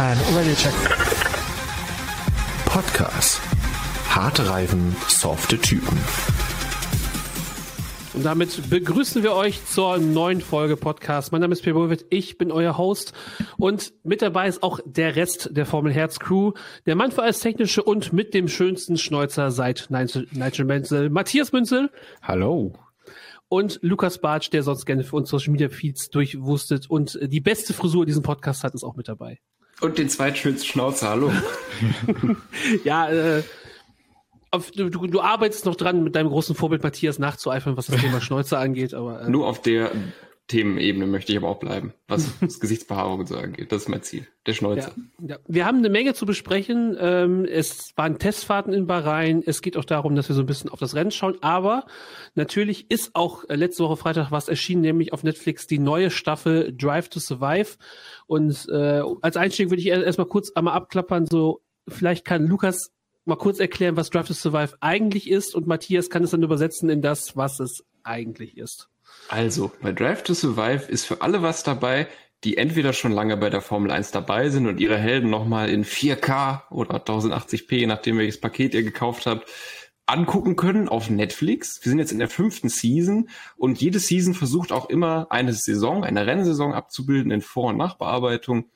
And ready check. Podcast. Harte Reifen, softe Typen. Und damit begrüßen wir euch zur neuen Folge Podcast. Mein Name ist Pierre Bulwitt, ich bin euer Host und mit dabei ist auch der Rest der Formel Herz Crew. Der Mann für alles Technische und mit dem schönsten Schnäuzer seit Nigel Menzel, Matthias Münzel. Hallo und Lukas Bartsch, der sonst gerne für uns Social Media Feeds durchwustet und die beste Frisur in diesem Podcast hat, ist auch mit dabei. Und den zweitschönsten Schnauzer, hallo. ja, äh, auf, du, du, arbeitest noch dran, mit deinem großen Vorbild Matthias nachzueifern, was das Thema Schnäuzer angeht, aber. Äh, Nur auf der Themenebene möchte ich aber auch bleiben, was das Gesichtsbehaarung so angeht. Das ist mein Ziel, der Schnäuzer. Ja, ja. Wir haben eine Menge zu besprechen. Ähm, es waren Testfahrten in Bahrain. Es geht auch darum, dass wir so ein bisschen auf das Rennen schauen. Aber natürlich ist auch äh, letzte Woche Freitag was erschienen, nämlich auf Netflix die neue Staffel Drive to Survive. Und äh, als Einstieg würde ich erstmal kurz einmal abklappern. So, vielleicht kann Lukas mal kurz erklären, was Drive to Survive eigentlich ist und Matthias kann es dann übersetzen in das, was es eigentlich ist. Also, bei Drive to Survive ist für alle was dabei, die entweder schon lange bei der Formel 1 dabei sind und ihre Helden nochmal in 4K oder 1080p, je nachdem welches Paket ihr gekauft habt, angucken können auf Netflix. Wir sind jetzt in der fünften Season und jede Season versucht auch immer eine Saison, eine Rennsaison abzubilden in Vor- und Nachbearbeitung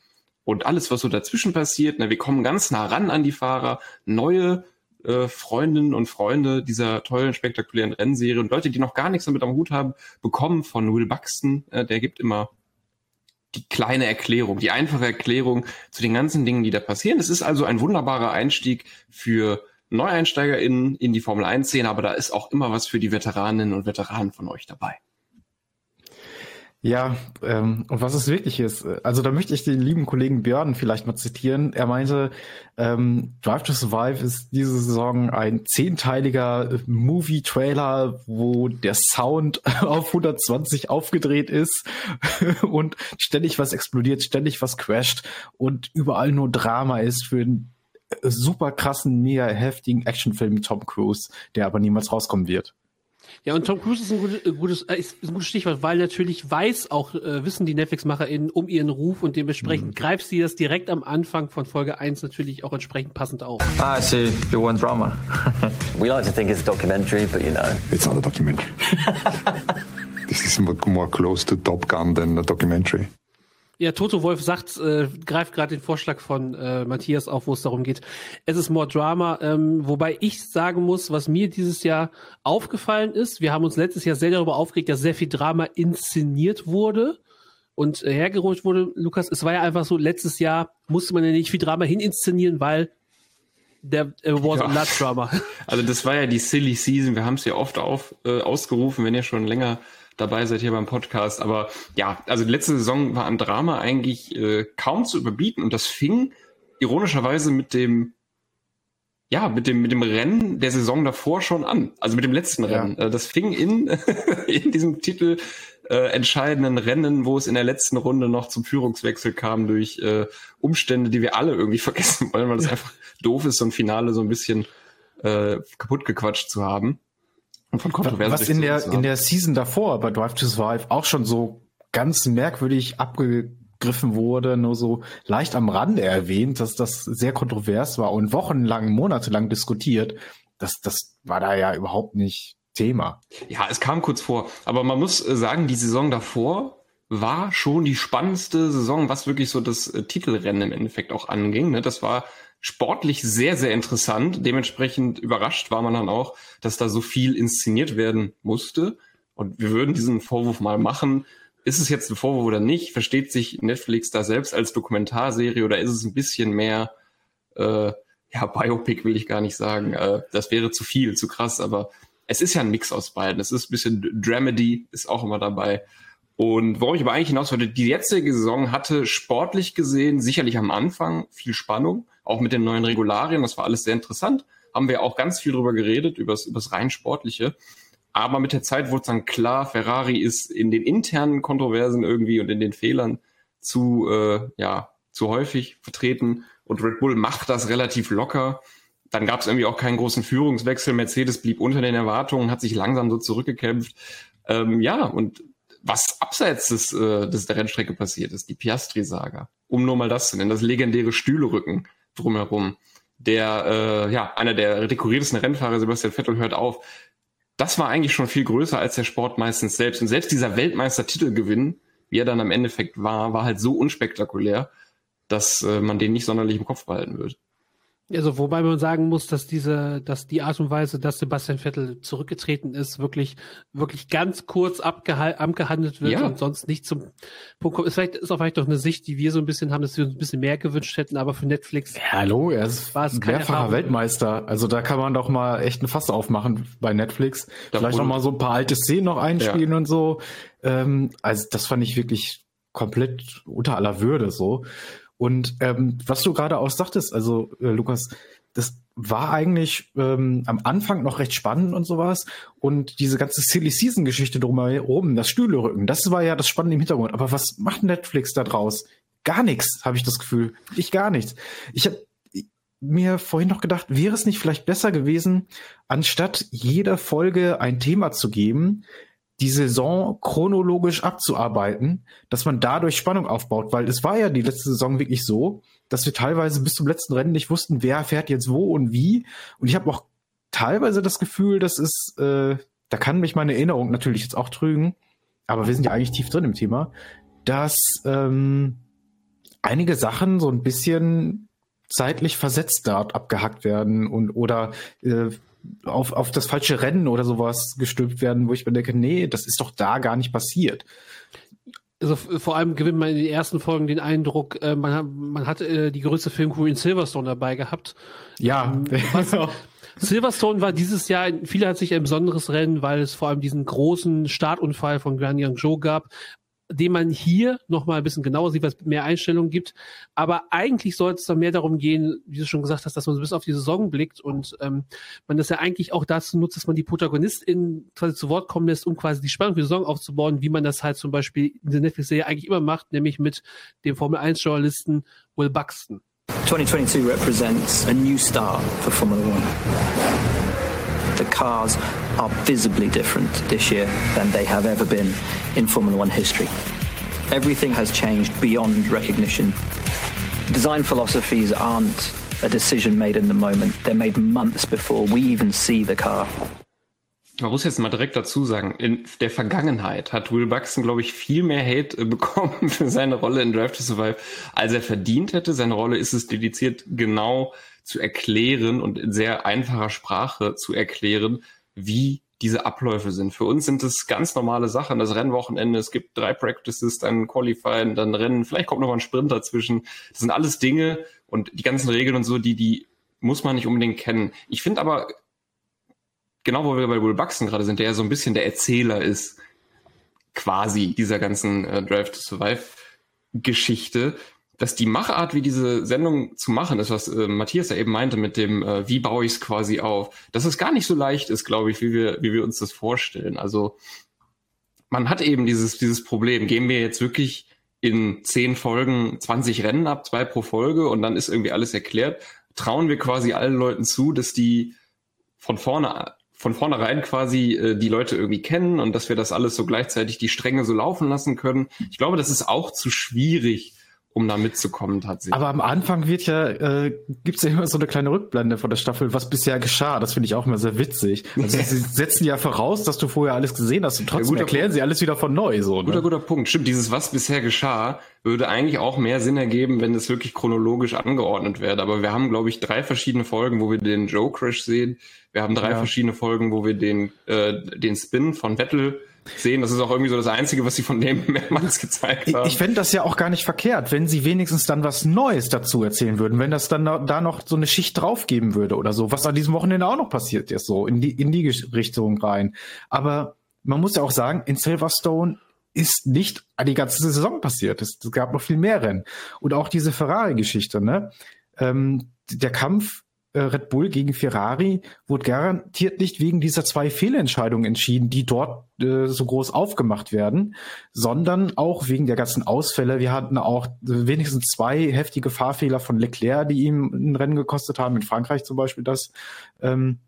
und alles, was so dazwischen passiert. Na, wir kommen ganz nah ran an die Fahrer, neue äh, Freundinnen und Freunde dieser tollen, spektakulären Rennserie und Leute, die noch gar nichts damit am Hut haben, bekommen von Will Buxton. Äh, der gibt immer die kleine Erklärung, die einfache Erklärung zu den ganzen Dingen, die da passieren. Es ist also ein wunderbarer Einstieg für NeueinsteigerInnen in die Formel 1-Szene, aber da ist auch immer was für die Veteraninnen und Veteranen von euch dabei. Ja, ähm, und was es wirklich ist, also da möchte ich den lieben Kollegen Björn vielleicht mal zitieren. Er meinte, ähm, Drive to Survive ist diese Saison ein zehnteiliger Movie-Trailer, wo der Sound auf 120 aufgedreht ist und ständig was explodiert, ständig was crasht und überall nur Drama ist für einen super krassen, mega heftigen Actionfilm mit Tom Cruise, der aber niemals rauskommen wird. Ja, und Tom Cruise ist ein gutes, äh, gutes, äh, ist ein gutes Stichwort, weil natürlich weiß auch, äh, wissen die Netflix-MacherInnen um ihren Ruf und dementsprechend mhm. greift sie das direkt am Anfang von Folge 1 natürlich auch entsprechend passend auf. Ah, I see. You want drama. We like to think it's a documentary, but you know. It's not a documentary. This is more close to Top Gun than a documentary. Ja, Toto Wolf sagt, äh, greift gerade den Vorschlag von äh, Matthias auf, wo es darum geht. Es ist more Drama, ähm, wobei ich sagen muss, was mir dieses Jahr aufgefallen ist, wir haben uns letztes Jahr sehr darüber aufgeregt, dass sehr viel Drama inszeniert wurde und äh, hergeholt wurde. Lukas, es war ja einfach so, letztes Jahr musste man ja nicht viel Drama hininszenieren, weil der äh, was ja. a Drama. Also das war ja die Silly Season, wir haben es ja oft auf, äh, ausgerufen, wenn ihr schon länger dabei seid hier beim Podcast. Aber ja, also die letzte Saison war an Drama eigentlich äh, kaum zu überbieten und das fing ironischerweise mit dem ja, mit dem, mit dem Rennen der Saison davor schon an. Also mit dem letzten Rennen. Ja. Äh, das fing in, in diesem Titel äh, entscheidenden Rennen, wo es in der letzten Runde noch zum Führungswechsel kam durch äh, Umstände, die wir alle irgendwie vergessen wollen, weil es einfach doof ist, so ein Finale so ein bisschen äh, kaputt gequatscht zu haben. Und von Kontroversen. Was in der, in der Season davor bei Drive to Survive auch schon so ganz merkwürdig abgegriffen wurde, nur so leicht am Rande erwähnt, dass das sehr kontrovers war und wochenlang, monatelang diskutiert. Das, das war da ja überhaupt nicht Thema. Ja, es kam kurz vor. Aber man muss äh, sagen, die Saison davor war schon die spannendste Saison, was wirklich so das äh, Titelrennen im Endeffekt auch anging. Ne? Das war sportlich sehr, sehr interessant. Dementsprechend überrascht war man dann auch, dass da so viel inszeniert werden musste. Und wir würden diesen Vorwurf mal machen. Ist es jetzt ein Vorwurf oder nicht? Versteht sich Netflix da selbst als Dokumentarserie oder ist es ein bisschen mehr, äh, ja, Biopic will ich gar nicht sagen. Äh, das wäre zu viel, zu krass, aber es ist ja ein Mix aus beiden. Es ist ein bisschen Dramedy, ist auch immer dabei. Und worauf ich aber eigentlich hinaus wollte, die jetzige Saison hatte sportlich gesehen sicherlich am Anfang viel Spannung auch mit den neuen Regularien. Das war alles sehr interessant. Haben wir auch ganz viel drüber geredet, über das rein Sportliche. Aber mit der Zeit wurde es dann klar, Ferrari ist in den internen Kontroversen irgendwie und in den Fehlern zu, äh, ja, zu häufig vertreten. Und Red Bull macht das relativ locker. Dann gab es irgendwie auch keinen großen Führungswechsel. Mercedes blieb unter den Erwartungen, hat sich langsam so zurückgekämpft. Ähm, ja, und was abseits des, äh, des der Rennstrecke passiert ist, die Piastri-Saga um nur mal das zu nennen, das legendäre Stühlerücken drumherum. Der, äh, ja, einer der dekoriertesten Rennfahrer, Sebastian Vettel, hört auf. Das war eigentlich schon viel größer als der Sport meistens selbst. Und selbst dieser Weltmeistertitelgewinn, wie er dann am Endeffekt war, war halt so unspektakulär, dass äh, man den nicht sonderlich im Kopf behalten wird. Also wobei man sagen muss, dass diese, dass die Art und Weise, dass Sebastian Vettel zurückgetreten ist, wirklich, wirklich ganz kurz abgehandelt wird ja. und sonst nicht zum Punkt kommt. Ist vielleicht ist auch vielleicht doch eine Sicht, die wir so ein bisschen haben, dass wir uns ein bisschen mehr gewünscht hätten, aber für Netflix. Ja, hallo, er ist war es mehrfacher Weltmeister. Also da kann man doch mal echt ein Fass aufmachen bei Netflix. Da vielleicht noch mal so ein paar alte Szenen noch einspielen ja. und so. Ähm, also das fand ich wirklich komplett unter aller Würde so. Und ähm, was du gerade auch sagtest, also äh, Lukas, das war eigentlich ähm, am Anfang noch recht spannend und sowas. Und diese ganze Silly Season Geschichte drumherum, das Stühlerücken, das war ja das Spannende im Hintergrund. Aber was macht Netflix da draus? Gar nichts, habe ich das Gefühl. Ich gar nichts. Ich habe mir vorhin noch gedacht, wäre es nicht vielleicht besser gewesen, anstatt jeder Folge ein Thema zu geben, die Saison chronologisch abzuarbeiten, dass man dadurch Spannung aufbaut, weil es war ja die letzte Saison wirklich so, dass wir teilweise bis zum letzten Rennen nicht wussten, wer fährt jetzt wo und wie. Und ich habe auch teilweise das Gefühl, dass es, äh, da kann mich meine Erinnerung natürlich jetzt auch trügen, aber wir sind ja eigentlich tief drin im Thema, dass ähm, einige Sachen so ein bisschen zeitlich versetzt dort abgehackt werden und oder äh, auf, auf das falsche Rennen oder sowas gestülpt werden, wo ich mir denke, nee, das ist doch da gar nicht passiert. Also vor allem gewinnt man in den ersten Folgen den Eindruck, äh, man hat, man hat äh, die größte Filmcrew in Silverstone dabei gehabt. Ja. Ähm, was, Silverstone war dieses Jahr, viele hat sich ein besonderes Rennen, weil es vor allem diesen großen Startunfall von Guan Yang Zhou gab, den man hier noch mal ein bisschen genauer sieht, weil mehr Einstellungen gibt. Aber eigentlich sollte es dann mehr darum gehen, wie du schon gesagt hast, dass man so bis auf die Saison blickt und ähm, man das ja eigentlich auch dazu nutzt, dass man die ProtagonistInnen quasi zu Wort kommen lässt, um quasi die Spannung für die Saison aufzubauen, wie man das halt zum Beispiel in der Netflix-Serie eigentlich immer macht, nämlich mit dem Formel-1-Journalisten Will Buxton. 2022 represents a new start for Formula One. Cars are visibly different this year than they have ever been in Formula One history. Everything has changed beyond recognition. Design philosophies aren't a decision made in the moment, they're made months before we even see the car. Man muss jetzt mal direkt dazu sagen, in der Vergangenheit hat Will Buxton, glaube ich, viel mehr Hate äh, bekommen für seine Rolle in Drive to Survive, als er verdient hätte. Seine Rolle ist es dediziert genau zu erklären und in sehr einfacher Sprache zu erklären, wie diese Abläufe sind. Für uns sind es ganz normale Sachen. Das Rennwochenende, es gibt drei Practices, dann Qualifying, dann Rennen, vielleicht kommt noch mal ein Sprint dazwischen. Das sind alles Dinge und die ganzen Regeln und so, die, die muss man nicht unbedingt kennen. Ich finde aber, genau wo wir bei Will Buxton gerade sind, der ja so ein bisschen der Erzähler ist, quasi dieser ganzen äh, Drive to Survive Geschichte, dass die Machart, wie diese Sendung zu machen ist, was äh, Matthias ja eben meinte mit dem, äh, wie baue ich es quasi auf, dass es gar nicht so leicht ist, glaube ich, wie wir, wie wir uns das vorstellen. Also man hat eben dieses, dieses Problem. Gehen wir jetzt wirklich in zehn Folgen 20 Rennen ab, zwei pro Folge und dann ist irgendwie alles erklärt. Trauen wir quasi allen Leuten zu, dass die von vorne von vornherein quasi äh, die Leute irgendwie kennen und dass wir das alles so gleichzeitig die Stränge so laufen lassen können. Ich glaube, das ist auch zu schwierig um da mitzukommen tatsächlich. Aber am Anfang wird ja, äh, gibt es ja immer so eine kleine Rückblende von der Staffel, was bisher geschah. Das finde ich auch immer sehr witzig. Also sie setzen ja voraus, dass du vorher alles gesehen hast und trotzdem ja, erklären Punkt. sie alles wieder von neu. So, ne? Guter, guter Punkt. Stimmt, dieses was bisher geschah, würde eigentlich auch mehr Sinn ergeben, wenn es wirklich chronologisch angeordnet wäre. Aber wir haben, glaube ich, drei verschiedene Folgen, wo wir den Joe Crash sehen. Wir haben drei ja. verschiedene Folgen, wo wir den, äh, den Spin von Vettel sehen. Das ist auch irgendwie so das Einzige, was sie von dem mehrmals gezeigt haben. Ich, ich fände das ja auch gar nicht verkehrt, wenn sie wenigstens dann was Neues dazu erzählen würden, wenn das dann da noch so eine Schicht draufgeben würde oder so, was an diesem Wochenende auch noch passiert ist, so in die, in die Richtung rein. Aber man muss ja auch sagen, in Silverstone ist nicht die ganze Saison passiert. Es, es gab noch viel mehr Rennen. Und auch diese Ferrari-Geschichte, ne? Ähm, der Kampf Red Bull gegen Ferrari wurde garantiert nicht wegen dieser zwei Fehlentscheidungen entschieden, die dort äh, so groß aufgemacht werden, sondern auch wegen der ganzen Ausfälle. Wir hatten auch wenigstens zwei heftige Fahrfehler von Leclerc, die ihm ein Rennen gekostet haben, in Frankreich zum Beispiel das. Ähm,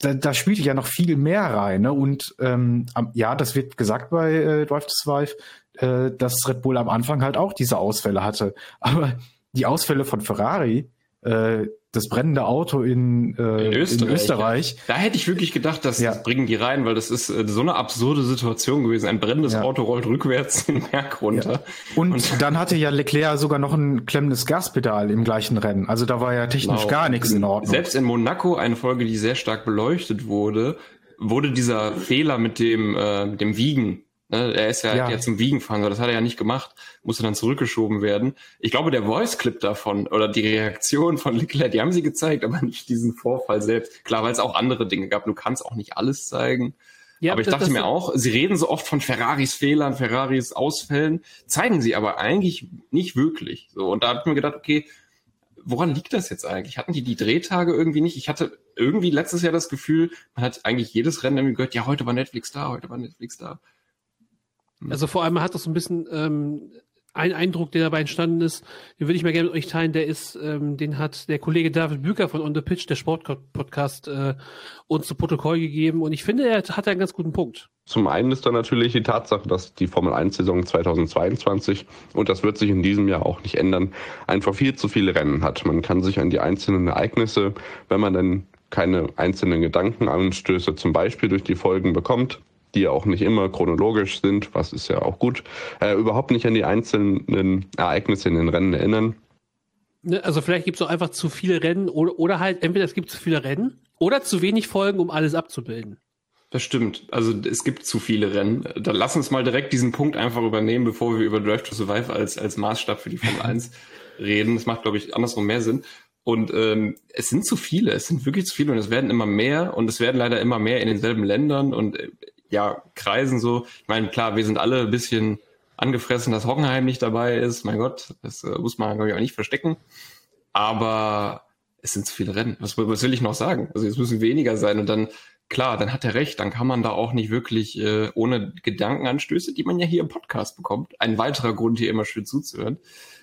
da, da spielte ja noch viel mehr rein. Ne? Und ähm, ja, das wird gesagt bei äh, Drive to Survive, äh, dass Red Bull am Anfang halt auch diese Ausfälle hatte. Aber die Ausfälle von Ferrari, äh, das brennende Auto in, äh, in Österreich. In Österreich. Da hätte ich wirklich gedacht, dass ja. das bringen die rein, weil das ist äh, so eine absurde Situation gewesen. Ein brennendes ja. Auto rollt rückwärts den Berg runter. Und, Und, dann hatte ja Leclerc sogar noch ein klemmendes Gaspedal im gleichen Rennen. Also da war ja technisch genau. gar nichts in Ordnung. Selbst in Monaco, eine Folge, die sehr stark beleuchtet wurde, wurde dieser Fehler mit dem, äh, mit dem Wiegen Ne, er ist ja, ja. zum Wiegen fahren, das hat er ja nicht gemacht, musste dann zurückgeschoben werden. Ich glaube, der Voice-Clip davon oder die Reaktion von Leclerc, die haben sie gezeigt, aber nicht diesen Vorfall selbst. Klar, weil es auch andere Dinge gab. Du kannst auch nicht alles zeigen. Ja, aber ich dachte mir auch, sie reden so oft von Ferraris Fehlern, Ferraris Ausfällen, zeigen sie aber eigentlich nicht wirklich. So und da habe ich mir gedacht, okay, woran liegt das jetzt eigentlich? Hatten die die Drehtage irgendwie nicht? Ich hatte irgendwie letztes Jahr das Gefühl, man hat eigentlich jedes Rennen irgendwie gehört, ja, heute war Netflix da, heute war Netflix da. Also vor allem hat das so ein bisschen ähm, ein Eindruck, der dabei entstanden ist, den würde ich mal gerne mit euch teilen, der ist, ähm, den hat der Kollege David Büker von On the Pitch, der Sportpodcast, äh, uns zu Protokoll gegeben und ich finde, er hat einen ganz guten Punkt. Zum einen ist da natürlich die Tatsache, dass die Formel 1 Saison 2022 und das wird sich in diesem Jahr auch nicht ändern, einfach viel zu viele Rennen hat. Man kann sich an die einzelnen Ereignisse, wenn man dann keine einzelnen Gedankenanstöße zum Beispiel durch die Folgen bekommt, die ja auch nicht immer chronologisch sind, was ist ja auch gut, äh, überhaupt nicht an die einzelnen Ereignisse in den Rennen erinnern. Ne, also vielleicht gibt es auch einfach zu viele Rennen oder, oder halt entweder es gibt zu viele Rennen oder zu wenig Folgen, um alles abzubilden. Das stimmt. Also es gibt zu viele Rennen. Dann lass uns mal direkt diesen Punkt einfach übernehmen, bevor wir über Drive to Survive als, als Maßstab für die Formel 1 reden. Das macht, glaube ich, andersrum mehr Sinn. Und ähm, es sind zu viele, es sind wirklich zu viele und es werden immer mehr und es werden leider immer mehr in denselben Ländern und äh, ja, Kreisen so. Ich meine, klar, wir sind alle ein bisschen angefressen, dass Hockenheim nicht dabei ist. Mein Gott, das äh, muss man, glaube ich, auch nicht verstecken. Aber es sind zu viele Rennen. Was, was will ich noch sagen? Also es müssen weniger sein und dann, klar, dann hat er recht, dann kann man da auch nicht wirklich äh, ohne Gedankenanstöße, die man ja hier im Podcast bekommt, ein weiterer Grund, hier immer schön zuzuhören,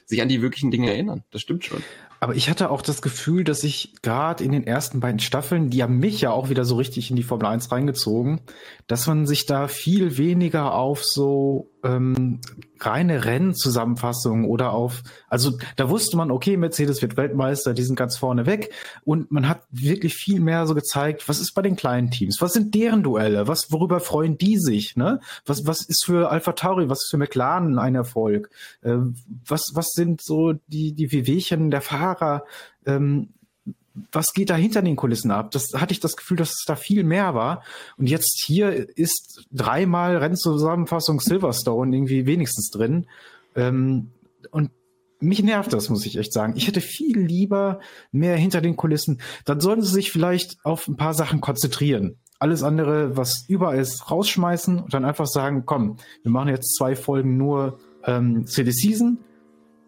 sich an die wirklichen Dinge erinnern. Das stimmt schon. Aber ich hatte auch das Gefühl, dass ich gerade in den ersten beiden Staffeln, die haben mich ja auch wieder so richtig in die Formel 1 reingezogen, dass man sich da viel weniger auf so ähm, reine Rennzusammenfassungen oder auf, also da wusste man, okay, Mercedes wird Weltmeister, die sind ganz vorne weg und man hat wirklich viel mehr so gezeigt, was ist bei den kleinen Teams, was sind deren Duelle, was, worüber freuen die sich, ne? Was, was ist für Alpha Tauri, was ist für McLaren ein Erfolg, äh, was, was sind so die, die Wehwehchen der Fahrer, ähm, was geht da hinter den Kulissen ab? Das hatte ich das Gefühl, dass es da viel mehr war. Und jetzt hier ist dreimal Rennzusammenfassung Silverstone irgendwie wenigstens drin. Ähm, und mich nervt das, muss ich echt sagen. Ich hätte viel lieber mehr hinter den Kulissen. Dann sollen sie sich vielleicht auf ein paar Sachen konzentrieren. Alles andere, was über ist, rausschmeißen und dann einfach sagen, komm, wir machen jetzt zwei Folgen nur ähm, Silly Season,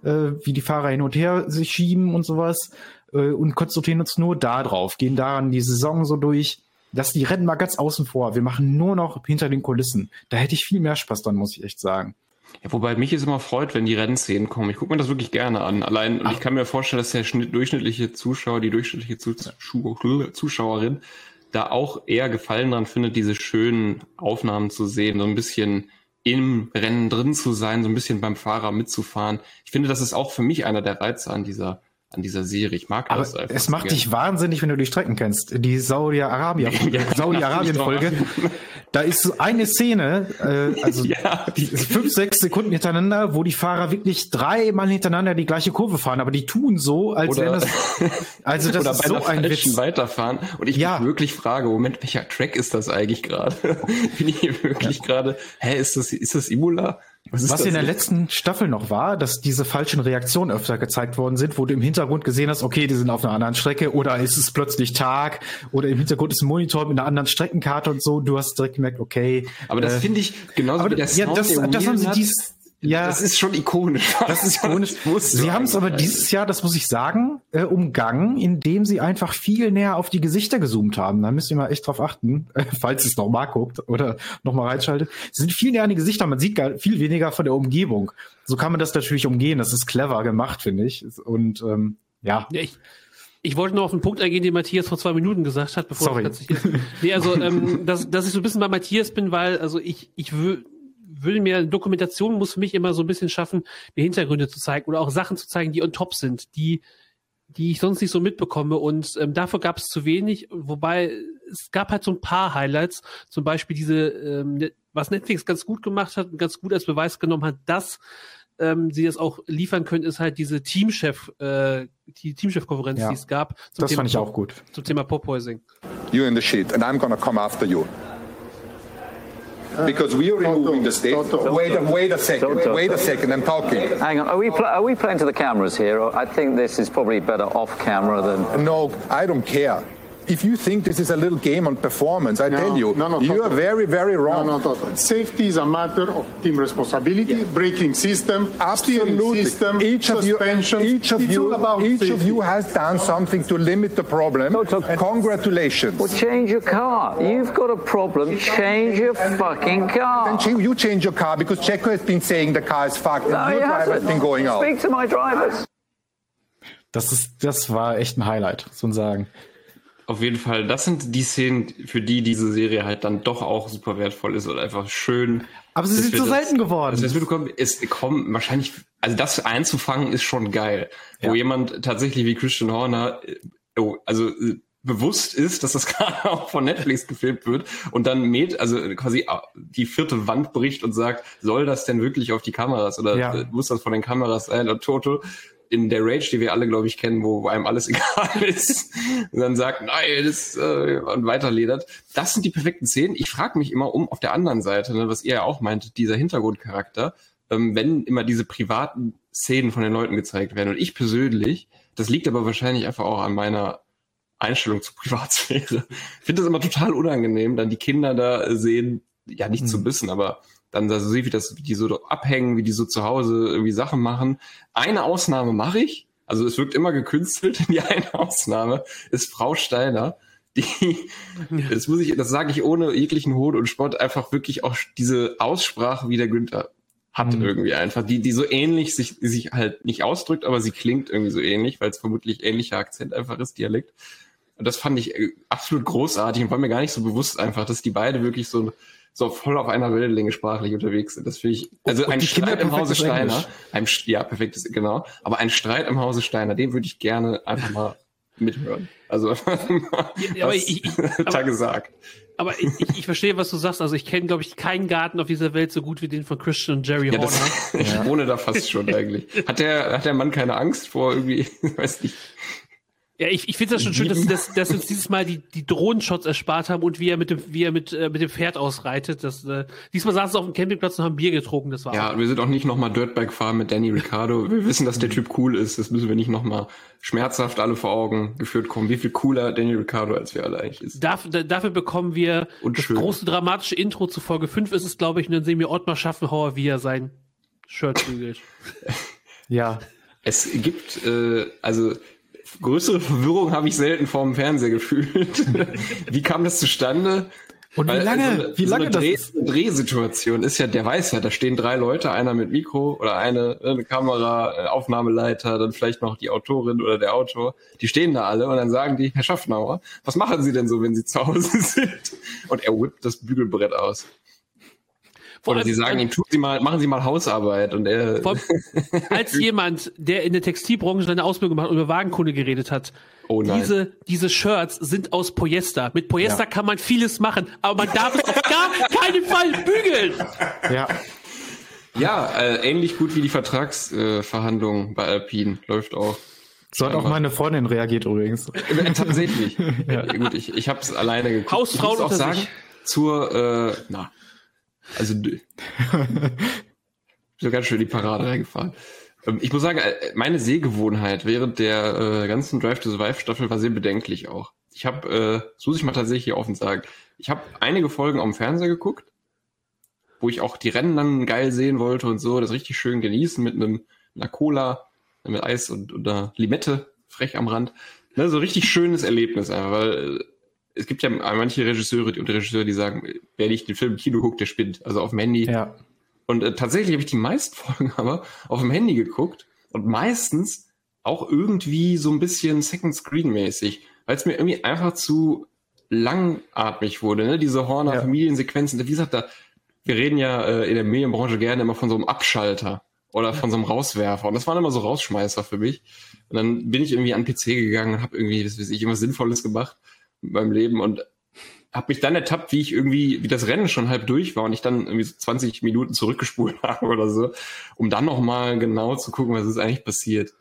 äh, wie die Fahrer hin und her sich schieben und sowas äh, und konzentrieren uns nur da drauf, gehen daran die Saison so durch. Lass die Rennen mal ganz außen vor. Wir machen nur noch hinter den Kulissen. Da hätte ich viel mehr Spaß dran, muss ich echt sagen. Ja, wobei mich es immer freut, wenn die Rennszenen kommen. Ich gucke mir das wirklich gerne an. Allein, und ich kann mir vorstellen, dass der durchschnittliche Zuschauer, die durchschnittliche Zuschauerin da auch eher Gefallen dran findet, diese schönen Aufnahmen zu sehen, so ein bisschen im Rennen drin zu sein, so ein bisschen beim Fahrer mitzufahren. Ich finde, das ist auch für mich einer der Reize an dieser an dieser Serie. Ich mag Aber das einfach. Es macht dich wahnsinnig, wenn du die Strecken kennst. Die Saudi-Arabien, ja, Saudi-Arabien-Folge. Da ist so eine Szene, äh, also ja. die, fünf, sechs Sekunden hintereinander, wo die Fahrer wirklich dreimal hintereinander die gleiche Kurve fahren, aber die tun so, als wenn das, also das ist so ein Witz. weiterfahren. Und ich ja. wirklich frage, Moment, welcher Track ist das eigentlich gerade? Bin ich hier wirklich ja. gerade, hä, ist das, ist das Imola? Was, Was in der letzten Staffel noch war, dass diese falschen Reaktionen öfter gezeigt worden sind, wo du im Hintergrund gesehen hast, okay, die sind auf einer anderen Strecke oder ist es plötzlich Tag oder im Hintergrund ist ein Monitor mit einer anderen Streckenkarte und so. Du hast direkt gemerkt, okay. Aber das äh, finde ich genauso aber, wie der Sound, ja, das, das haben sie dies, ja, das ist schon ikonisch. Das ist ikonisch. sie haben es aber dieses Jahr, das muss ich sagen, äh, umgangen, indem sie einfach viel näher auf die Gesichter gezoomt haben. Da müsst ihr mal echt drauf achten, äh, falls ihr es nochmal guckt oder nochmal reinschaltet. Sie sind viel näher an die Gesichter, man sieht gar viel weniger von der Umgebung. So kann man das natürlich umgehen. Das ist clever gemacht, finde ich. Und ähm, ja. ja ich, Ich wollte noch auf einen Punkt eingehen, den Matthias vor zwei Minuten gesagt hat, bevor Sorry. ich Nee, also, ähm, dass, dass ich so ein bisschen bei Matthias bin, weil, also ich, ich will, will mir, Dokumentation muss für mich immer so ein bisschen schaffen, mir Hintergründe zu zeigen oder auch Sachen zu zeigen, die on top sind, die, die ich sonst nicht so mitbekomme. Und ähm, dafür gab es zu wenig, wobei es gab halt so ein paar Highlights, zum Beispiel diese, ähm, ne- was Netflix ganz gut gemacht hat und ganz gut als Beweis genommen hat, dass ähm, sie das auch liefern können, ist halt diese Teamchef, äh, die Teamchef-Konferenz, Ja. die es gab. Zum Das Thema fand ich auch gut. Zum Thema Pophoising. You're in the shit, and I'm gonna come after you. Uh, because we are removing the state. Wait, a- wait a second. Wait a second. I'm talking. Hang on, are we, pl- are we playing to the cameras here? Or I think this is probably better off camera than. No, I don't care. If you think this is a little game on performance, I tell you, no, no, you Toto. are very, very wrong. No, no, Toto. Safety is a matter of team responsibility, braking system, steering Absolutely. system, each of you, suspension. each of it's you, all about each of you has done something to limit the problem. Toto. And congratulations. Well, change your car. You've got a problem. Change your fucking car. Then cha- you change your car because Checo has been saying the car is fucked and No, your he driver has hasn't. been going out. Speak to my drivers. Das ist, das war echt ein Highlight, muss man sagen. Auf jeden Fall, das sind die Szenen, für die diese Serie halt dann doch auch super wertvoll ist und einfach schön. Aber sie sind so das- selten geworden. das mitbekommen, es kommen wahrscheinlich, also das einzufangen ist schon geil. Wo Ja. jemand tatsächlich wie Christian Horner, äh, oh, also äh, bewusst ist, dass das gerade auch von Netflix gefilmt wird und dann met, also quasi äh, die vierte Wand bricht und sagt, soll das denn wirklich auf die Kameras oder Ja. äh, muss das von den Kameras sein? Und Toto in der Rage, die wir alle, glaube ich, kennen, wo einem alles egal ist, und dann sagt, nein, das äh, und weiterledert. Das sind die perfekten Szenen. Ich frage mich immer um auf der anderen Seite, ne, was ihr ja auch meint, dieser Hintergrundcharakter, ähm, wenn immer diese privaten Szenen von den Leuten gezeigt werden. Und ich persönlich, das liegt aber wahrscheinlich einfach auch an meiner Einstellung zur Privatsphäre. Ich finde das immer total unangenehm, dann die Kinder da äh, sehen, ja nicht zu bissen, aber dann da so sehe, wie das, wie die so abhängen, wie die so zu Hause irgendwie Sachen machen. Eine Ausnahme mache ich, also es wirkt immer gekünstelt. Die eine Ausnahme ist Frau Steiner, die, das muss ich, das sage ich ohne jeglichen Hohn und Spott, einfach wirklich auch diese Aussprache wie der Günther hat Mhm. irgendwie einfach, die, die so ähnlich sich, sich halt nicht ausdrückt, aber sie klingt irgendwie so ähnlich, weil es vermutlich ähnlicher Akzent einfach ist, Dialekt. Und das fand ich äh, absolut großartig und war mir gar nicht so bewusst einfach, dass die beide wirklich so, so voll auf einer Wellenlänge sprachlich unterwegs sind. Das finde ich, also Und ein die Kinder Streit im Hause Steiner, Englisch. ein, ja, perfektes, genau, aber ein Streit im Hause Steiner, den würde ich gerne einfach mal mithören. Also, Ja, aber ich- ich- da aber- gesagt. Aber ich, ich, ich verstehe, was du sagst. Also ich kenne, glaube ich, keinen Garten auf dieser Welt so gut wie den von Christian und Jerry Ja, Horner. das, ich wohne da fast schon eigentlich. Hat der, hat der Mann keine Angst vor irgendwie, weiß nicht. Ja, ich, ich finde das schon schön, dass, dass, dass wir uns dieses Mal die, die Drohnenshots erspart haben und wie er mit dem, wie er mit, äh, mit dem Pferd ausreitet. Das, äh, diesmal saßen sie auf dem Campingplatz und haben Bier getrunken. Das war Ja, wir sind auch nicht nochmal Dirtbike fahren mit Danny Ricciardo. Wir wissen, dass der Typ cool ist. Das müssen wir nicht nochmal schmerzhaft alle vor Augen geführt kommen. Wie viel cooler Danny Ricciardo als wir alle eigentlich ist. Dafür, da- dafür bekommen wir Und das schön. große dramatische Intro zu Folge 5 ist es, glaube ich, und dann sehen wir Ottmar Schaffenhauer, wie er sein Shirt bügelt. Ja. Es gibt, äh, also größere Verwirrung habe ich selten vorm Fernseher gefühlt. wie kam das zustande? Und wie lange, also, wie so lange eine das Dreh, ist? Drehsituation ist ja, der weiß ja, da stehen drei Leute, einer mit Mikro oder eine, eine Kamera, äh, Aufnahmeleiter, dann vielleicht noch die Autorin oder der Autor. Die stehen da alle und dann sagen die, Herr Schaffnauer, was machen Sie denn so, wenn Sie zu Hause sind? Und er whippt das Bügelbrett aus. Vor Oder allem- sie sagen ihm, tun Sie mal, machen Sie mal Hausarbeit und er, Vor als jemand, der in der Textilbranche seine Ausbildung gemacht und über Wagenkunde geredet hat, Oh nein. diese, diese Shirts sind aus Polyester. Mit Polyester Ja. kann man vieles machen, aber man darf es auf gar keinen Fall bügeln. Ja. ja, äh, ähnlich gut wie die Vertragsverhandlungen bei Alpine läuft auch. So hat auch meine Freundin reagiert übrigens. Äh, Tatsächlich. ja. Gut, ich, ich habe es alleine geguckt. Hausfrauen ich muss auch sagen, sich. zur, äh, na, also so ganz schön die Parade reingefahren. Ähm, Ich muss sagen, äh, meine Sehgewohnheit während der äh, ganzen Drive to Survive Staffel war sehr bedenklich auch. Ich habe, äh, muss ich mal tatsächlich hier offen sagen, ich habe einige Folgen am Fernseher geguckt, wo ich auch die Rennen dann geil sehen wollte und so, das richtig schön genießen mit einem einer Cola, mit Eis und, einer Limette frech am Rand. Ne, so richtig schönes Erlebnis einfach, weil äh, es gibt ja manche Regisseure und Regisseure, die sagen, wer nicht den Film im Kino guckt, der spinnt. Also auf dem Handy. Ja. Und äh, tatsächlich habe ich die meisten Folgen aber auf dem Handy geguckt und meistens auch irgendwie so ein bisschen Second Screen mäßig, weil es mir irgendwie einfach zu langatmig wurde, ne? Diese Horner Ja. Familiensequenzen. Wie gesagt, da, wir reden ja äh, in der Medienbranche gerne immer von so einem Abschalter oder von so einem Rauswerfer. Und das waren immer so Rausschmeißer für mich. Und dann bin ich irgendwie an den PC gegangen und habe irgendwie, das weiß ich, irgendwas Sinnvolles gemacht meinem Leben und habe mich dann ertappt, wie ich irgendwie, wie das Rennen schon halb durch war und ich dann irgendwie so 20 Minuten zurückgespult habe oder so, um dann nochmal genau zu gucken, was ist eigentlich passiert.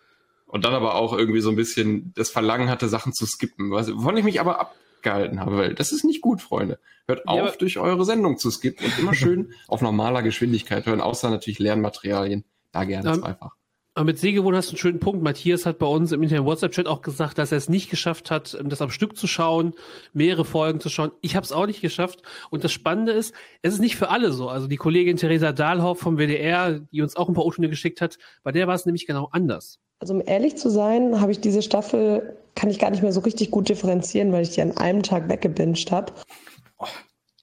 Und dann aber auch irgendwie so ein bisschen das Verlangen hatte, Sachen zu skippen, was- wovon ich mich aber abgehalten habe, weil das ist nicht gut, Freunde. Hört auf, durch eure Sendung zu skippen und immer schön auf normaler Geschwindigkeit hören, außer natürlich Lernmaterialien. Da gerne Ähm, zweifach. Aber mit Sehgewohn hast du einen schönen Punkt. Matthias hat bei uns im internen WhatsApp-Chat auch gesagt, dass er es nicht geschafft hat, ähm, das am Stück zu schauen, mehrere Folgen zu schauen. Ich habe es auch nicht geschafft. Und das Spannende ist, es ist nicht für alle so. Also die Kollegin Theresa Dahlhoff vom WDR, die uns auch ein paar O-Töne geschickt hat, bei der war es nämlich genau anders. Also um ehrlich zu sein, habe ich diese Staffel, kann ich gar nicht mehr so richtig gut differenzieren, weil ich die an einem Tag weggebinged habe.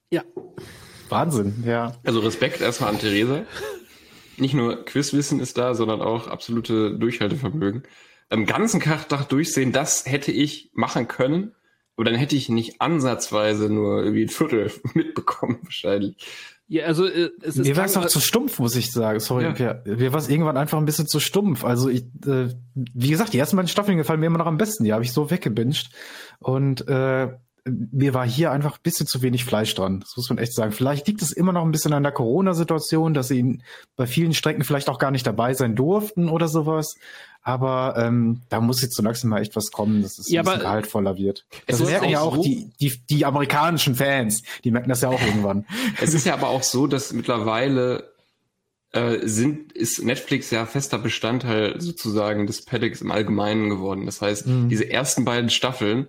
Ja. Wahnsinn, ja. Also Respekt erstmal an Theresa. Nicht nur Quizwissen ist da, sondern auch absolute Durchhaltevermögen. Am ganzen Tag durchsehen, das hätte ich machen können, aber dann hätte ich nicht ansatzweise nur irgendwie ein Viertel mitbekommen wahrscheinlich. Ja, also äh, es ist Mir war es auch zu stumpf, muss ich sagen. Sorry, Ja. Pierre. Mir war es irgendwann einfach ein bisschen zu stumpf. Also ich, äh, wie gesagt, die ersten beiden Staffeln gefallen mir immer noch am besten. Die habe ich so weggebinged. Und äh, mir war hier einfach ein bisschen zu wenig Fleisch dran. Das muss man echt sagen. Vielleicht liegt es immer noch ein bisschen an der Corona-Situation, dass sie bei vielen Strecken vielleicht auch gar nicht dabei sein durften oder sowas. Aber ähm, da muss jetzt so langsam mal echt was kommen, dass es Ja, ein bisschen gehaltvoller wird. Das merken ja auch so- die, die, die amerikanischen Fans. Die merken das ja auch irgendwann. Es ist ja aber auch so, dass mittlerweile äh, sind, ist Netflix ja fester Bestandteil sozusagen des Paddocks im Allgemeinen geworden. Das heißt, Mhm. diese ersten beiden Staffeln,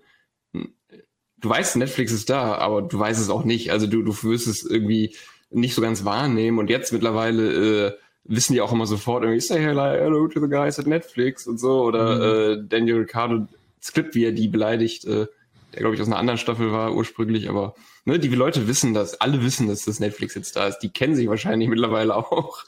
du weißt, Netflix ist da, aber du weißt es auch nicht. Also du, du wirst es irgendwie nicht so ganz wahrnehmen. Und jetzt mittlerweile äh, wissen die auch immer sofort irgendwie, say hello to the guys at Netflix und so. Oder äh, Daniel Ricciardo, Skript, wie er die beleidigt, äh, der glaube ich aus einer anderen Staffel war ursprünglich, aber ne, die Leute wissen das, alle wissen, dass das Netflix jetzt da ist. Die kennen sich wahrscheinlich mittlerweile auch.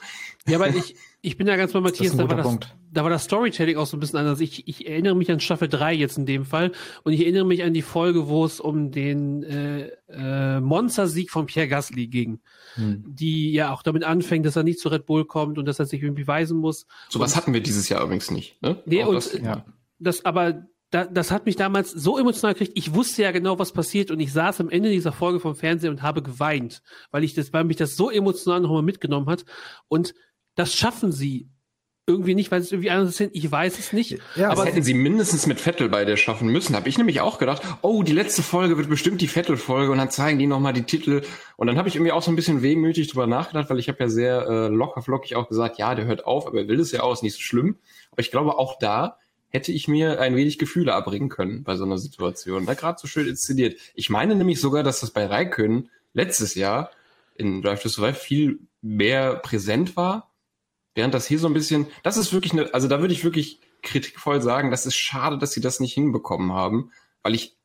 Ja, aber ich, ich bin ja ganz bei Matthias, da war, das, da war das Storytelling auch so ein bisschen anders. Ich, ich erinnere mich an Staffel 3 jetzt in dem Fall und ich erinnere mich an die Folge, wo es um den äh, äh, Monster-Sieg von Pierre Gasly ging, Hm. die ja auch damit anfängt, dass er nicht zu Red Bull kommt und dass er sich irgendwie beweisen muss. Sowas hatten wir dieses Jahr übrigens nicht. Ne? Nee, Auch und das, Ja. das aber da, das hat mich damals so emotional gekriegt. Ich wusste ja genau, was passiert und ich saß am Ende dieser Folge vom Fernseher und habe geweint, weil ich das, weil mich das so emotional nochmal mitgenommen hat. Und das schaffen sie irgendwie nicht, weil es irgendwie anders sind. Ich weiß es nicht. Ja, aber aber hätten sie mindestens mit Vettel bei der schaffen müssen. Habe ich nämlich auch gedacht, oh, die letzte Folge wird bestimmt die Vettel-Folge und dann zeigen die nochmal die Titel. Und dann habe ich irgendwie auch so ein bisschen wehmütig drüber nachgedacht, weil ich habe ja sehr äh, locker flockig auch gesagt, ja, der hört auf, aber er will es ja auch, ist nicht so schlimm. Aber ich glaube, auch da hätte ich mir ein wenig Gefühle abbringen können bei so einer Situation. Da gerade so schön inszeniert. Ich meine nämlich sogar, dass das bei Raikön letztes Jahr in Drive to Survive viel mehr präsent war. Während das hier so ein bisschen, das ist wirklich eine, also da würde ich wirklich kritikvoll sagen, das ist schade, dass sie das nicht hinbekommen haben, weil ich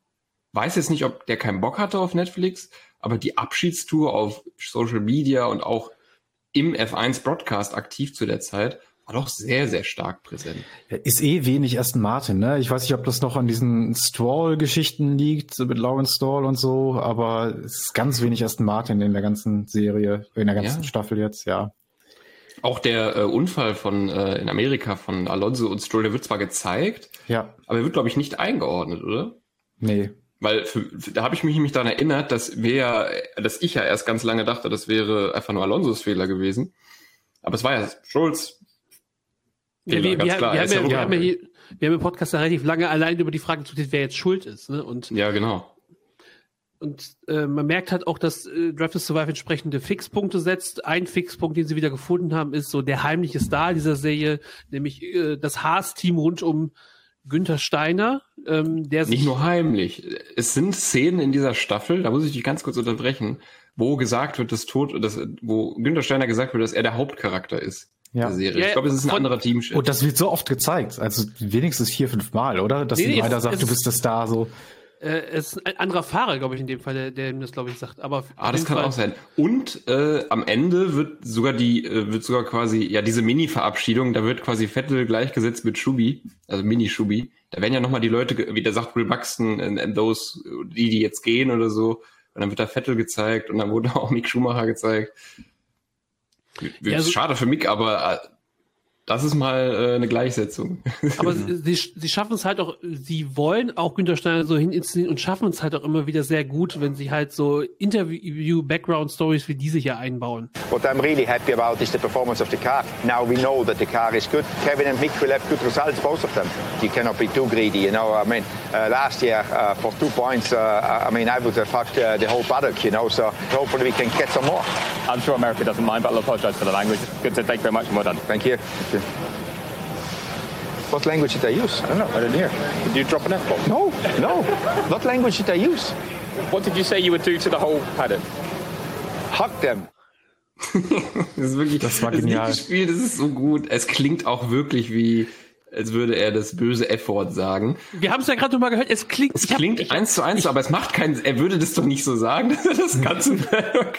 weiß jetzt nicht, ob der keinen Bock hatte auf Netflix, aber die Abschiedstour auf Social Media und auch im F1 Broadcast aktiv zu der Zeit war doch sehr, sehr stark präsent. Ist eh wenig Aston Martin, ne? Ich weiß nicht, ob das noch an diesen Stroll-Geschichten liegt, so mit Lawrence Stroll und so, aber es ist ganz wenig Aston Martin in der ganzen Serie, in der ganzen Ja. Staffel jetzt, ja. Auch der äh, Unfall von äh, in Amerika von Alonso und Stroll, der wird zwar gezeigt, Ja, aber er wird, glaube ich, nicht eingeordnet, oder? nee. Weil für, für, da habe ich mich nämlich daran erinnert, dass wir ja, dass ich ja erst ganz lange dachte, das wäre einfach nur Alonsos Fehler gewesen. Aber es war ja Strolls Ja, Fehler, wir, ganz wir, klar. wir, haben ja, ja wir, haben ja rüber- hier, wir haben im Podcast ja relativ lange allein über die Frage diskutiert, wer jetzt schuld ist. Ne? Und, ja, genau. Und äh, man merkt halt auch, dass äh, Drive to Survive entsprechende Fixpunkte setzt. Ein Fixpunkt, den sie wieder gefunden haben, ist so der heimliche Star dieser Serie, nämlich äh, das Haas-Team rund um Günther Steiner, ähm, der Nicht nur heimlich. Es sind Szenen in dieser Staffel, da muss ich dich ganz kurz unterbrechen, wo gesagt wird, dass Tod, dass, wo Günther Steiner gesagt wird, dass er der Hauptcharakter ist Ja. der Serie. Ja, ich glaube, es ist ein von- anderer Team. Und das wird so oft gezeigt, also wenigstens vier, fünf Mal, oder? Dass Nee, es- sagt, es- du bist der Star, so. Äh, es ist ein anderer Fahrer, glaube ich, in dem Fall, der, der ihm das, glaube ich, sagt. Aber ah, das kann Fall. auch sein. Und äh, am Ende wird sogar die, äh, wird sogar quasi, ja, diese Mini-Verabschiedung, da wird quasi Vettel gleichgesetzt mit Schubi, also Mini-Schubi. Da werden ja nochmal die Leute, wie der sagt Will Buxton, and, and those, die, die jetzt gehen oder so. Und dann wird da Vettel gezeigt und dann wurde auch Mick Schumacher gezeigt. Ja, also, schade für Mick, aber äh, das ist mal äh, eine Gleichsetzung. Aber sie, sie schaffen es halt auch, sie wollen auch Günter Steiner so hin inszenieren und schaffen es halt auch immer wieder sehr gut, wenn sie halt so Interview-Background-Stories wie diese hier einbauen. What I'm really happy about is the performance of the car. Now we know that the car is good. Kevin and Mick will have good results, both of them. You cannot be too greedy, you know. I mean, uh, last year uh, for two points, uh, I mean, I would have fucked uh, the whole paddock, you know. So hopefully we can get some more. I'm sure America doesn't mind, but I'll apologise for the language. Good to thank you very much and well done. Thank you. You. What language did I use? I don't know. I didn't hear. Did you drop an F bomb? No, no. what language did I use? What did you say you would do to the whole paddock? Hug them. das ist wirklich, das war genial. Das Spiel, das ist so gut. Es klingt auch wirklich wie, als würde er das böse F-Wort sagen. Wir haben es ja gerade mal gehört. Es klingt, es klingt hab, eins zu eins, ich, aber es macht keinen. Er würde das doch nicht so sagen, dass er das ganze Paddock,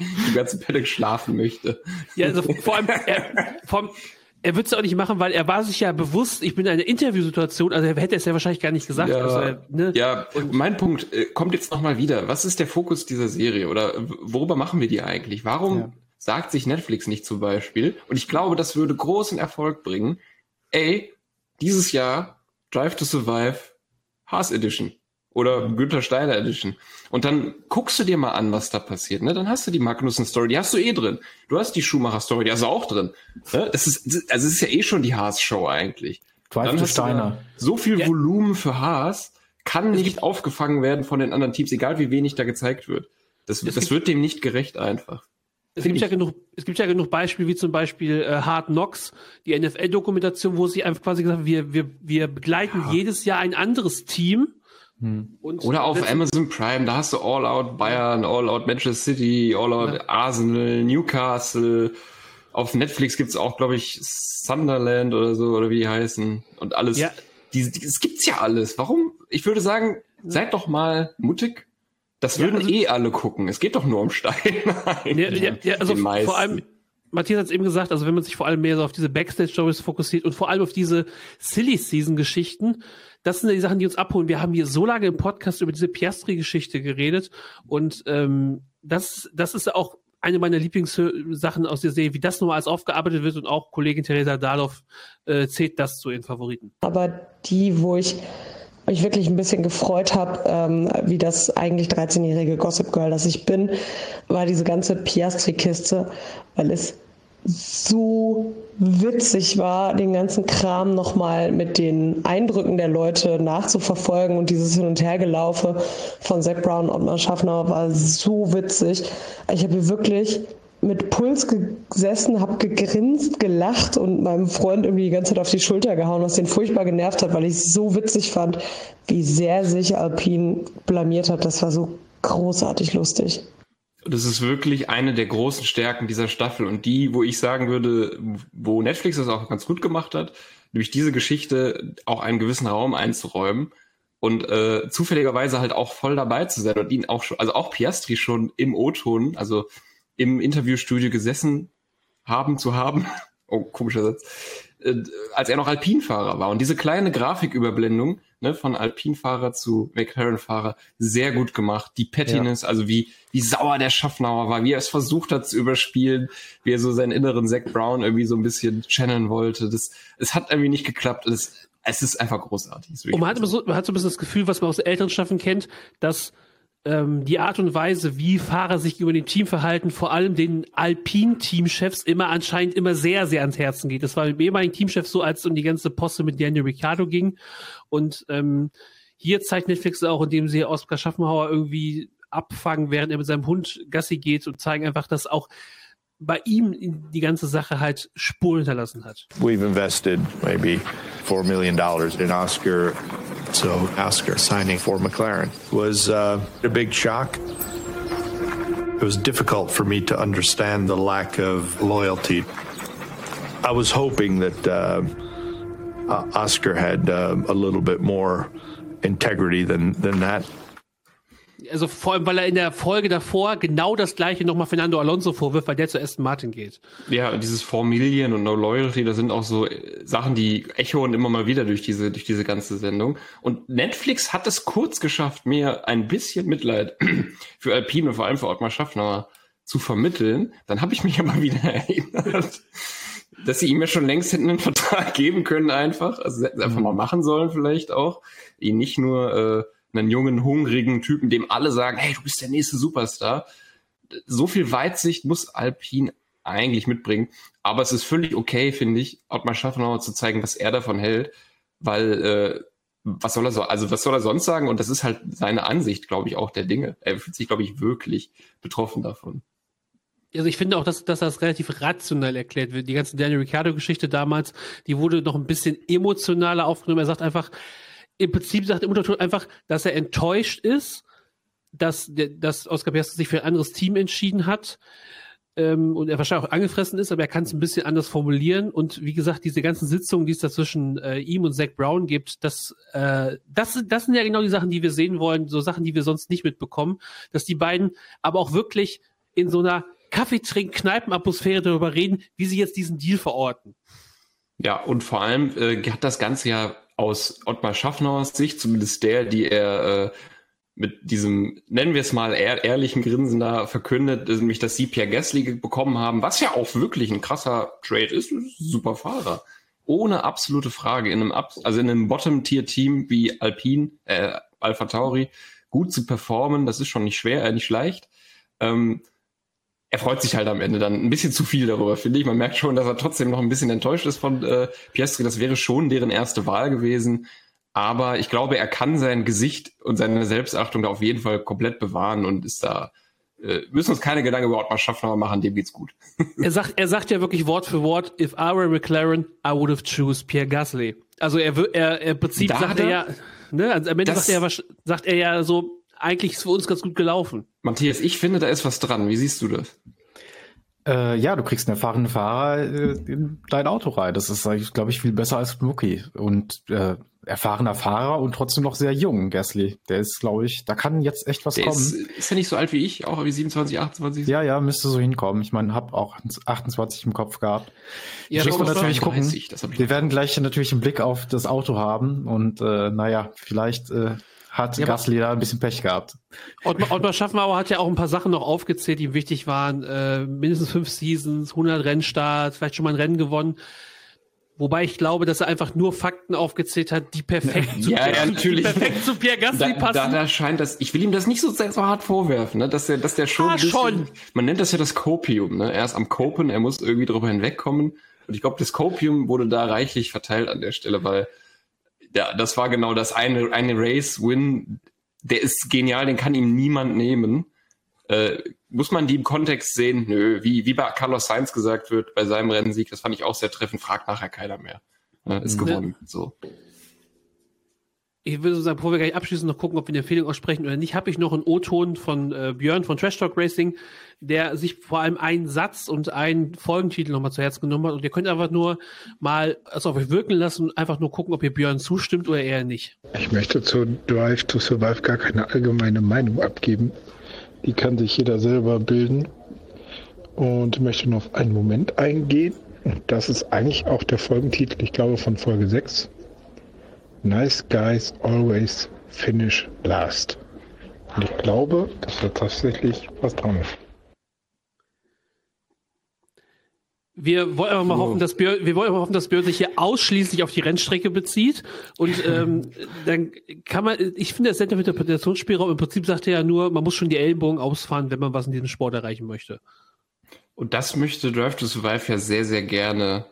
die ganze Paddock schlafen möchte. Ja, also vor allem, er, vor allem, er würde es auch nicht machen, weil er war sich ja bewusst, ich bin in einer Interviewsituation, also er hätte es ja wahrscheinlich gar nicht gesagt. Ja, also er, ne? ja und mein Punkt äh, kommt jetzt nochmal wieder. Was ist der Fokus dieser Serie oder worüber machen wir die eigentlich? Warum ja. Sagt sich Netflix nicht zum Beispiel? Und ich glaube, das würde großen Erfolg bringen. Ey, dieses Jahr Drive to Survive Haas Edition oder Günther Steiner Edition. Und dann guckst du dir mal an, was da passiert. Ne? Dann hast du die Magnussen-Story, die hast du eh drin. Du hast die Schumacher-Story, die hast du auch drin. Ne? Das ist, also es ist ja eh schon die Haas-Show eigentlich. Drive dann Steiner. So viel ja. Volumen für Haas kann nicht aufgefangen werden von den anderen Teams, egal wie wenig da gezeigt wird. Das, das wird dem nicht gerecht einfach. Es gibt, ja genug, es gibt ja genug Beispiele, wie zum Beispiel äh, Hard Knocks, die NFL-Dokumentation, wo sie einfach quasi gesagt haben, wir, wir, wir begleiten ja. jedes Jahr ein anderes Team hm. Oder auf Amazon Prime, da hast du All Out Bayern, All Out Manchester City, All Out ja. Arsenal, Newcastle. Auf Netflix gibt's auch, glaube ich, Sunderland oder so, oder wie die heißen. Und alles. Ja. Die, die, das gibt's ja alles. Warum? Ich würde sagen, seid doch mal mutig. Das würden ja, also, eh alle gucken. Es geht doch nur um Stein. ja, ja, ja, also vor allem, Matthias hat es eben gesagt, also wenn man sich vor allem mehr so auf diese Backstage-Stories fokussiert und vor allem auf diese Silly-Season-Geschichten, das sind die Sachen, die uns abholen. Wir haben hier so lange im Podcast über diese Piastri-Geschichte geredet und ähm, das, das ist auch eine meiner Lieblingssachen aus der Serie, wie das nur als aufgearbeitet wird und auch Kollegin Theresa Dahloff äh, zählt das zu ihren Favoriten. Aber die, wo ich mich wirklich ein bisschen gefreut habe, ähm, wie das eigentlich 13-jährige Gossip Girl, das ich bin, war diese ganze Piastri-Kiste, weil es so witzig war, den ganzen Kram nochmal mit den Eindrücken der Leute nachzuverfolgen und dieses Hin- und Hergelaufe von Zac Brown und Ottmar Schaffner war so witzig. Ich habe wirklich mit Puls gesessen, habe gegrinst, gelacht und meinem Freund irgendwie die ganze Zeit auf die Schulter gehauen, was den furchtbar genervt hat, weil ich es so witzig fand, wie sehr sich Alpine blamiert hat. Das war so großartig lustig. Das ist wirklich eine der großen Stärken dieser Staffel und die, wo ich sagen würde, wo Netflix das auch ganz gut gemacht hat, durch diese Geschichte auch einen gewissen Raum einzuräumen und äh, zufälligerweise halt auch voll dabei zu sein und ihn auch schon, also auch Piastri schon im O-Ton, also im Interviewstudio gesessen haben zu haben. Oh, komischer Satz. Äh, als er noch Alpinfahrer war. Und diese kleine Grafiküberblendung ne, von Alpinfahrer zu McLaren-Fahrer sehr gut gemacht. Die Pettiness, ja. also wie, wie sauer der Schaffnauer war, wie er es versucht hat zu überspielen, wie er so seinen inneren Zack Brown irgendwie so ein bisschen channeln wollte. Das, es hat irgendwie nicht geklappt. Es, es ist einfach großartig. Ist und man hat, so, man hat so ein bisschen das Gefühl, was man aus älteren Staffeln kennt, dass ähm, die Art und Weise, wie Fahrer sich über dem Team verhalten, vor allem den Alpin-Teamchefs immer anscheinend immer sehr, sehr ans Herzen geht. Das war mit dem ehemaligen Teamchef so, als es um die ganze Poste mit Daniel Ricciardo ging. Und ähm, hier zeigt Netflix auch, indem sie Oskar Schaffenhauer irgendwie abfangen, während er mit seinem Hund Gassi geht und zeigen einfach, dass auch bei ihm die ganze Sache halt Spuren hinterlassen hat. We've invested maybe four million dollars in Oscar So Oscar signing for McLaren was uh, a big shock. It was difficult for me to understand the lack of loyalty. I was hoping that uh, uh, Oscar had uh, a little bit more integrity than than that. Also vor allem, weil er in der Folge davor genau das gleiche nochmal Fernando Alonso vorwirft, weil der zu Aston Martin geht. Ja, dieses Four Million und No Loyalty, das sind auch so äh, Sachen, die echoen immer mal wieder durch diese, durch diese ganze Sendung. Und Netflix hat es kurz geschafft, mir ein bisschen Mitleid für Alpine und vor allem für Ottmar Schaffner zu vermitteln. Dann habe ich mich aber wieder erinnert, dass sie ihm ja schon längst hätten einen Vertrag geben können einfach. Also sie hätten es einfach mal machen sollen vielleicht auch. Ihn nicht nur... Äh, einen jungen, hungrigen Typen, dem alle sagen, hey, du bist der nächste Superstar. So viel Weitsicht muss Alpine eigentlich mitbringen. Aber es ist völlig okay, finde ich, Ottmar Schaffenauer zu zeigen, was er davon hält, weil äh, was soll er so, also was soll er sonst sagen? Und das ist halt seine Ansicht, glaube ich, auch der Dinge. Er fühlt sich, glaube ich, wirklich betroffen davon. Also ich finde auch, dass, dass das relativ rational erklärt wird. Die ganze Daniel Ricciardo-Geschichte damals, die wurde noch ein bisschen emotionaler aufgenommen. Er sagt einfach, im Prinzip sagt der Unterton einfach, dass er enttäuscht ist, dass, dass Oscar Piastri sich für ein anderes Team entschieden hat ähm, und er wahrscheinlich auch angefressen ist, aber er kann es ein bisschen anders formulieren. Und wie gesagt, diese ganzen Sitzungen, die es da zwischen äh, ihm und Zach Brown gibt, das, äh, das, das sind ja genau die Sachen, die wir sehen wollen, so Sachen, die wir sonst nicht mitbekommen, dass die beiden aber auch wirklich in so einer Kaffeetrink-Kneipen-Atmosphäre darüber reden, wie sie jetzt diesen Deal verorten. Ja, und vor allem äh, hat das Ganze ja aus Ottmar Schaffners Sicht, zumindest der, die er äh, mit diesem, nennen wir es mal, ehr ehrlichen Grinsen da verkündet, nämlich, dass sie Pierre Gasly bekommen haben, was ja auch wirklich ein krasser Trade ist, super Fahrer. Ohne absolute Frage. In einem, Ab also in einem Bottom-Tier-Team wie Alpine, äh, Alpha Tauri, gut zu performen, das ist schon nicht schwer, äh, nicht leicht. Ähm, er freut sich halt am Ende dann ein bisschen zu viel darüber, finde ich. Man merkt schon, dass er trotzdem noch ein bisschen enttäuscht ist von äh, Piastri. Das wäre schon deren erste Wahl gewesen. Aber ich glaube, er kann sein Gesicht und seine Selbstachtung da auf jeden Fall komplett bewahren und ist da, äh, müssen uns keine Gedanken über Ottmar Schaffner machen, dem geht's gut. er sagt, er sagt ja wirklich Wort für Wort, if I were McLaren, I would have choose Pierre Gasly. Also er, er, er im Prinzip da sagt er ja, ne, also am Ende sagt er, sagt er ja so, eigentlich ist für uns ganz gut gelaufen. Matthias, ich finde, da ist was dran. Wie siehst du das? Äh, ja, du kriegst einen erfahrenen Fahrer äh, in dein Auto rein. Das ist, glaube ich, viel besser als ein Rookie. Und äh, erfahrener Fahrer und trotzdem noch sehr jung, Gasly. Der ist, glaube ich, da kann jetzt echt was Der kommen. Ist, ist er nicht so alt wie ich, auch wie 27, 28? Ja, ja, müsste so hinkommen. Ich meine, habe auch 28 im Kopf gehabt. Ja, das muss man natürlich gucken. 30, Wir werden gleich natürlich einen Blick auf das Auto haben und äh, naja, vielleicht äh, hat ja, Gasly da ein bisschen Pech gehabt. Ottmar, Ottmar Schaffenauer hat ja auch ein paar Sachen noch aufgezählt, die ihm wichtig waren. Äh, mindestens fünf Seasons, 100 Rennstarts, vielleicht schon mal ein Rennen gewonnen. Wobei ich glaube, dass er einfach nur Fakten aufgezählt hat, die perfekt, zu, ja, ja, natürlich. perfekt zu Pierre Gasly da, passen. Da, da scheint das, ich will ihm das nicht so, so hart vorwerfen, ne? dass er, dass der schon, ah, bisschen, schon. man nennt das ja das Copium, ne? Er ist am Copen, er muss irgendwie drüber hinwegkommen. Und ich glaube, das Copium wurde da reichlich verteilt an der Stelle, weil ja, das war genau das eine, eine Race-Win. Der ist genial, den kann ihm niemand nehmen. Äh, muss man die im Kontext sehen? Nö, wie, wie bei Carlos Sainz gesagt wird bei seinem Rennsieg, das fand ich auch sehr treffend, fragt nachher keiner mehr. Äh, ist gewonnen. Ja. So ich würde sagen, bevor wir gleich abschließen, noch gucken, ob wir eine Empfehlung aussprechen oder nicht, habe ich noch einen O-Ton von äh, Björn von Trash Talk Racing, der sich vor allem einen Satz und einen Folgentitel nochmal zu Herzen genommen hat. Und ihr könnt einfach nur mal es auf euch wirken lassen und einfach nur gucken, ob ihr Björn zustimmt oder eher nicht. Ich möchte zu Drive to Survive gar keine allgemeine Meinung abgeben. Die kann sich jeder selber bilden. Und möchte nur auf einen Moment eingehen. Das ist eigentlich auch der Folgentitel, ich glaube, von Folge 6 Nice guys always finish last. Und ich glaube, dass da tatsächlich was dran ist. Wir wollen aber mal oh. hoffen, dass Björn, wir wollen aber hoffen, dass Björn sich hier ausschließlich auf die Rennstrecke bezieht. Und ähm, dann kann man, ich finde, das mit Interpretationsspielraum. Im Prinzip sagt er ja nur, man muss schon die Ellenbogen ausfahren, wenn man was in diesem Sport erreichen möchte. Und das möchte Drive to Survive ja sehr, sehr gerne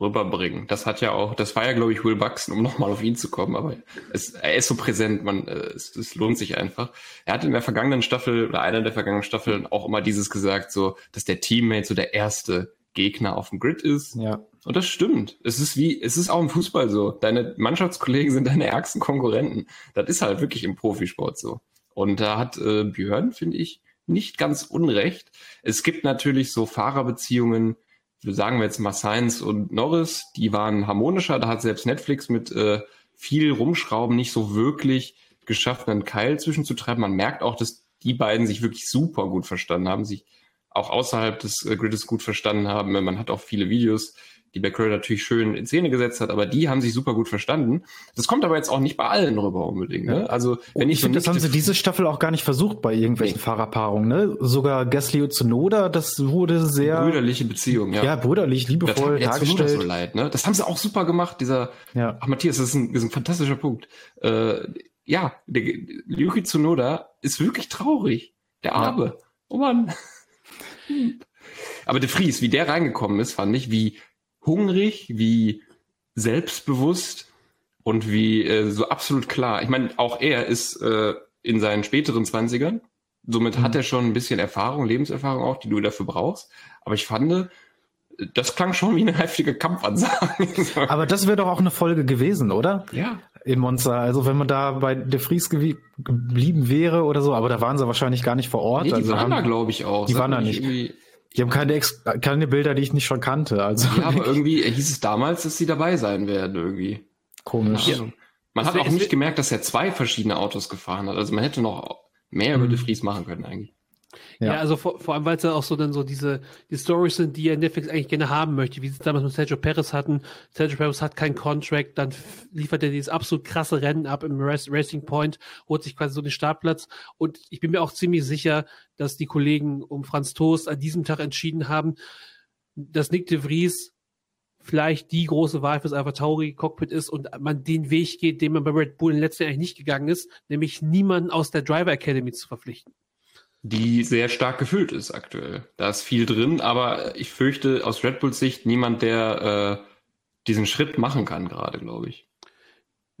rüberbringen. Das hat ja auch, das war ja, glaube ich, Will Buxton, um nochmal auf ihn zu kommen, aber es, er ist so präsent, man, äh, es, es lohnt sich einfach. Er hat in der vergangenen Staffel oder einer der vergangenen Staffeln auch immer dieses gesagt, so, dass der Teammate so der erste Gegner auf dem Grid ist. Ja. Und das stimmt. Es ist wie, es ist auch im Fußball so. Deine Mannschaftskollegen sind deine ärgsten Konkurrenten. Das ist halt wirklich im Profisport so. Und da hat äh, Björn, finde ich, nicht ganz unrecht. Es gibt natürlich so Fahrerbeziehungen, sagen wir jetzt mal Sainz und Norris, die waren harmonischer. Da hat selbst Netflix mit äh, viel rumschrauben nicht so wirklich geschafft, einen Keil zwischenzutreiben. Man merkt auch, dass die beiden sich wirklich super gut verstanden haben, sich auch außerhalb des äh, Grids gut verstanden haben. Man hat auch viele Videos, die Batgirl natürlich schön in Szene gesetzt hat, aber die haben sich super gut verstanden. Das kommt aber jetzt auch nicht bei allen rüber unbedingt. Ne? Also wenn Und ich, ich finde, das haben sie diese Staffel auch gar nicht versucht bei irgendwelchen nee. Fahrerpaarungen. Ne? Sogar Gasly und Tsunoda, das wurde sehr brüderliche Beziehung. Ja, ja brüderlich, liebevoll das dargestellt. So leid, ne? Das haben sie auch super gemacht. Dieser, ja. ach Matthias, das ist ein, das ist ein fantastischer Punkt. Äh, ja, der, Yuki Tsunoda ist wirklich traurig. Der Arme. Ja. Oh Mann. Aber De Vries, wie der reingekommen ist, fand ich, wie hungrig, wie selbstbewusst und wie äh, so absolut klar. Ich meine, auch er ist äh, in seinen späteren Zwanzigern. Somit mhm. hat er schon ein bisschen Erfahrung, Lebenserfahrung auch, die du dafür brauchst. Aber ich fand, das klang schon wie eine heftige Kampfansage. Aber das wäre doch auch eine Folge gewesen, oder? Ja. In Monster. Also wenn man da bei De Vries geblieben wäre oder so, aber da waren sie wahrscheinlich gar nicht vor Ort. Nee, die also waren haben, da, glaube ich, auch. Die waren da nicht. Die haben keine, Ex keine Bilder, die ich nicht schon kannte. Also ja, aber irgendwie hieß es damals, dass sie dabei sein werden, irgendwie. Komisch. Ja. Man hat auch nicht gemerkt, dass er zwei verschiedene Autos gefahren hat. Also man hätte noch mehr über mhm. De Vries machen können eigentlich. Ja, ja also vor, vor allem, weil es ja auch so dann so diese die Stories sind, die ja Netflix eigentlich gerne haben möchte, wie sie es damals mit Sergio Perez hatten. Sergio Perez hat keinen Contract, dann liefert er dieses absolut krasse Rennen ab im Racing Point, holt sich quasi so den Startplatz. Und ich bin mir auch ziemlich sicher, dass die Kollegen um Franz Toast an diesem Tag entschieden haben, dass Nick de Vries vielleicht die große Wahl fürs Alpha Tauri Cockpit ist und man den Weg geht, den man bei Red Bull in Jahren eigentlich nicht gegangen ist, nämlich niemanden aus der Driver Academy zu verpflichten die sehr stark gefüllt ist aktuell. Da ist viel drin, aber ich fürchte aus Red Bulls Sicht niemand, der äh, diesen Schritt machen kann gerade, glaube ich.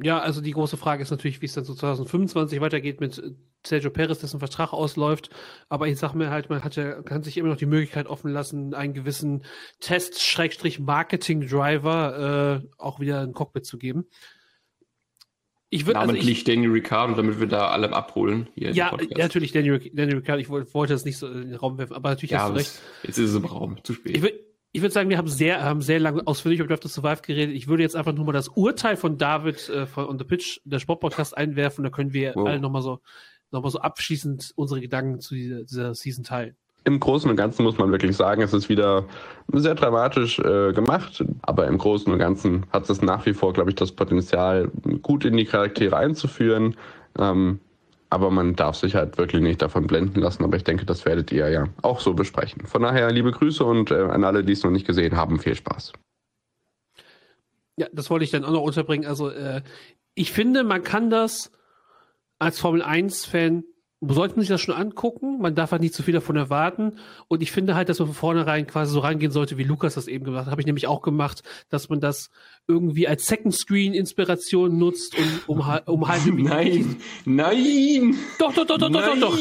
Ja, also die große Frage ist natürlich, wie es dann so 2025 weitergeht mit Sergio Perez, dessen Vertrag ausläuft. Aber ich sag mir halt, man hat ja, kann sich immer noch die Möglichkeit offen lassen, einen gewissen Test-Marketing-Driver äh, auch wieder ein Cockpit zu geben. Ich würde Namentlich also ich, Daniel Ricciardo, damit wir da alle abholen. Ja, natürlich Daniel, Daniel Ricciardo. Ich wollte das nicht so in den Raum werfen, aber natürlich ja, hast du recht. Jetzt ist es im Raum, zu spät. Ich würde ich würd sagen, wir haben sehr, haben sehr lange ausführlich über Draft to Survive geredet. Ich würde jetzt einfach nur mal das Urteil von David äh, von On the Pitch, der Sportpodcast, einwerfen. Da können wir wow. alle nochmal so, noch mal so abschließend unsere Gedanken zu dieser, dieser Season teilen im Großen und Ganzen muss man wirklich sagen, es ist wieder sehr dramatisch äh, gemacht, aber im Großen und Ganzen hat es nach wie vor, glaube ich, das Potenzial, gut in die Charaktere einzuführen. Ähm, aber man darf sich halt wirklich nicht davon blenden lassen. Aber ich denke, das werdet ihr ja auch so besprechen. Von daher liebe Grüße und äh, an alle, die es noch nicht gesehen haben, viel Spaß. Ja, das wollte ich dann auch noch unterbringen. Also äh, ich finde, man kann das als Formel 1-Fan sollte man sich das schon angucken. Man darf halt nicht zu viel davon erwarten. Und ich finde halt, dass man von vornherein quasi so rangehen sollte, wie Lukas das eben gemacht hat. Habe ich nämlich auch gemacht, dass man das irgendwie als Second Screen Inspiration nutzt und um, um halt. Nein, nein! Doch, doch, doch, doch, nein, doch, doch.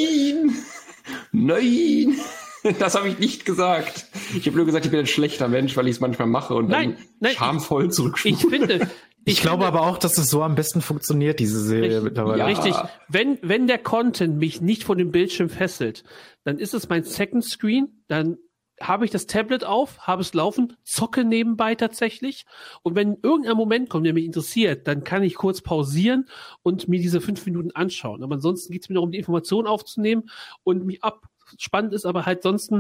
Nein! Das habe ich nicht gesagt. Ich habe nur gesagt, ich bin ein schlechter Mensch, weil ich es manchmal mache und nein, dann nein, schamvoll zurückspule. Ich finde, ich, ich glaube aber auch, dass es so am besten funktioniert, diese Serie richtig, mittlerweile. Ja. Richtig. Wenn, wenn der Content mich nicht von dem Bildschirm fesselt, dann ist es mein Second Screen, dann habe ich das Tablet auf, habe es laufen, zocke nebenbei tatsächlich. Und wenn irgendein Moment kommt, der mich interessiert, dann kann ich kurz pausieren und mir diese fünf Minuten anschauen. Aber ansonsten geht es mir darum, die Informationen aufzunehmen und mich ab. Spannend ist aber halt sonst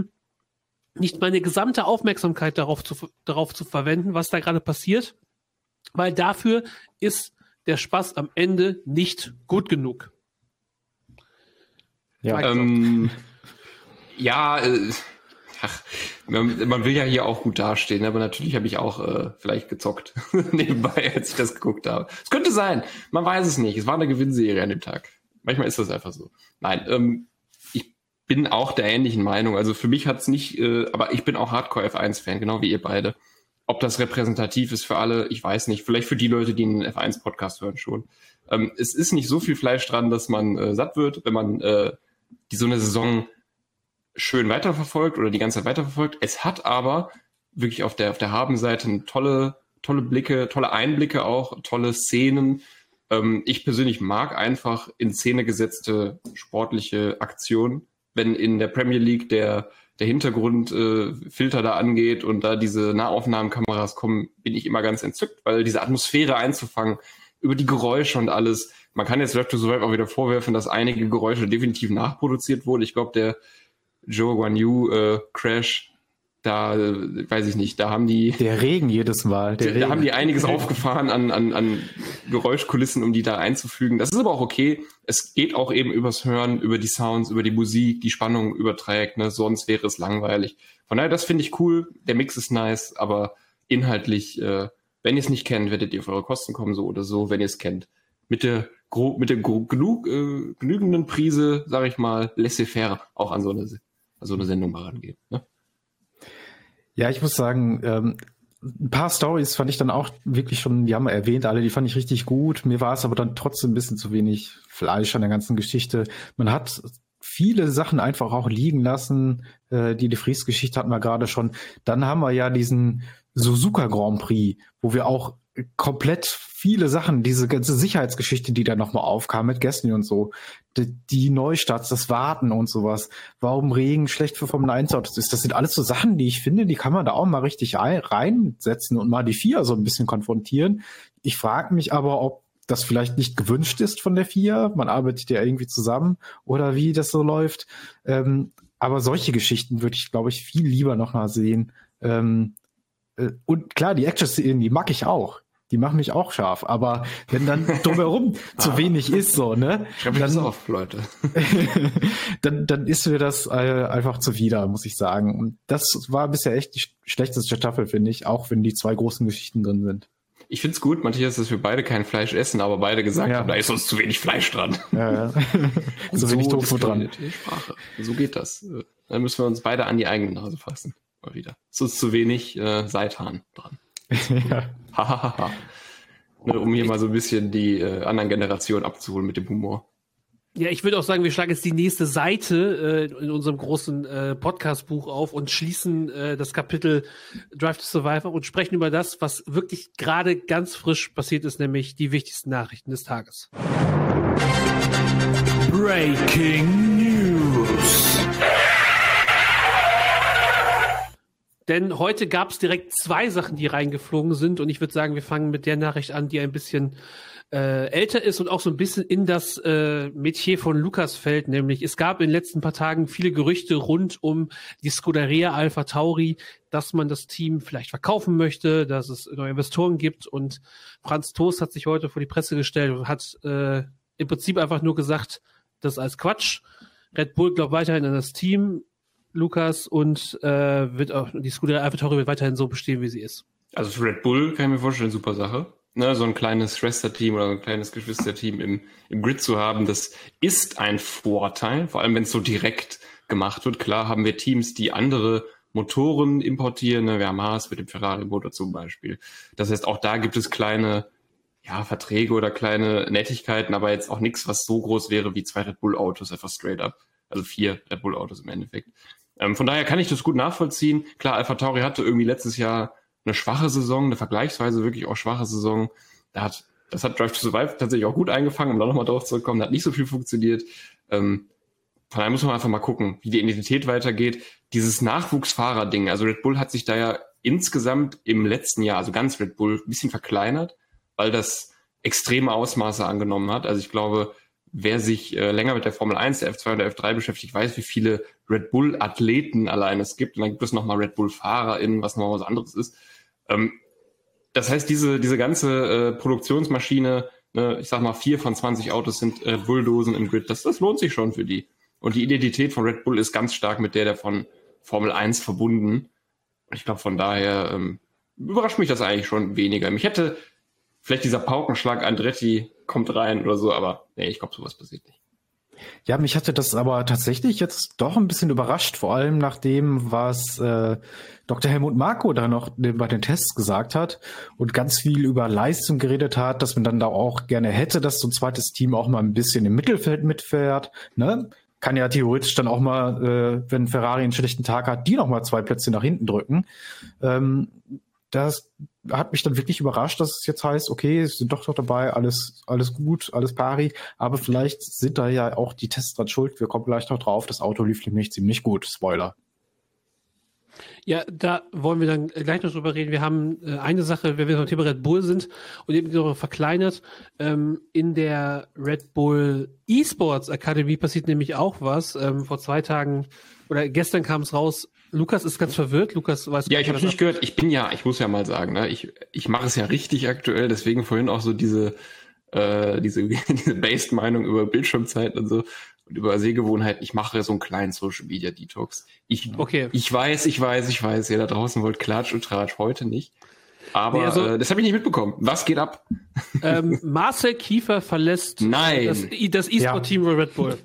nicht meine gesamte Aufmerksamkeit darauf zu, darauf zu verwenden, was da gerade passiert, weil dafür ist der Spaß am Ende nicht gut genug. Ja, ähm, ja äh, ach, man, man, will ja hier auch gut dastehen, aber natürlich habe ich auch äh, vielleicht gezockt nebenbei, als ich das geguckt habe. Es könnte sein, man weiß es nicht. Es war eine Gewinnserie an dem Tag. Manchmal ist das einfach so. Nein, ähm, ich bin auch der ähnlichen Meinung. Also für mich hat es nicht, äh, aber ich bin auch Hardcore F1-Fan, genau wie ihr beide. Ob das repräsentativ ist für alle, ich weiß nicht. Vielleicht für die Leute, die einen F1-Podcast hören, schon. Ähm, es ist nicht so viel Fleisch dran, dass man äh, satt wird, wenn man äh, die so eine Saison schön weiterverfolgt oder die ganze Zeit weiterverfolgt. Es hat aber wirklich auf der, auf der Habenseite tolle, tolle Blicke, tolle Einblicke auch, tolle Szenen. Ähm, ich persönlich mag einfach in Szene gesetzte sportliche Aktionen. Wenn in der Premier League der der Hintergrundfilter äh, da angeht und da diese Nahaufnahmenkameras kommen, bin ich immer ganz entzückt, weil diese Atmosphäre einzufangen, über die Geräusche und alles. Man kann jetzt Drive to Survive auch wieder vorwerfen, dass einige Geräusche definitiv nachproduziert wurden. Ich glaube, der Joe Guan Yu äh, Crash da weiß ich nicht, da haben die. Der Regen jedes Mal. da, da haben die einiges aufgefahren an, an, an Geräuschkulissen, um die da einzufügen. Das ist aber auch okay. Es geht auch eben übers Hören, über die Sounds, über die Musik, die Spannung überträgt, ne? sonst wäre es langweilig. Von daher, das finde ich cool. Der Mix ist nice, aber inhaltlich, äh, wenn ihr es nicht kennt, werdet ihr auf eure Kosten kommen, so oder so, wenn ihr es kennt. Mit der, mit der genug, äh, genügenden Prise, sage ich mal, laissez-faire auch an so eine, an so eine Sendung mal rangehen. Ne? Ja, ich muss sagen, ähm, ein paar Stories fand ich dann auch wirklich schon, die haben wir erwähnt, alle, die fand ich richtig gut. Mir war es aber dann trotzdem ein bisschen zu wenig Fleisch an der ganzen Geschichte. Man hat viele Sachen einfach auch liegen lassen. Äh, die De Vries-Geschichte hatten wir gerade schon. Dann haben wir ja diesen Suzuka Grand Prix, wo wir auch komplett viele Sachen, diese ganze Sicherheitsgeschichte, die da nochmal aufkam mit Gästen und so, die, die Neustarts, das Warten und sowas, warum Regen schlecht für Formel 1 Autos ist, das sind alles so Sachen, die ich finde, die kann man da auch mal richtig reinsetzen und mal die vier so ein bisschen konfrontieren. Ich frage mich aber, ob das vielleicht nicht gewünscht ist von der vier, man arbeitet ja irgendwie zusammen oder wie das so läuft. Ähm, aber solche Geschichten würde ich, glaube ich, viel lieber noch mal sehen. Ähm, äh, und klar, die Action-Szenen, die mag ich auch die machen mich auch scharf. Aber wenn dann drumherum zu wenig ist, so, ne? Schreib dann, das auf, Leute. dann, dann ist mir das äh, einfach zuwider, muss ich sagen. Und das war bisher echt die schlechteste Staffel, finde ich, auch wenn die zwei großen Geschichten drin sind. Ich find's gut, Matthias, dass wir beide kein Fleisch essen, aber beide gesagt ja. haben, da ist uns zu wenig Fleisch dran. Ja, ja. so, so wenig Tofu dran. Sprache. So geht das. Dann müssen wir uns beide an die eigene Nase fassen. Mal wieder. Es ist zu wenig äh, Seitan dran. Ja. ne, um hier mal so ein bisschen die äh, anderen Generationen abzuholen mit dem Humor. Ja, ich würde auch sagen, wir schlagen jetzt die nächste Seite äh, in unserem großen äh, Podcast-Buch auf und schließen äh, das Kapitel Drive to Survive und sprechen über das, was wirklich gerade ganz frisch passiert ist, nämlich die wichtigsten Nachrichten des Tages. Breaking Denn heute gab es direkt zwei Sachen, die reingeflogen sind. Und ich würde sagen, wir fangen mit der Nachricht an, die ein bisschen äh, älter ist und auch so ein bisschen in das äh, Metier von Lukas fällt. Nämlich, es gab in den letzten paar Tagen viele Gerüchte rund um die Scuderia Alpha Tauri, dass man das Team vielleicht verkaufen möchte, dass es neue Investoren gibt. Und Franz Toast hat sich heute vor die Presse gestellt und hat äh, im Prinzip einfach nur gesagt, das ist als Quatsch. Red Bull glaubt weiterhin an das Team. Lukas, und äh, wird auch die Scuderia AlphaTauri wird weiterhin so bestehen, wie sie ist. Also für Red Bull kann ich mir vorstellen, super Sache. Ne, so ein kleines Schwesterteam oder ein kleines Geschwisterteam im, im Grid zu haben, das ist ein Vorteil, vor allem wenn es so direkt gemacht wird. Klar haben wir Teams, die andere Motoren importieren. Ne? Wir haben Haas mit dem Ferrari-Motor zum Beispiel. Das heißt, auch da gibt es kleine ja, Verträge oder kleine Nettigkeiten, aber jetzt auch nichts, was so groß wäre wie zwei Red Bull-Autos, einfach straight up. Also vier Red Bull-Autos im Endeffekt. Ähm, von daher kann ich das gut nachvollziehen. Klar, Alpha Tauri hatte irgendwie letztes Jahr eine schwache Saison, eine vergleichsweise wirklich auch schwache Saison. Da hat, das hat Drive to Survive tatsächlich auch gut eingefangen, um da nochmal drauf zurückzukommen. Da hat nicht so viel funktioniert. Ähm, von daher muss man einfach mal gucken, wie die Identität weitergeht. Dieses Nachwuchsfahrer-Ding, also Red Bull hat sich da ja insgesamt im letzten Jahr, also ganz Red Bull, ein bisschen verkleinert, weil das extreme Ausmaße angenommen hat. Also ich glaube, wer sich äh, länger mit der Formel 1, der F2 und der F3 beschäftigt, weiß, wie viele Red Bull-Athleten allein es gibt. Und dann gibt es nochmal Red Bull-FahrerInnen, was nochmal was anderes ist. Ähm, das heißt, diese, diese ganze äh, Produktionsmaschine, ne, ich sag mal, vier von 20 Autos sind äh, Bulldosen im Grid, das, das lohnt sich schon für die. Und die Identität von Red Bull ist ganz stark mit der der von Formel 1 verbunden. Ich glaube, von daher ähm, überrascht mich das eigentlich schon weniger. Mich hätte vielleicht dieser Paukenschlag Andretti kommt rein oder so, aber nee, ich glaube, sowas passiert nicht. Ja, mich hatte das aber tatsächlich jetzt doch ein bisschen überrascht, vor allem nach dem, was äh, Dr. Helmut Marko da noch bei den Tests gesagt hat und ganz viel über Leistung geredet hat, dass man dann da auch gerne hätte, dass so ein zweites Team auch mal ein bisschen im Mittelfeld mitfährt. Ne? Kann ja theoretisch dann auch mal, äh, wenn Ferrari einen schlechten Tag hat, die noch mal zwei Plätze nach hinten drücken. Ähm, das hat mich dann wirklich überrascht, dass es jetzt heißt, okay, es sind doch noch dabei, alles, alles gut, alles pari, aber vielleicht sind da ja auch die Tests dran schuld. Wir kommen gleich noch drauf. Das Auto lief nämlich ziemlich gut. Spoiler. Ja, da wollen wir dann gleich noch drüber reden. Wir haben äh, eine Sache, wenn wir beim Thema Red Bull sind und eben noch verkleinert, ähm, in der Red Bull Esports Akademie passiert nämlich auch was. Ähm, vor zwei Tagen oder gestern kam es raus, Lukas ist ganz verwirrt. Lukas weiß Ja, ich habe nicht gehört. Ich bin ja, ich muss ja mal sagen, ne, ich, ich mache es ja richtig aktuell, deswegen vorhin auch so diese, äh, diese, diese Based-Meinung über Bildschirmzeit und so und über Sehgewohnheiten. Ich mache so einen kleinen Social Media Detox. Ich, okay. ich weiß, ich weiß, ich weiß, ihr da draußen wollt Klatsch und Tratsch, heute nicht. Aber nee, also, äh, das habe ich nicht mitbekommen. Was geht ab? Ähm, Marcel Kiefer verlässt Nein. das, das E-Sport-Team ja. Red Bull.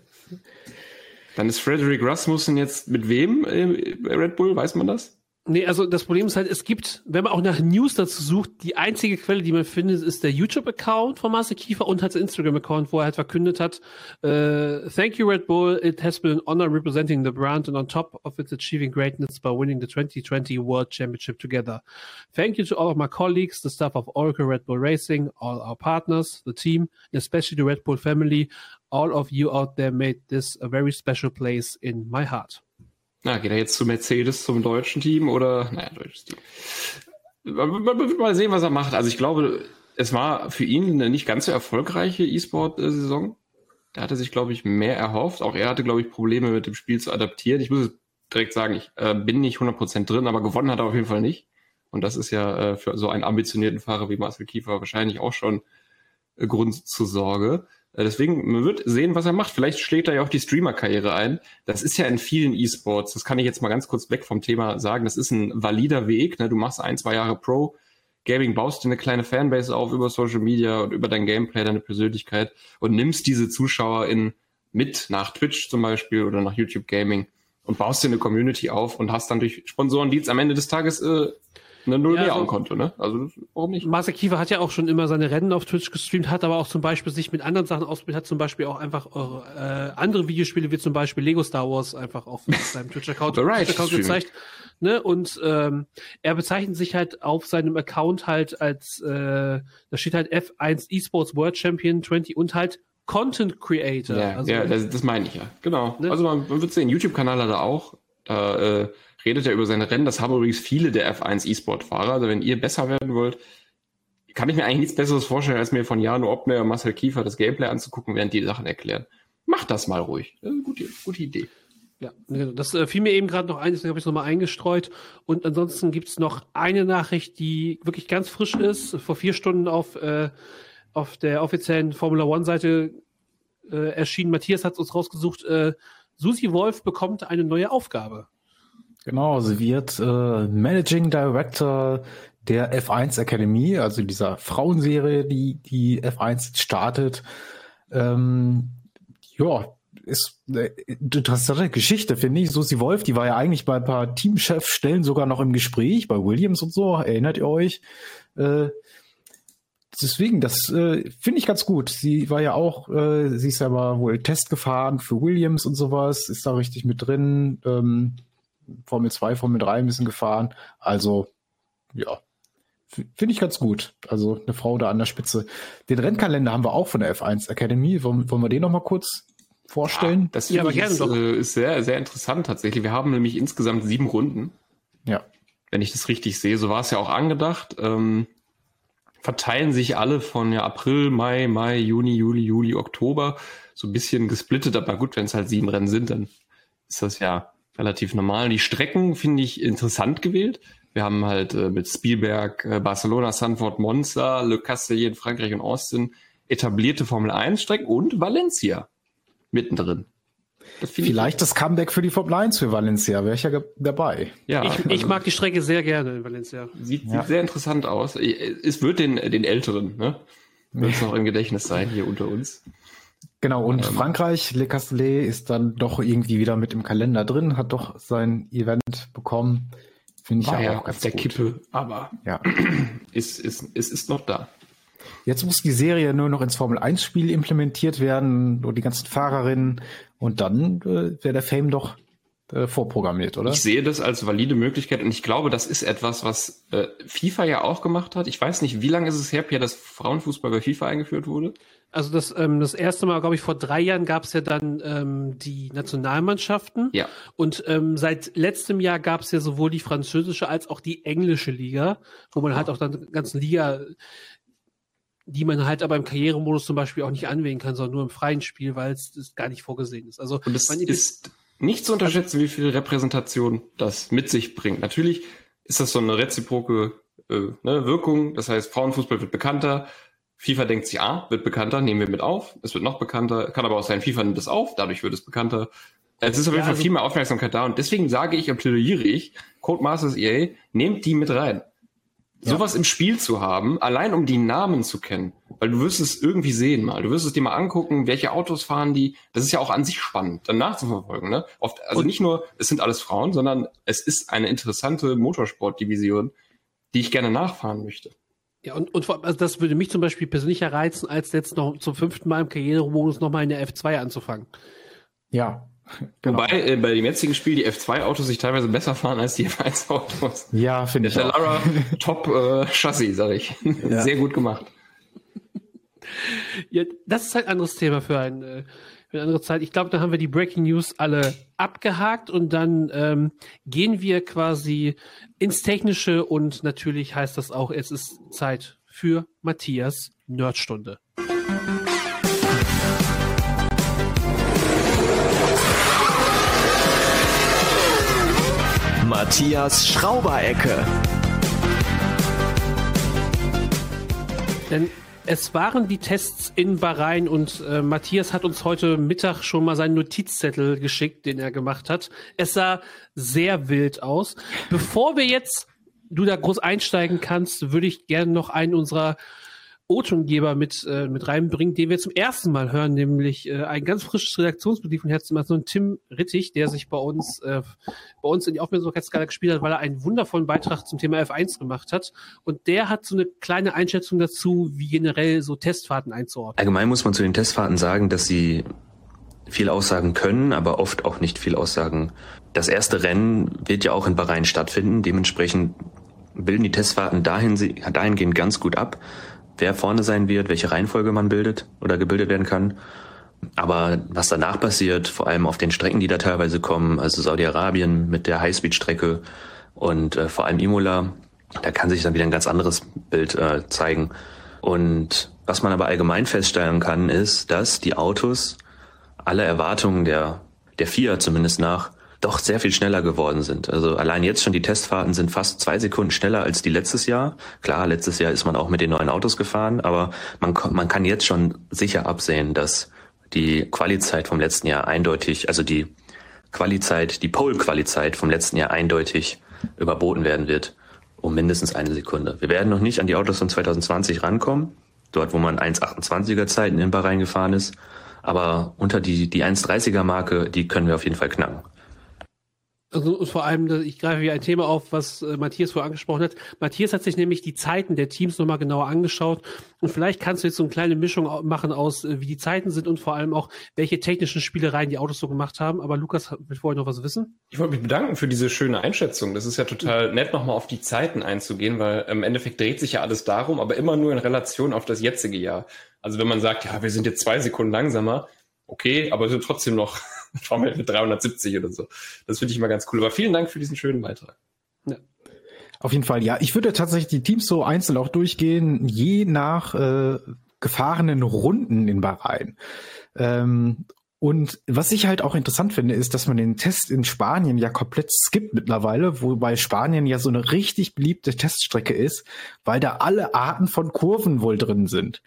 Dann ist Frederick Rasmussen jetzt mit wem bei Red Bull? Weiß man das? Nee, also das Problem ist halt, es gibt, wenn man auch nach News dazu sucht, die einzige Quelle, die man findet, ist der YouTube-Account von Marcel Kiefer und halt der Instagram-Account, wo er halt verkündet hat, uh, Thank you Red Bull, it has been an honor representing the brand and on top of its achieving greatness by winning the 2020 World Championship together. Thank you to all of my colleagues, the staff of Oracle Red Bull Racing, all our partners, the team, especially the Red Bull family. All of you out there made this a very special place in my heart. Na, geht er jetzt zu Mercedes, zum deutschen Team oder, naja, deutsches Team. Man wird mal sehen, was er macht. Also ich glaube, es war für ihn eine nicht ganz so erfolgreiche E-Sport-Saison. Da hatte sich, glaube ich, mehr erhofft. Auch er hatte, glaube ich, Probleme mit dem Spiel zu adaptieren. Ich muss direkt sagen, ich äh, bin nicht 100% drin, aber gewonnen hat er auf jeden Fall nicht. Und das ist ja äh, für so einen ambitionierten Fahrer wie Marcel Kiefer wahrscheinlich auch schon äh, Grund zur Sorge. Äh, deswegen, man wird sehen, was er macht. Vielleicht schlägt er ja auch die Streamer-Karriere ein. Das ist ja in vielen E-Sports, das kann ich jetzt mal ganz kurz weg vom Thema sagen, das ist ein valider Weg. Ne? Du machst ein, zwei Jahre Pro, Gaming, baust dir eine kleine Fanbase auf über Social Media und über dein Gameplay, deine Persönlichkeit und nimmst diese Zuschauer in mit nach Twitch zum Beispiel oder nach YouTube Gaming und baust dir eine Community auf und hast dann durch Sponsoren-Deals am Ende des Tages äh, eine Null ja, mehr also, Konto, ne? Also warum nicht? Marcel Kiefer hat ja auch schon immer seine Rennen auf Twitch gestreamt, hat aber auch zum Beispiel sich mit anderen Sachen ausprobiert, hat zum Beispiel auch einfach äh, andere Videospiele wie zum Beispiel Lego Star Wars einfach auf seinem Twitch-Account Twitch gezeigt. Ne? Und ähm, er bezeichnet sich halt auf seinem Account halt als, äh, da steht halt F1 Esports World Champion 20 und halt Content Creator. Ja, also, ja das, das meine ich ja. Genau. Ne? Also man, man wird sehen, YouTube-Kanal hat er auch. Da äh, redet er über seine Rennen. Das haben übrigens viele der F1 E-Sport-Fahrer. Also wenn ihr besser werden wollt, kann ich mir eigentlich nichts Besseres vorstellen, als mir von Jano Obner und Marcel Kiefer das Gameplay anzugucken, während die Sachen erklären. Macht das mal ruhig. Das gute, gute Idee. Ja, genau. das äh, fiel mir eben gerade noch ein, deswegen habe ich es nochmal eingestreut. Und ansonsten gibt es noch eine Nachricht, die wirklich ganz frisch ist, vor vier Stunden auf, äh, auf der offiziellen Formula One-Seite äh, erschienen. Matthias hat uns rausgesucht, äh, Susi Wolf bekommt eine neue Aufgabe. Genau, sie wird äh, Managing Director der F1 Academy, also dieser Frauenserie, die die F1 startet. Ähm, ja, ist eine interessante Geschichte, finde ich. Susi Wolf, die war ja eigentlich bei ein paar Teamchefstellen sogar noch im Gespräch, bei Williams und so, erinnert ihr euch? Äh, deswegen, das äh, finde ich ganz gut. Sie war ja auch, äh, sie ist ja mal wohl Test gefahren für Williams und sowas, ist da richtig mit drin. Ähm, Formel 2, Formel 3 ein bisschen gefahren. Also, ja, finde ich ganz gut. Also eine Frau da an der Spitze. Den Rennkalender haben wir auch von der F1 Academy. Wollen, wollen wir den noch mal kurz vorstellen? Ja, das ja, aber gerne ist, doch. Äh, ist sehr, sehr interessant tatsächlich. Wir haben nämlich insgesamt sieben Runden. Ja. Wenn ich das richtig sehe, so war es ja auch angedacht. Ähm, verteilen sich alle von ja, April, Mai, Mai, Juni, Juli, Juli, Oktober so ein bisschen gesplittet. Aber gut, wenn es halt sieben Rennen sind, dann ist das ja relativ normal. Die Strecken finde ich interessant gewählt. Wir haben halt äh, mit Spielberg, äh, Barcelona, Sanford, Monza, Le Castellet in Frankreich und Austin etablierte Formel 1 Strecken und Valencia mittendrin. Das Vielleicht das Comeback für die Formel 1 für Valencia, wäre ich ja dabei. Ja, ich, ich also, mag die Strecke sehr gerne in Valencia. Sieht, ja. sieht sehr interessant aus. Es wird den, den Älteren, ne? Wird es noch im Gedächtnis sein hier unter uns. Genau, und ähm, Frankreich, Le Castellet ist dann doch irgendwie wieder mit im Kalender drin, hat doch sein Event bekommen. Finde ich ja, ja auch ganz der gut. Kippe, aber ja. ist, ist, ist, ist noch da. Jetzt muss die Serie nur noch ins Formel 1 Spiel implementiert werden und die ganzen Fahrerinnen und dann äh, wäre der Fame doch äh, vorprogrammiert, oder? Ich sehe das als valide Möglichkeit und ich glaube, das ist etwas, was äh, FIFA ja auch gemacht hat. Ich weiß nicht, wie lange ist es her, Pierre, dass Frauenfußball bei FIFA eingeführt wurde? Also das, ähm, das erste Mal, glaube ich, vor drei Jahren gab es ja dann ähm, die Nationalmannschaften. Ja. Und ähm, seit letztem Jahr gab es ja sowohl die französische als auch die englische Liga, wo man halt auch dann ganzen Liga, die man halt aber im Karrieremodus zum Beispiel auch nicht anwählen kann, sondern nur im freien Spiel, weil es das gar nicht vorgesehen ist. Also und es ist nicht zu unterschätzen, wie viel Repräsentation das mit sich bringt. Natürlich ist das so eine reziproke äh, ne, Wirkung. Das heißt, Frauenfußball wird bekannter, FIFA denkt sich, ah, wird bekannter, nehmen wir mit auf. Es wird noch bekannter, kann aber auch sein, FIFA nimmt es auf, dadurch wird es bekannter. Es ist auf jeden Fall also viel mehr Aufmerksamkeit da und deswegen sage ich und plädiere ich, Codemasters EA, nehmt die mit rein. Ja. Sowas im Spiel zu haben, allein um die Namen zu kennen, weil du wirst es irgendwie sehen mal, du wirst es dir mal angucken, welche Autos fahren die, das ist ja auch an sich spannend, dann nachzuverfolgen, ne? Oft, also und nicht nur, es sind alles Frauen, sondern es ist eine interessante Motorsportdivision, die ich gerne nachfahren möchte. Ja, und, und also das würde mich zum Beispiel persönlicher reizen, als jetzt noch zum fünften Mal im Karrieremodus nochmal in der F2 anzufangen. Ja. Genau. Wobei äh, bei dem jetzigen Spiel die F2-Autos sich teilweise besser fahren als die F1-Autos. Ja, finde ich. Der Lara Top äh, Chassis, sag ich. Ja. Sehr gut gemacht. Ja, das ist halt ein anderes Thema für ein, äh, für eine andere Zeit. Ich glaube, da haben wir die Breaking News alle abgehakt und dann ähm, gehen wir quasi ins Technische und natürlich heißt das auch, es ist Zeit für Matthias Nerdstunde. Matthias Schrauberecke. Denn es waren die Tests in Bahrain und äh, Matthias hat uns heute Mittag schon mal seinen Notizzettel geschickt, den er gemacht hat. Es sah sehr wild aus. Bevor wir jetzt du da groß einsteigen kannst, würde ich gerne noch einen unserer O-Tongeber mit, äh, mit reinbringen, den wir zum ersten Mal hören, nämlich äh, ein ganz frisches Redaktionsmitglied von Herzen, so ein Tim Rittig, der sich bei uns, äh, bei uns in die Aufmerksamkeitsskala gespielt hat, weil er einen wundervollen Beitrag zum Thema F1 gemacht hat. Und der hat so eine kleine Einschätzung dazu, wie generell so Testfahrten einzuordnen. Allgemein muss man zu den Testfahrten sagen, dass sie viel aussagen können, aber oft auch nicht viel aussagen. Das erste Rennen wird ja auch in Bahrain stattfinden. Dementsprechend bilden die Testfahrten dahin, dahingehend ganz gut ab wer vorne sein wird, welche Reihenfolge man bildet oder gebildet werden kann. Aber was danach passiert, vor allem auf den Strecken, die da teilweise kommen, also Saudi-Arabien mit der Highspeed-Strecke und äh, vor allem Imola, da kann sich dann wieder ein ganz anderes Bild äh, zeigen. Und was man aber allgemein feststellen kann, ist, dass die Autos alle Erwartungen der, der FIA zumindest nach doch sehr viel schneller geworden sind. Also allein jetzt schon die Testfahrten sind fast zwei Sekunden schneller als die letztes Jahr. Klar, letztes Jahr ist man auch mit den neuen Autos gefahren, aber man, man kann jetzt schon sicher absehen, dass die Qualizeit vom letzten Jahr eindeutig, also die Qualizeit, die Pole-Qualizeit vom letzten Jahr eindeutig überboten werden wird. Um mindestens eine Sekunde. Wir werden noch nicht an die Autos von 2020 rankommen. Dort, wo man 1,28er Zeiten in Bahrain gefahren ist. Aber unter die, die 1,30er Marke, die können wir auf jeden Fall knacken. Also vor allem, ich greife hier ein Thema auf, was äh, Matthias vorher angesprochen hat. Matthias hat sich nämlich die Zeiten der Teams nochmal genauer angeschaut und vielleicht kannst du jetzt so eine kleine Mischung machen aus, äh, wie die Zeiten sind und vor allem auch, welche technischen Spielereien die Autos so gemacht haben. Aber Lukas will vorher noch was wissen. Ich wollte mich bedanken für diese schöne Einschätzung. Das ist ja total nett, nochmal auf die Zeiten einzugehen, weil im Endeffekt dreht sich ja alles darum, aber immer nur in Relation auf das jetzige Jahr. Also wenn man sagt, ja, wir sind jetzt zwei Sekunden langsamer, okay, aber wir sind trotzdem noch Formel mit 370 oder so. Das finde ich immer ganz cool. Aber vielen Dank für diesen schönen Beitrag. Ja. Auf jeden Fall, ja. Ich würde tatsächlich die Teams so einzeln auch durchgehen, je nach äh, gefahrenen Runden in Bahrain. Ähm, und was ich halt auch interessant finde, ist, dass man den Test in Spanien ja komplett skippt mittlerweile, wobei Spanien ja so eine richtig beliebte Teststrecke ist, weil da alle Arten von Kurven wohl drin sind.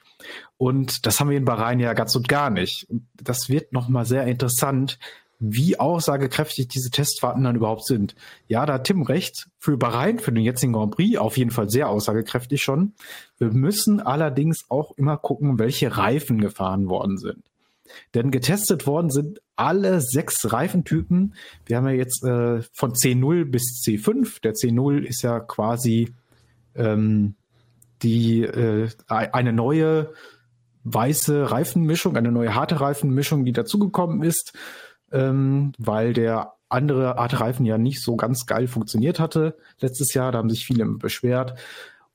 Und das haben wir in Bahrain ja ganz und gar nicht. Das wird nochmal sehr interessant, wie aussagekräftig diese Testfahrten dann überhaupt sind. Ja, da hat Tim recht. Für Bahrain, für den jetzigen Grand Prix auf jeden Fall sehr aussagekräftig schon. Wir müssen allerdings auch immer gucken, welche Reifen gefahren worden sind. Denn getestet worden sind alle sechs Reifentypen. Wir haben ja jetzt äh, von C0 bis C5. Der C0 ist ja quasi ähm, die äh, eine neue weiße Reifenmischung, eine neue harte Reifenmischung, die dazugekommen ist. ähm, weil der andere Art Reifen ja nicht so ganz geil funktioniert hatte letztes Jahr. Da haben sich viele beschwert.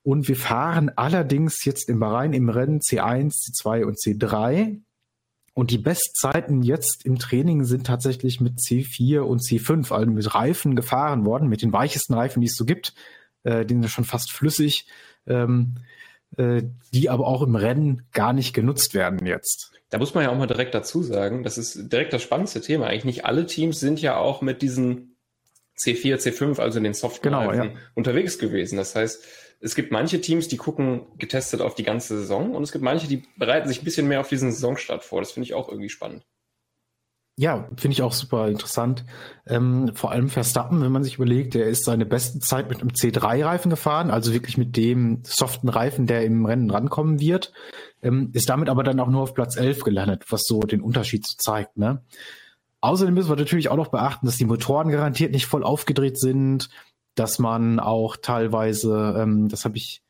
Und wir fahren allerdings jetzt im Bahrain im Rennen C1, C2 und C3. Und die Bestzeiten jetzt im Training sind tatsächlich mit C4 und C5, also mit Reifen gefahren worden, mit den weichesten Reifen, die es so gibt. Äh, die sind schon fast flüssig, ähm, äh, die aber auch im Rennen gar nicht genutzt werden jetzt. Da muss man ja auch mal direkt dazu sagen, das ist direkt das spannendste Thema. Eigentlich nicht alle Teams sind ja auch mit diesen C4, C5, also den Softreifen, genau, ja. unterwegs gewesen. Das heißt, es gibt manche Teams, die gucken getestet auf die ganze Saison und es gibt manche, die bereiten sich ein bisschen mehr auf diesen Saisonstart vor. Das finde ich auch irgendwie spannend. Ja, finde ich auch super interessant. Ähm, vor allem Verstappen, wenn man sich überlegt, der ist seine beste Zeit mit einem C3-Reifen gefahren, also wirklich mit dem soften Reifen, der im Rennen rankommen wird, ähm, ist damit aber dann auch nur auf Platz 11 gelandet, was so den Unterschied zeigt. Ne? Außerdem müssen wir natürlich auch noch beachten, dass die Motoren garantiert nicht voll aufgedreht sind, dass man auch teilweise, ähm, das habe ich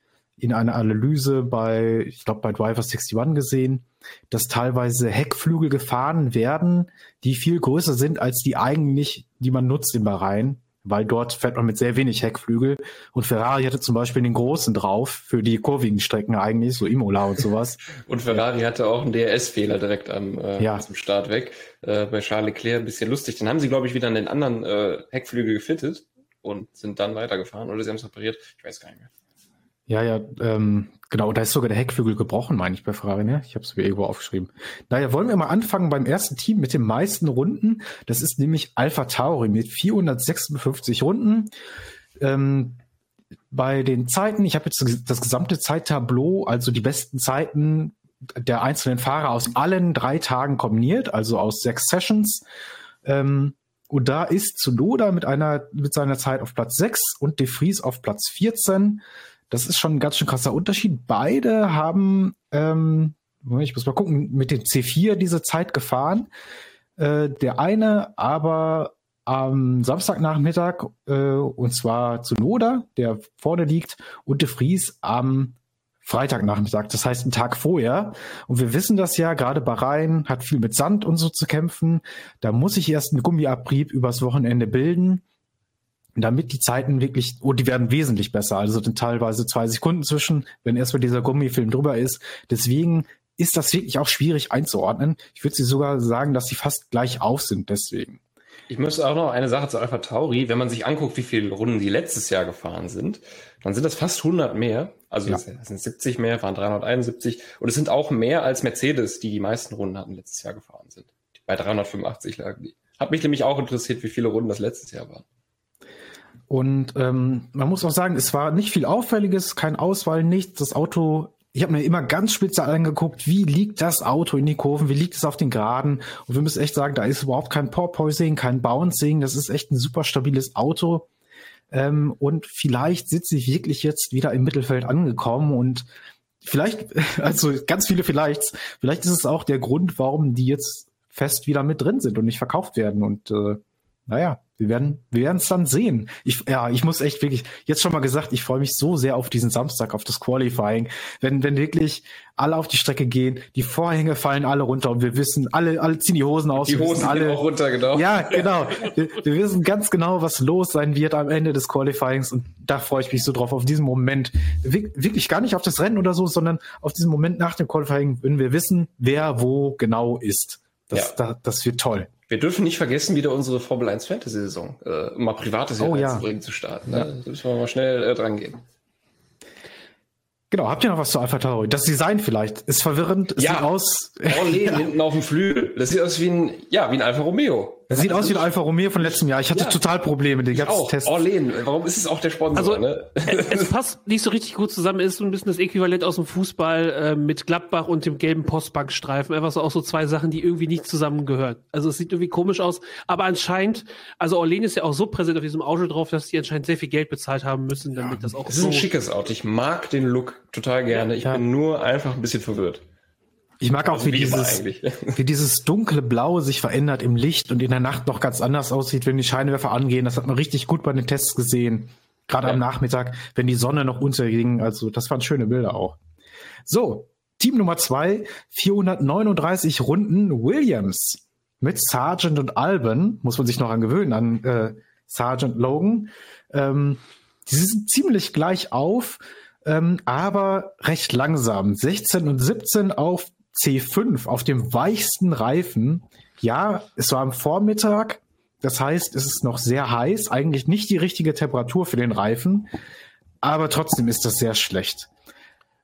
in einer Analyse bei, ich glaube, bei Driver 61 gesehen, dass teilweise Heckflügel gefahren werden, die viel größer sind als die eigentlich, die man nutzt in Bahrain, weil dort fährt man mit sehr wenig Heckflügel. Und Ferrari hatte zum Beispiel den großen drauf für die kurvigen Strecken eigentlich, so Imola und sowas. und Ferrari hatte auch einen DRS-Fehler direkt am äh, Ja. zum Start weg. Äh, bei Charles Leclerc ein bisschen lustig. Dann haben sie, glaube ich, wieder an den anderen äh, Heckflügel gefittet und sind dann weitergefahren oder sie haben es repariert. Ich weiß gar nicht mehr. Ja, ja, ähm, genau, da ist sogar der Heckflügel gebrochen, meine ich, bei Ferrari, ne? Ich habe es mir irgendwo aufgeschrieben. Naja, wollen wir mal anfangen beim ersten Team mit den meisten Runden. Das ist nämlich Alpha Tauri mit 456 Runden. Ähm, bei den Zeiten, ich habe jetzt das gesamte Zeittableau, also die besten Zeiten der einzelnen Fahrer aus allen drei Tagen kombiniert, also aus sechs Sessions. Ähm, und da ist Tsunoda mit einer, mit seiner Zeit auf Platz 6 und De Vries auf Platz 14. Das ist schon ein ganz schön krasser Unterschied. Beide haben, ähm, ich muss mal gucken, mit dem C4 diese Zeit gefahren. Äh, der eine aber am Samstagnachmittag, äh, und zwar zu Noda, der vorne liegt, und De Vries am Freitagnachmittag, das heißt einen Tag vorher. Und wir wissen das ja, gerade Bahrain hat viel mit Sand und so zu kämpfen. Da muss ich erst einen Gummiabrieb übers Wochenende bilden, damit die Zeiten wirklich, oh, die werden wesentlich besser. Also sind teilweise zwei Sekunden zwischen, wenn erstmal dieser Gummifilm drüber ist. Deswegen ist das wirklich auch schwierig einzuordnen. Ich würde sie sogar sagen, dass sie fast gleich auf sind, deswegen. Ich müsste auch noch eine Sache zu Alpha Tauri. Wenn man sich anguckt, wie viele Runden die letztes Jahr gefahren sind, dann sind das fast 100 mehr. Also Ja. das sind 70 mehr, waren 371. Und es sind auch mehr als Mercedes, die die meisten Runden hatten letztes Jahr gefahren sind. Bei 385 lagen die. Hat mich nämlich auch interessiert, wie viele Runden das letztes Jahr waren. Und ähm, man muss auch sagen, es war nicht viel Auffälliges, kein Auswahl, nichts. Das Auto, ich habe mir immer ganz spitze angeguckt, wie liegt das Auto in die Kurven, wie liegt es auf den Geraden. Und wir müssen echt sagen, da ist überhaupt kein Porpoising, kein Bouncing. Das ist echt ein super stabiles Auto. Ähm, und vielleicht sitze ich wirklich jetzt wieder im Mittelfeld angekommen und vielleicht, also ganz viele vielleicht, vielleicht ist es auch der Grund, warum die jetzt fest wieder mit drin sind und nicht verkauft werden. Und äh, naja, wir werden wir werden es dann sehen. Ich, ja, ich muss echt wirklich, jetzt schon mal gesagt, ich freue mich so sehr auf diesen Samstag, auf das Qualifying. Wenn, wenn wirklich alle auf die Strecke gehen, die Vorhänge fallen alle runter und wir wissen, alle, alle ziehen die Hosen aus. Die Hosen alle, gehen auch runter, genau. Ja, genau. Wir, wir wissen ganz genau, was los sein wird am Ende des Qualifyings und da freue ich mich so drauf, auf diesen Moment. Wir- Wirklich gar nicht auf das Rennen oder so, sondern auf diesen Moment nach dem Qualifying, wenn wir wissen, wer wo genau ist. Das, da, das wird toll. Wir dürfen nicht vergessen, wieder unsere Formel 1 Fantasy-Saison, äh, um mal privates Oh, ja. zu starten. Ne? Ja. Da müssen wir mal schnell äh, dran gehen. Genau, habt ihr noch was zu Alpha Tauri? Das Design vielleicht ist verwirrend. Es Ja. sieht aus. Orlen hinten auf dem Flügel. Das sieht aus wie ein, ja, wie ein Alfa Romeo. Es sieht aus wie ein Alfa Romeo von letztem Jahr. Ich hatte Ja. total Probleme, den Ich ganzen auch. Test. Orlen. Warum ist es auch der Sponsor? Also, ne? es passt nicht so richtig gut zusammen. Es ist so ein bisschen das Äquivalent aus dem Fußball äh, mit Gladbach und dem gelben Postbankstreifen. Einfach so auch so zwei Sachen, die irgendwie nicht zusammengehören. Also es sieht irgendwie komisch aus. Aber anscheinend, also Orlen ist ja auch so präsent auf diesem Auto drauf, dass die anscheinend sehr viel Geld bezahlt haben müssen, damit das auch Es ist so. ein schickes Auto. Ich mag den Look total gerne. Ich Ja. bin nur einfach ein bisschen verwirrt. Ich mag auch, Also wie wie dieses, wie dieses dunkle Blau sich verändert im Licht und in der Nacht noch ganz anders aussieht, wenn die Scheinwerfer angehen. Das hat man richtig gut bei den Tests gesehen. Gerade Ja. am Nachmittag, wenn die Sonne noch unterging. Also, das waren schöne Bilder auch. So, Team Nummer zwei, 439 Runden, Williams. mit Sargent und Alban, muss man sich noch an gewöhnen, an äh, Sergeant Logan. Ähm, die sind ziemlich gleich auf, ähm, aber recht langsam. 16 und 17 auf C5, auf dem weichsten Reifen. Ja, es war am Vormittag, das heißt, es ist noch sehr heiß, eigentlich nicht die richtige Temperatur für den Reifen, aber trotzdem ist das sehr schlecht.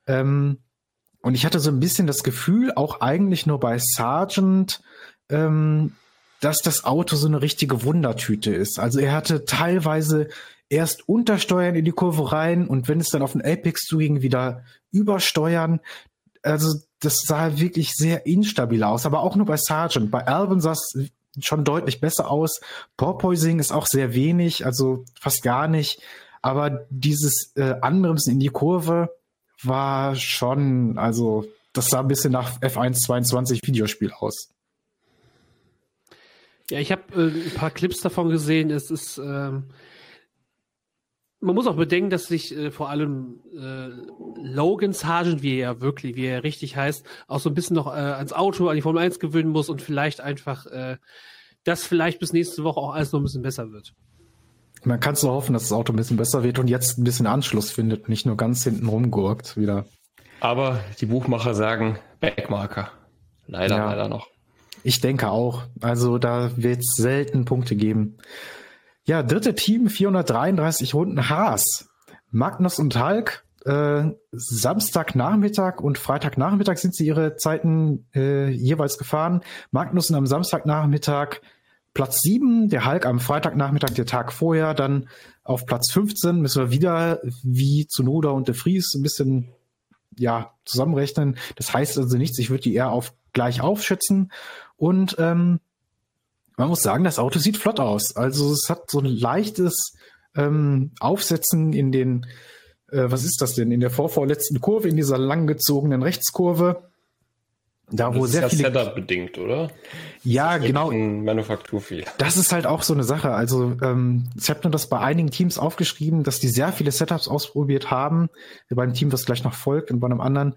Ähm, und ich hatte so ein bisschen das Gefühl, auch eigentlich nur bei Sargent, ähm, dass das Auto so eine richtige Wundertüte ist. Also er hatte teilweise erst untersteuern in die Kurve rein und wenn es dann auf den Apex zuging, wieder übersteuern. Also das sah wirklich sehr instabil aus, aber auch nur bei Sargent. Bei Alvin sah es schon deutlich besser aus. Porpoising ist auch sehr wenig, also fast gar nicht. Aber dieses äh, Anbremsen in die Kurve war schon, also das sah ein bisschen nach F1 22 Videospiel aus. Ja, ich habe äh, ein paar Clips davon gesehen. Es ist, ähm, man muss auch bedenken, dass sich äh, vor allem äh, Logan Sargent, wie er wirklich, wie er richtig heißt, auch so ein bisschen noch äh, ans Auto, an die Formel 1 gewöhnen muss und vielleicht einfach, äh, dass vielleicht bis nächste Woche auch alles noch ein bisschen besser wird. Man kann so hoffen, dass das Auto ein bisschen besser wird und jetzt ein bisschen Anschluss findet, nicht nur ganz hinten rumgurkt wieder. Aber die Buchmacher sagen Backmarker. Leider, ja. leider noch. Ich denke auch. Also da wird es selten Punkte geben. Ja, dritte Team, 433 Runden Haas. Magnus und Hulk, äh, Samstagnachmittag und Freitagnachmittag sind sie ihre Zeiten äh, jeweils gefahren. Magnussen am Samstagnachmittag Platz 7, der Hulk am Freitagnachmittag, der Tag vorher, dann auf Platz 15 müssen wir wieder wie Zunoda und De Vries ein bisschen ja, zusammenrechnen. Das heißt also nichts, ich würde die eher auf gleich aufschätzen. Und ähm, man muss sagen, das Auto sieht flott aus. Also es hat so ein leichtes ähm, Aufsetzen in den, äh, was ist das denn, in der vorvorletzten Kurve, in dieser langgezogenen Rechtskurve. Da, wo das sehr ist ja viele Setup bedingt, oder? Ja, genau. Manufakturfehler. Das ist halt auch so eine Sache. Also ähm, ich habe nur das bei einigen Teams aufgeschrieben, dass die sehr viele Setups ausprobiert haben. Bei einem Team, was gleich noch folgt, und bei einem anderen.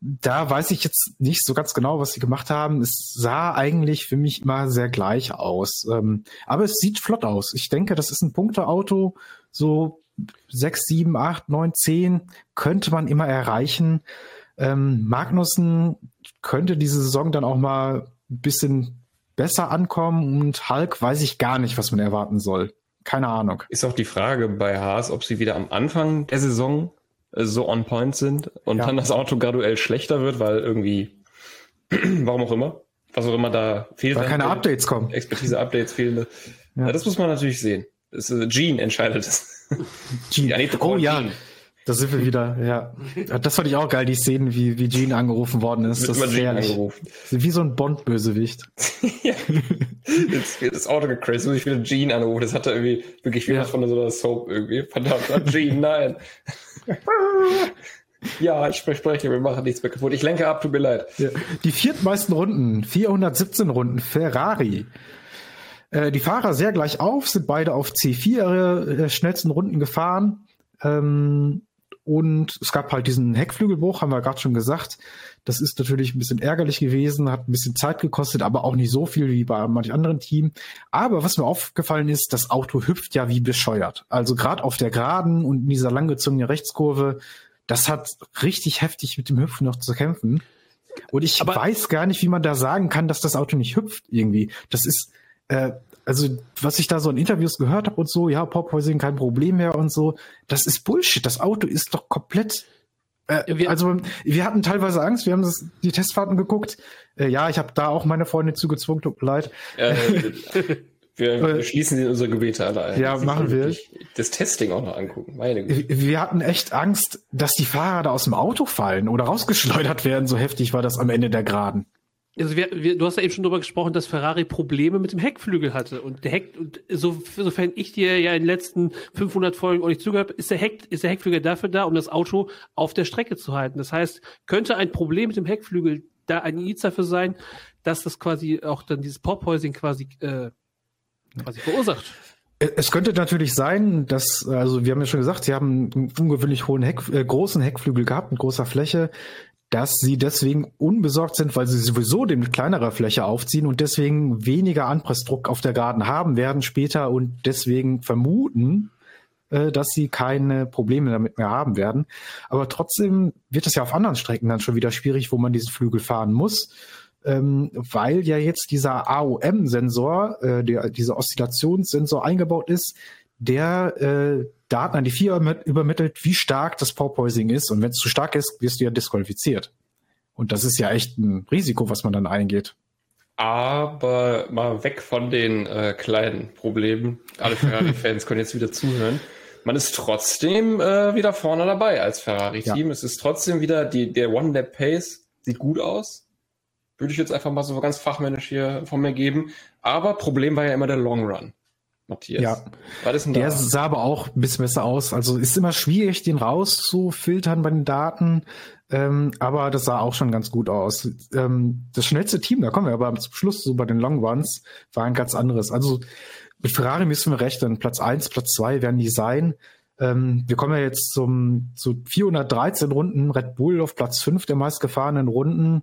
Da weiß ich jetzt nicht so ganz genau, was sie gemacht haben. Es sah eigentlich für mich immer sehr gleich aus. Ähm, aber es sieht flott aus. Ich denke, das ist ein Punkteauto. So sechs, sieben, acht, neun, zehn könnte man immer erreichen. Ähm, Magnussen könnte diese Saison dann auch mal ein bisschen besser ankommen und Hulk weiß ich gar nicht, was man erwarten soll. Keine Ahnung. Ist auch die Frage bei Haas, ob sie wieder am Anfang der Saison so on point sind und Ja. dann das Auto graduell schlechter wird, weil irgendwie, warum auch immer, was auch immer da fehlt. Weil keine Updates kommen. Expertise-Updates fehlen. Ja. das muss man natürlich sehen. Das, äh, Gene entscheidet es. Gene. Oh ja. Da sind wir wieder. Ja, Ja, das fand ich auch geil, die Szenen, wie, wie Gene angerufen worden ist. Wird Das ist herrlich. angerufen. Wie so ein Bond-Bösewicht. Jetzt wird das Auto gecrashed, muss ich wieder Gene anrufen. Das hat er irgendwie wirklich wieder von so einer Soap irgendwie. Verdammt, Gene, nein. ja, ich verspreche, wir machen nichts mehr kaputt. Ich lenke ab, tut mir leid. Ja. Die viertmeisten Runden, 417 Runden, Ferrari. Äh, die Fahrer sehr gleich auf, sind beide auf C4 ihre äh, schnellsten Runden gefahren. Ähm, und es gab halt diesen Heckflügelbruch, haben wir gerade schon gesagt. Das ist natürlich ein bisschen ärgerlich gewesen, hat ein bisschen Zeit gekostet, aber auch nicht so viel wie bei manchen anderen Team. Aber was mir aufgefallen ist, das Auto hüpft ja wie bescheuert. Also gerade auf der Geraden und in dieser langgezogenen Rechtskurve, das hat richtig heftig mit dem Hüpfen noch zu kämpfen. Und ich weiß gar nicht, wie man da sagen kann, dass das Auto nicht hüpft irgendwie. Das ist, äh, also was ich da so in Interviews gehört habe und so, ja, Porpoising kein Problem mehr und so, das ist Bullshit. Das Auto ist doch komplett. Äh, also wir hatten teilweise Angst, wir haben das, die Testfahrten geguckt. Äh, ja, ich habe da auch meine Freundin zugezwungen, tut mir leid. Äh, wir, wir schließen in unsere Gebete alle ein. Ja, machen wir. Das Testing auch noch angucken. Meine Güte. Wir hatten echt Angst, dass die Fahrer da aus dem Auto fallen oder rausgeschleudert werden. So heftig war das am Ende der Geraden. Also wir, wir, du hast ja eben schon darüber gesprochen, dass Ferrari Probleme mit dem Heckflügel hatte. Und der Heck, und so, sofern ich dir ja in den letzten 500 Folgen auch nicht zugehört habe, ist der, Heck, ist der Heckflügel dafür da, um das Auto auf der Strecke zu halten. Das heißt, könnte ein Problem mit dem Heckflügel da ein Indiz dafür sein, dass das quasi auch dann dieses Porpoising quasi, äh, quasi verursacht. Es könnte natürlich sein, dass, also wir haben ja schon gesagt, sie haben einen ungewöhnlich hohen Heck, äh, großen Heckflügel gehabt mit großer Fläche. Dass sie deswegen unbesorgt sind, weil sie sowieso den kleinere Fläche aufziehen und deswegen weniger Anpressdruck auf der Geraden haben werden später und deswegen vermuten, äh, dass sie keine Probleme damit mehr haben werden. Aber trotzdem wird es ja auf anderen Strecken dann schon wieder schwierig, wo man diesen Flügel fahren muss, ähm, weil ja jetzt dieser AOM-Sensor, äh, dieser Oszillationssensor eingebaut ist, der äh, Daten an die vier übermittelt, wie stark das Porpoising ist. Und wenn es zu stark ist, wirst du ja disqualifiziert. Und das ist ja echt ein Risiko, was man dann eingeht. Aber mal weg von den äh, kleinen Problemen. Alle Ferrari-Fans können jetzt wieder zuhören. Man ist trotzdem äh, wieder vorne dabei als Ferrari-Team. Ja. Es ist trotzdem wieder die, der One-Lap-Pace sieht gut aus. Würde ich jetzt einfach mal so ganz fachmännisch hier von mir geben. Aber Problem war ja immer der Long Run. Matthias. Ja, der sah aber auch ein bisschen besser aus. Also ist immer schwierig, den rauszufiltern bei den Daten. Ähm, aber das sah auch schon ganz gut aus. Ähm, das schnellste Team, da kommen wir aber zum Schluss so bei den Long Runs, war ein ganz anderes. Also mit Ferrari müssen wir rechnen. Platz eins, Platz zwei werden die sein. Ähm, wir kommen ja jetzt zum, zu 413 Runden. Red Bull auf Platz fünf der meistgefahrenen Runden.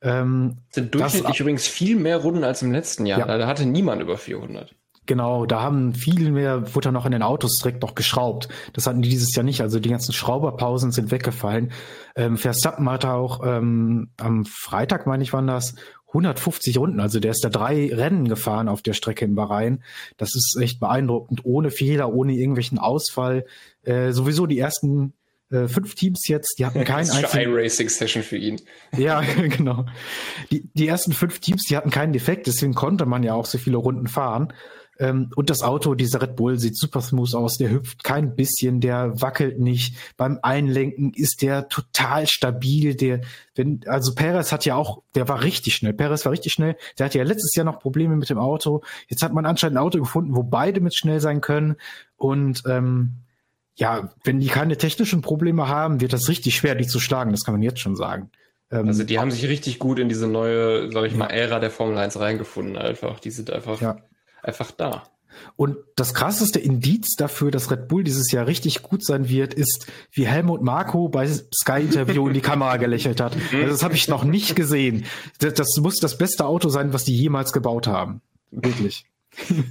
Ähm, sind durchschnittlich das, übrigens viel mehr Runden als im letzten Jahr. Ja. Da hatte niemand über 400. Genau, da haben viel mehr, wurde noch in den Autos direkt noch geschraubt. Das hatten die dieses Jahr nicht. Also die ganzen Schrauberpausen sind weggefallen. Ähm, Verstappen hatte auch ähm, am Freitag, meine ich, waren das 150 Runden. Also der ist da drei Rennen gefahren auf der Strecke in Bahrain. Das ist echt beeindruckend. Ohne Fehler, ohne irgendwelchen Ausfall. Äh, sowieso die ersten äh, fünf Teams jetzt, die hatten keinen einzigen. iRacing-Session für ihn. Ja, genau. Die, die ersten fünf Teams, die hatten keinen Defekt, deswegen konnte man ja auch so viele Runden fahren. Ähm, und das Auto, dieser Red Bull, sieht super smooth aus. Der hüpft kein bisschen, der wackelt nicht. Beim Einlenken ist der total stabil. Der, wenn, also Perez hat ja auch, der war richtig schnell. Perez war richtig schnell. Der hatte ja letztes Jahr noch Probleme mit dem Auto. Jetzt hat man anscheinend ein Auto gefunden, wo beide mit schnell sein können. Und ähm, ja, wenn die keine technischen Probleme haben, wird das richtig schwer, die zu schlagen. Das kann man jetzt schon sagen. Ähm, also die haben sich richtig gut in diese neue, sag ich mal, Ära der Formel 1 reingefunden einfach. Die sind einfach ja einfach da. Und das krasseste Indiz dafür, dass Red Bull dieses Jahr richtig gut sein wird, ist, wie Helmut Marko bei Sky Interview in die Kamera gelächelt hat. Mhm. Also das habe ich noch nicht gesehen. Das, das, muss das beste Auto sein, was die jemals gebaut haben. Wirklich.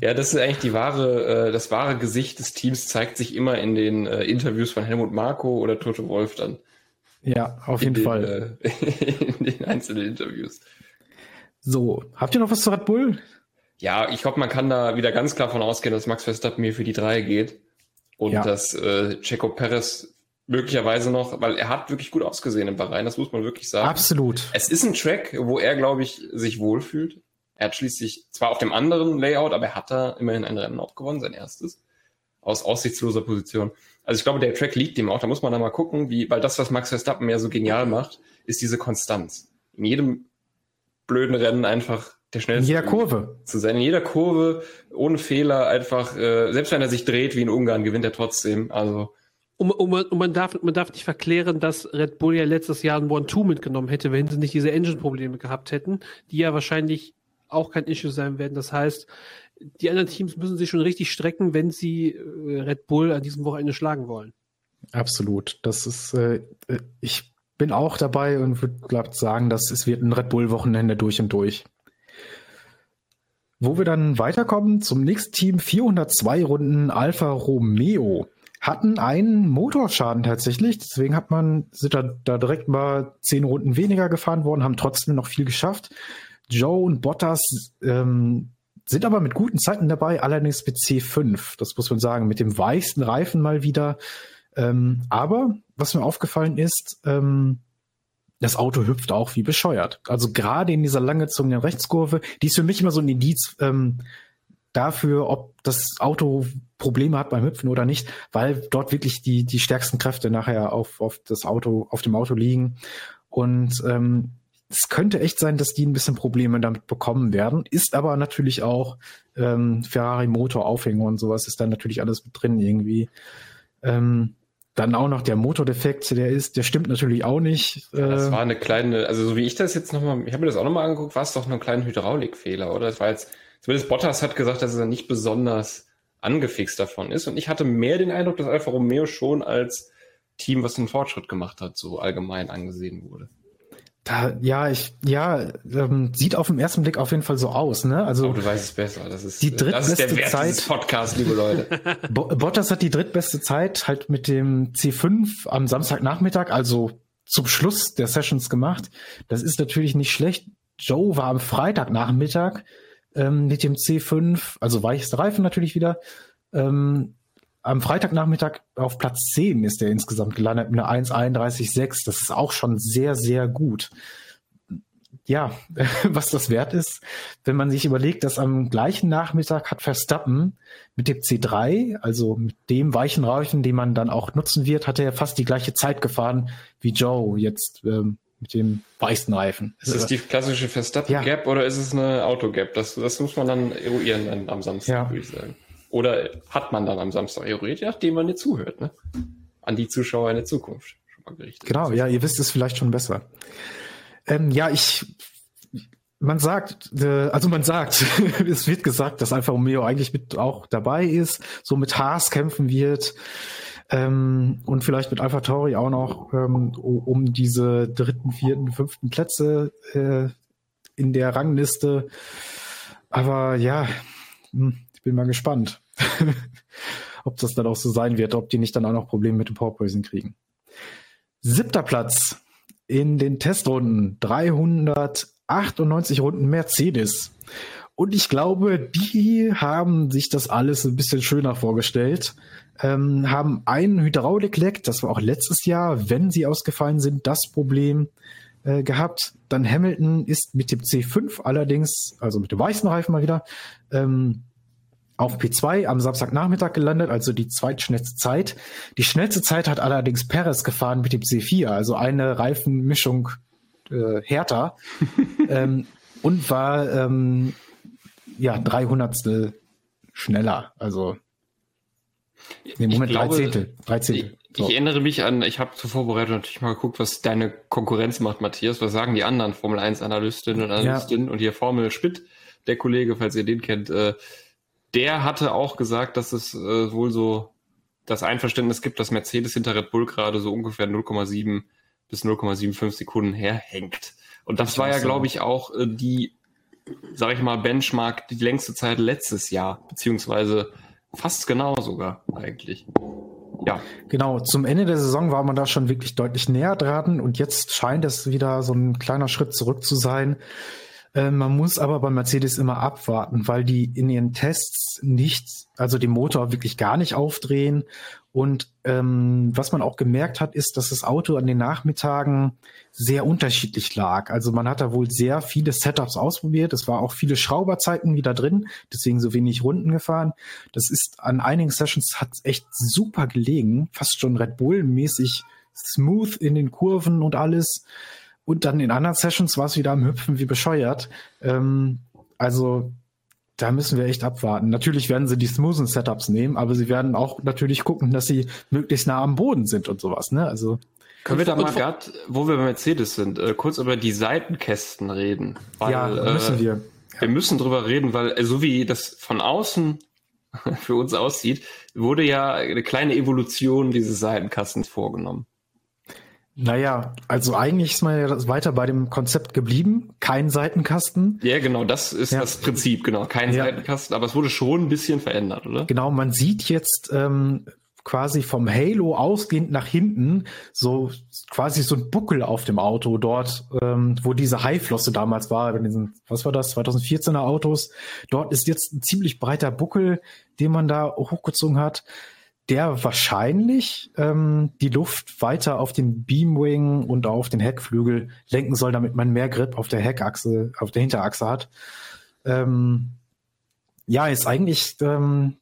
Ja, das ist eigentlich die wahre, äh, das wahre Gesicht des Teams zeigt sich immer in den äh, Interviews von Helmut Marko oder Toto Wolf dann. Ja, auf jeden den, Fall. Äh, in den einzelnen Interviews. So, habt ihr noch was zu Red Bull? Ja, ich glaube, man kann da wieder ganz klar von ausgehen, dass Max Verstappen mir für die drei geht und ja. dass äh, Checo Perez möglicherweise noch, weil er hat wirklich gut ausgesehen im Bahrain, das muss man wirklich sagen. Absolut. Es ist ein Track, wo er, glaube ich, sich wohlfühlt. Er hat schließlich zwar auf dem anderen Layout, aber er hat da immerhin ein Rennen auch gewonnen, sein erstes, aus aussichtsloser Position. Also ich glaube, der Track liegt ihm auch. Da muss man da mal gucken, wie, weil das, was Max Verstappen ja so genial macht, ist diese Konstanz. In jedem blöden Rennen einfach der schnellste. In jeder Kurve. Zu sein. In jeder Kurve, ohne Fehler, einfach, äh, selbst wenn er sich dreht wie in Ungarn, gewinnt er trotzdem. Also. Und, und, und man, darf, man darf nicht verklären, dass Red Bull ja letztes Jahr ein One-Two mitgenommen hätte, wenn sie nicht diese Engine-Probleme gehabt hätten, die ja wahrscheinlich auch kein Issue sein werden. Das heißt, die anderen Teams müssen sich schon richtig strecken, wenn sie äh, Red Bull an diesem Wochenende schlagen wollen. Absolut. Das ist, äh, äh ich bin auch dabei und würde sagen, dass es wird ein Red Bull Wochenende durch und durch. Wo wir dann weiterkommen zum nächsten Team, 402 Runden Alfa Romeo hatten einen Motorschaden tatsächlich. Deswegen hat man, sind da, da direkt mal zehn Runden weniger gefahren worden, haben trotzdem noch viel geschafft. Joe und Bottas ähm, sind aber mit guten Zeiten dabei, allerdings mit C5. Das muss man sagen, mit dem weichsten Reifen mal wieder. Ähm, aber was mir aufgefallen ist, ähm, das Auto hüpft auch wie bescheuert. Also gerade in dieser langgezogenen Rechtskurve, die ist für mich immer so ein Indiz ähm, dafür, ob das Auto Probleme hat beim Hüpfen oder nicht, weil dort wirklich die, die stärksten Kräfte nachher auf, auf das Auto, auf dem Auto liegen. Und ähm, es könnte echt sein, dass die ein bisschen Probleme damit bekommen werden. Ist aber natürlich auch ähm, Ferrari Motor Aufhänger und sowas ist dann natürlich alles mit drin irgendwie. Ähm, dann auch noch der Motordefekt, der ist, der stimmt natürlich auch nicht. das äh, war eine kleine, also so wie ich das jetzt nochmal, ich habe mir das auch nochmal angeguckt, war es doch nur ein kleiner Hydraulikfehler, oder? Das war jetzt, zumindest Bottas hat gesagt, dass er nicht besonders angefixt davon ist. Und ich hatte mehr den Eindruck, dass Alfa Romeo schon als Team, was einen Fortschritt gemacht hat, so allgemein angesehen wurde. Da, ja, ich, ja, ähm, sieht auf den ersten Blick auf jeden Fall so aus, ne? Also Aber du weißt es besser. Das ist, die das ist der drittbeste Wert Zeit. Podcast, liebe Leute. Bo Bottas hat die drittbeste Zeit halt mit dem C5 am Samstagnachmittag, also zum Schluss der Sessions gemacht. Das ist natürlich nicht schlecht. Joe war am Freitagnachmittag ähm, mit dem C5, also weiches Reifen natürlich wieder. Ähm, am Freitagnachmittag auf Platz 10 ist er insgesamt gelandet mit einer 1,31,6. Das ist auch schon sehr, sehr gut. Ja, was das wert ist, wenn man sich überlegt, dass am gleichen Nachmittag hat Verstappen mit dem C3, also mit dem weichen Reifen, den man dann auch nutzen wird, hat er fast die gleiche Zeit gefahren wie Joe jetzt ähm, mit dem weißen Reifen. Ist es die klassische Verstappen-Gap oder ist es eine Auto-Gap? Das, das muss man dann eruieren dann am Samstag, Ja. würde ich sagen. Oder hat man dann am Samstag je nachdem man nicht zuhört, ne? An die Zuschauer in der Zukunft. Schon mal gerichtet. Genau, ja, ihr wisst es vielleicht schon besser. Ähm, ja, ich, man sagt, äh, also man sagt, es wird gesagt, dass Alfa Romeo eigentlich mit auch dabei ist, so mit Haas kämpfen wird ähm, und vielleicht mit Alpha Tauri auch noch ähm, um diese dritten, vierten, fünften Plätze äh, in der Rangliste. Aber ja, hm, ich bin mal gespannt, ob das dann auch so sein wird, ob die nicht dann auch noch Probleme mit dem Porpoising kriegen. Siebter Platz in den Testrunden. 398 Runden Mercedes. Und ich glaube, die haben sich das alles ein bisschen schöner vorgestellt. Ähm, haben einen Hydraulikleck, das war auch letztes Jahr, wenn sie ausgefallen sind, das Problem äh, gehabt. Dann Hamilton ist mit dem C5 allerdings, also mit dem weißen Reifen mal wieder, ähm, auf P2 am Samstagnachmittag gelandet, also die zweitschnellste Zeit. Die schnellste Zeit hat allerdings Perez gefahren mit dem C4, also eine Reifenmischung äh, härter ähm, und war ähm, ja 300 schneller, also im Moment Ich glaube, 13. 13. Ich, ich erinnere mich an, ich habe zur Vorbereitung natürlich mal geguckt, was deine Konkurrenz macht, Matthias. Was sagen die anderen Formel 1 Analystinnen und Analystinnen? Und hier Formel Schmidt, der Kollege, falls ihr den kennt, äh, der hatte auch gesagt, dass es äh, wohl so das Einverständnis gibt, dass Mercedes hinter Red Bull gerade so ungefähr 0,7 bis 0,75 Sekunden herhängt. Und das war ja, glaube ich, auch äh, die, sag ich mal, Benchmark, die längste Zeit letztes Jahr, beziehungsweise fast genau sogar eigentlich. Ja. Genau, zum Ende der Saison war man da schon wirklich deutlich näher dran und jetzt scheint es wieder so ein kleiner Schritt zurück zu sein. Äh, man muss aber bei Mercedes immer abwarten, weil die in ihren Tests nicht, also den Motor wirklich gar nicht aufdrehen. Und ähm, was man auch gemerkt hat, ist, dass das Auto an den Nachmittagen sehr unterschiedlich lag. Also man hat da wohl sehr viele Setups ausprobiert. Es war auch viele Schrauberzeiten wieder drin, deswegen so wenig Runden gefahren. Das ist an einigen Sessions hat echt super gelegen, fast schon Red Bull-mäßig smooth in den Kurven und alles. Und dann in anderen Sessions war es wieder am Hüpfen wie bescheuert. Ähm, also da müssen wir echt abwarten. Natürlich werden sie die smoothen Setups nehmen, aber sie werden auch natürlich gucken, dass sie möglichst nah am Boden sind und sowas. Ne? Also Können wir da mal gerade, wo wir bei Mercedes sind, äh, kurz über die Seitenkästen reden? Ja, müssen wir. Wir müssen drüber reden, weil äh, so wie das von außen für uns aussieht, wurde ja eine kleine Evolution dieses Seitenkastens vorgenommen. Naja, also eigentlich ist man ja weiter bei dem Konzept geblieben. Kein Seitenkasten. Ja, genau, das ist Ja. das Prinzip, genau. Kein Ja. Seitenkasten, aber es wurde schon ein bisschen verändert, oder? Genau, man sieht jetzt ähm, quasi vom Halo ausgehend nach hinten so quasi so ein Buckel auf dem Auto dort, ähm, wo diese Haiflosse damals war, bei diesen, was war das, 2014er Autos. Dort ist jetzt ein ziemlich breiter Buckel, den man da hochgezogen hat, der wahrscheinlich ähm, die Luft weiter auf den Beamwing und auf den Heckflügel lenken soll, damit man mehr Grip auf der Heckachse, auf der Hinterachse hat. Ähm, ja, ist eigentlich ähm,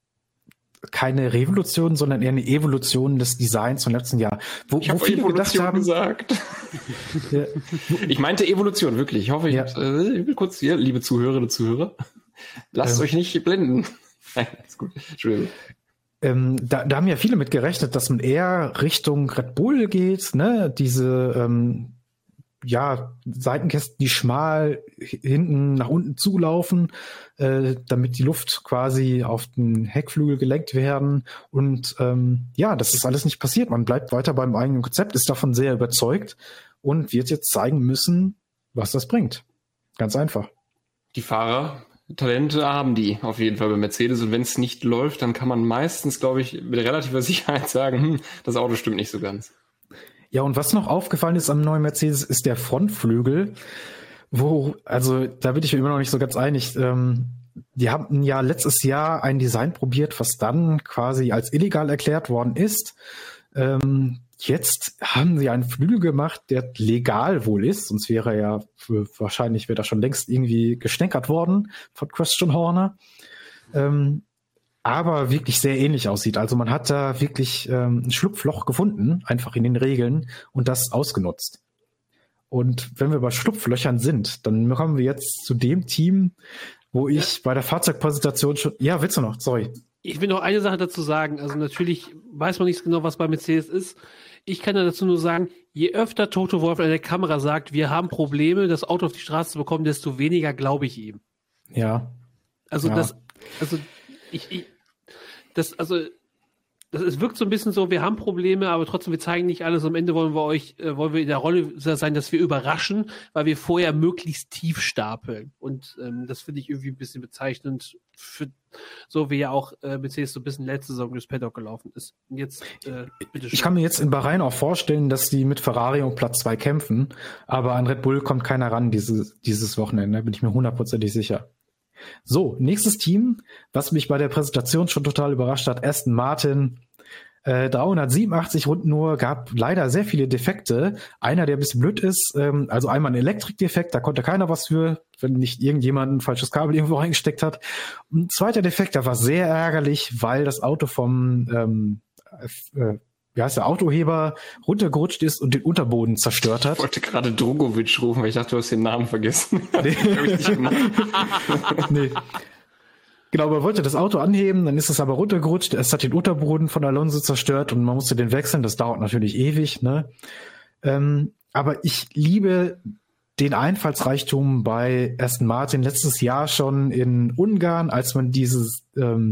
keine Revolution, sondern eher eine Evolution des Designs vom letzten Jahr. Wo, Ich habe Evolution haben, gesagt. Ja. Ich meinte Evolution, wirklich. Ich hoffe, ich, hab's, äh, ich will kurz hier, liebe Zuhörerinnen und Zuhörer, lasst Ähm. euch nicht blenden. Nein, ist gut. Entschuldigung. Ähm, da, da haben ja viele mit gerechnet, dass man eher Richtung Red Bull geht, ne? Diese ähm, ja, Seitenkästen, die schmal hinten nach unten zulaufen, äh, damit die Luft quasi auf den Heckflügel gelenkt werden. Und ähm, ja, das ist alles nicht passiert. Man bleibt weiter beim eigenen Konzept, ist davon sehr überzeugt. und wird jetzt zeigen müssen, was das bringt. Ganz einfach. Die Fahrer, Talente haben die auf jeden Fall bei Mercedes und wenn es nicht läuft, dann kann man meistens, glaube ich, mit relativer Sicherheit sagen, hm, das Auto stimmt nicht so ganz. Ja, und was noch aufgefallen ist am neuen Mercedes, ist der Frontflügel, wo, also da bin ich mir immer noch nicht so ganz einig. Ähm, die haben ja letztes Jahr ein Design probiert, was dann quasi als illegal erklärt worden ist. Ähm, jetzt haben sie einen Flügel gemacht, der legal wohl ist, sonst wäre er ja wahrscheinlich wäre er schon längst irgendwie gestänkert worden von Christian Horner. Ähm, aber wirklich sehr ähnlich aussieht. Also man hat da wirklich ähm, ein Schlupfloch gefunden, einfach in den Regeln und das ausgenutzt. Und wenn wir bei Schlupflöchern sind, dann kommen wir jetzt zu dem Team, wo ich ja. bei der Fahrzeugpräsentation schon. Ja, willst du noch? Sorry. Ich will noch eine Sache dazu sagen. Also natürlich weiß man nicht genau, was bei Mercedes ist. Ich kann dazu nur sagen, je öfter Toto Wolf an der Kamera sagt, wir haben Probleme, das Auto auf die Straße zu bekommen, desto weniger glaube ich ihm. Ja. Also ja. das, also ich, ich das, also das, es wirkt so ein bisschen so, wir haben Probleme, aber trotzdem, wir zeigen nicht alles. Am Ende wollen wir euch, äh, wollen wir in der Rolle sein, dass wir überraschen, weil wir vorher möglichst tief stapeln. Und ähm, das finde ich irgendwie ein bisschen bezeichnend für so wie ja auch äh, Mercedes so ein bisschen letzte Saison durchs Paddock gelaufen ist. Und jetzt, äh. Ich kann mir jetzt in Bahrain auch vorstellen, dass die mit Ferrari um Platz zwei kämpfen, aber an Red Bull kommt keiner ran dieses, dieses Wochenende, bin ich mir hundertprozentig sicher. So, nächstes Team, was mich bei der Präsentation schon total überrascht hat, Aston Martin. Äh, 387 Runden nur, gab leider sehr viele Defekte. Einer, der ein bisschen blöd ist, ähm, also einmal ein Elektrikdefekt, da konnte keiner was für, wenn nicht irgendjemand ein falsches Kabel irgendwo reingesteckt hat. Ein zweiter Defekt, der war sehr ärgerlich, weil das Auto vom ähm, äh, wie heißt der, Autoheber runtergerutscht ist und den Unterboden zerstört hat. Ich wollte gerade Drogovic rufen, weil ich dachte, du hast den Namen vergessen. Nee. nee. Genau, man wollte das Auto anheben, dann ist es aber runtergerutscht, es hat den Unterboden von Alonso zerstört und man musste den wechseln, das dauert natürlich ewig, ne? Ähm, aber ich liebe den Einfallsreichtum bei Aston Martin letztes Jahr schon in Ungarn, als man dieses, ähm,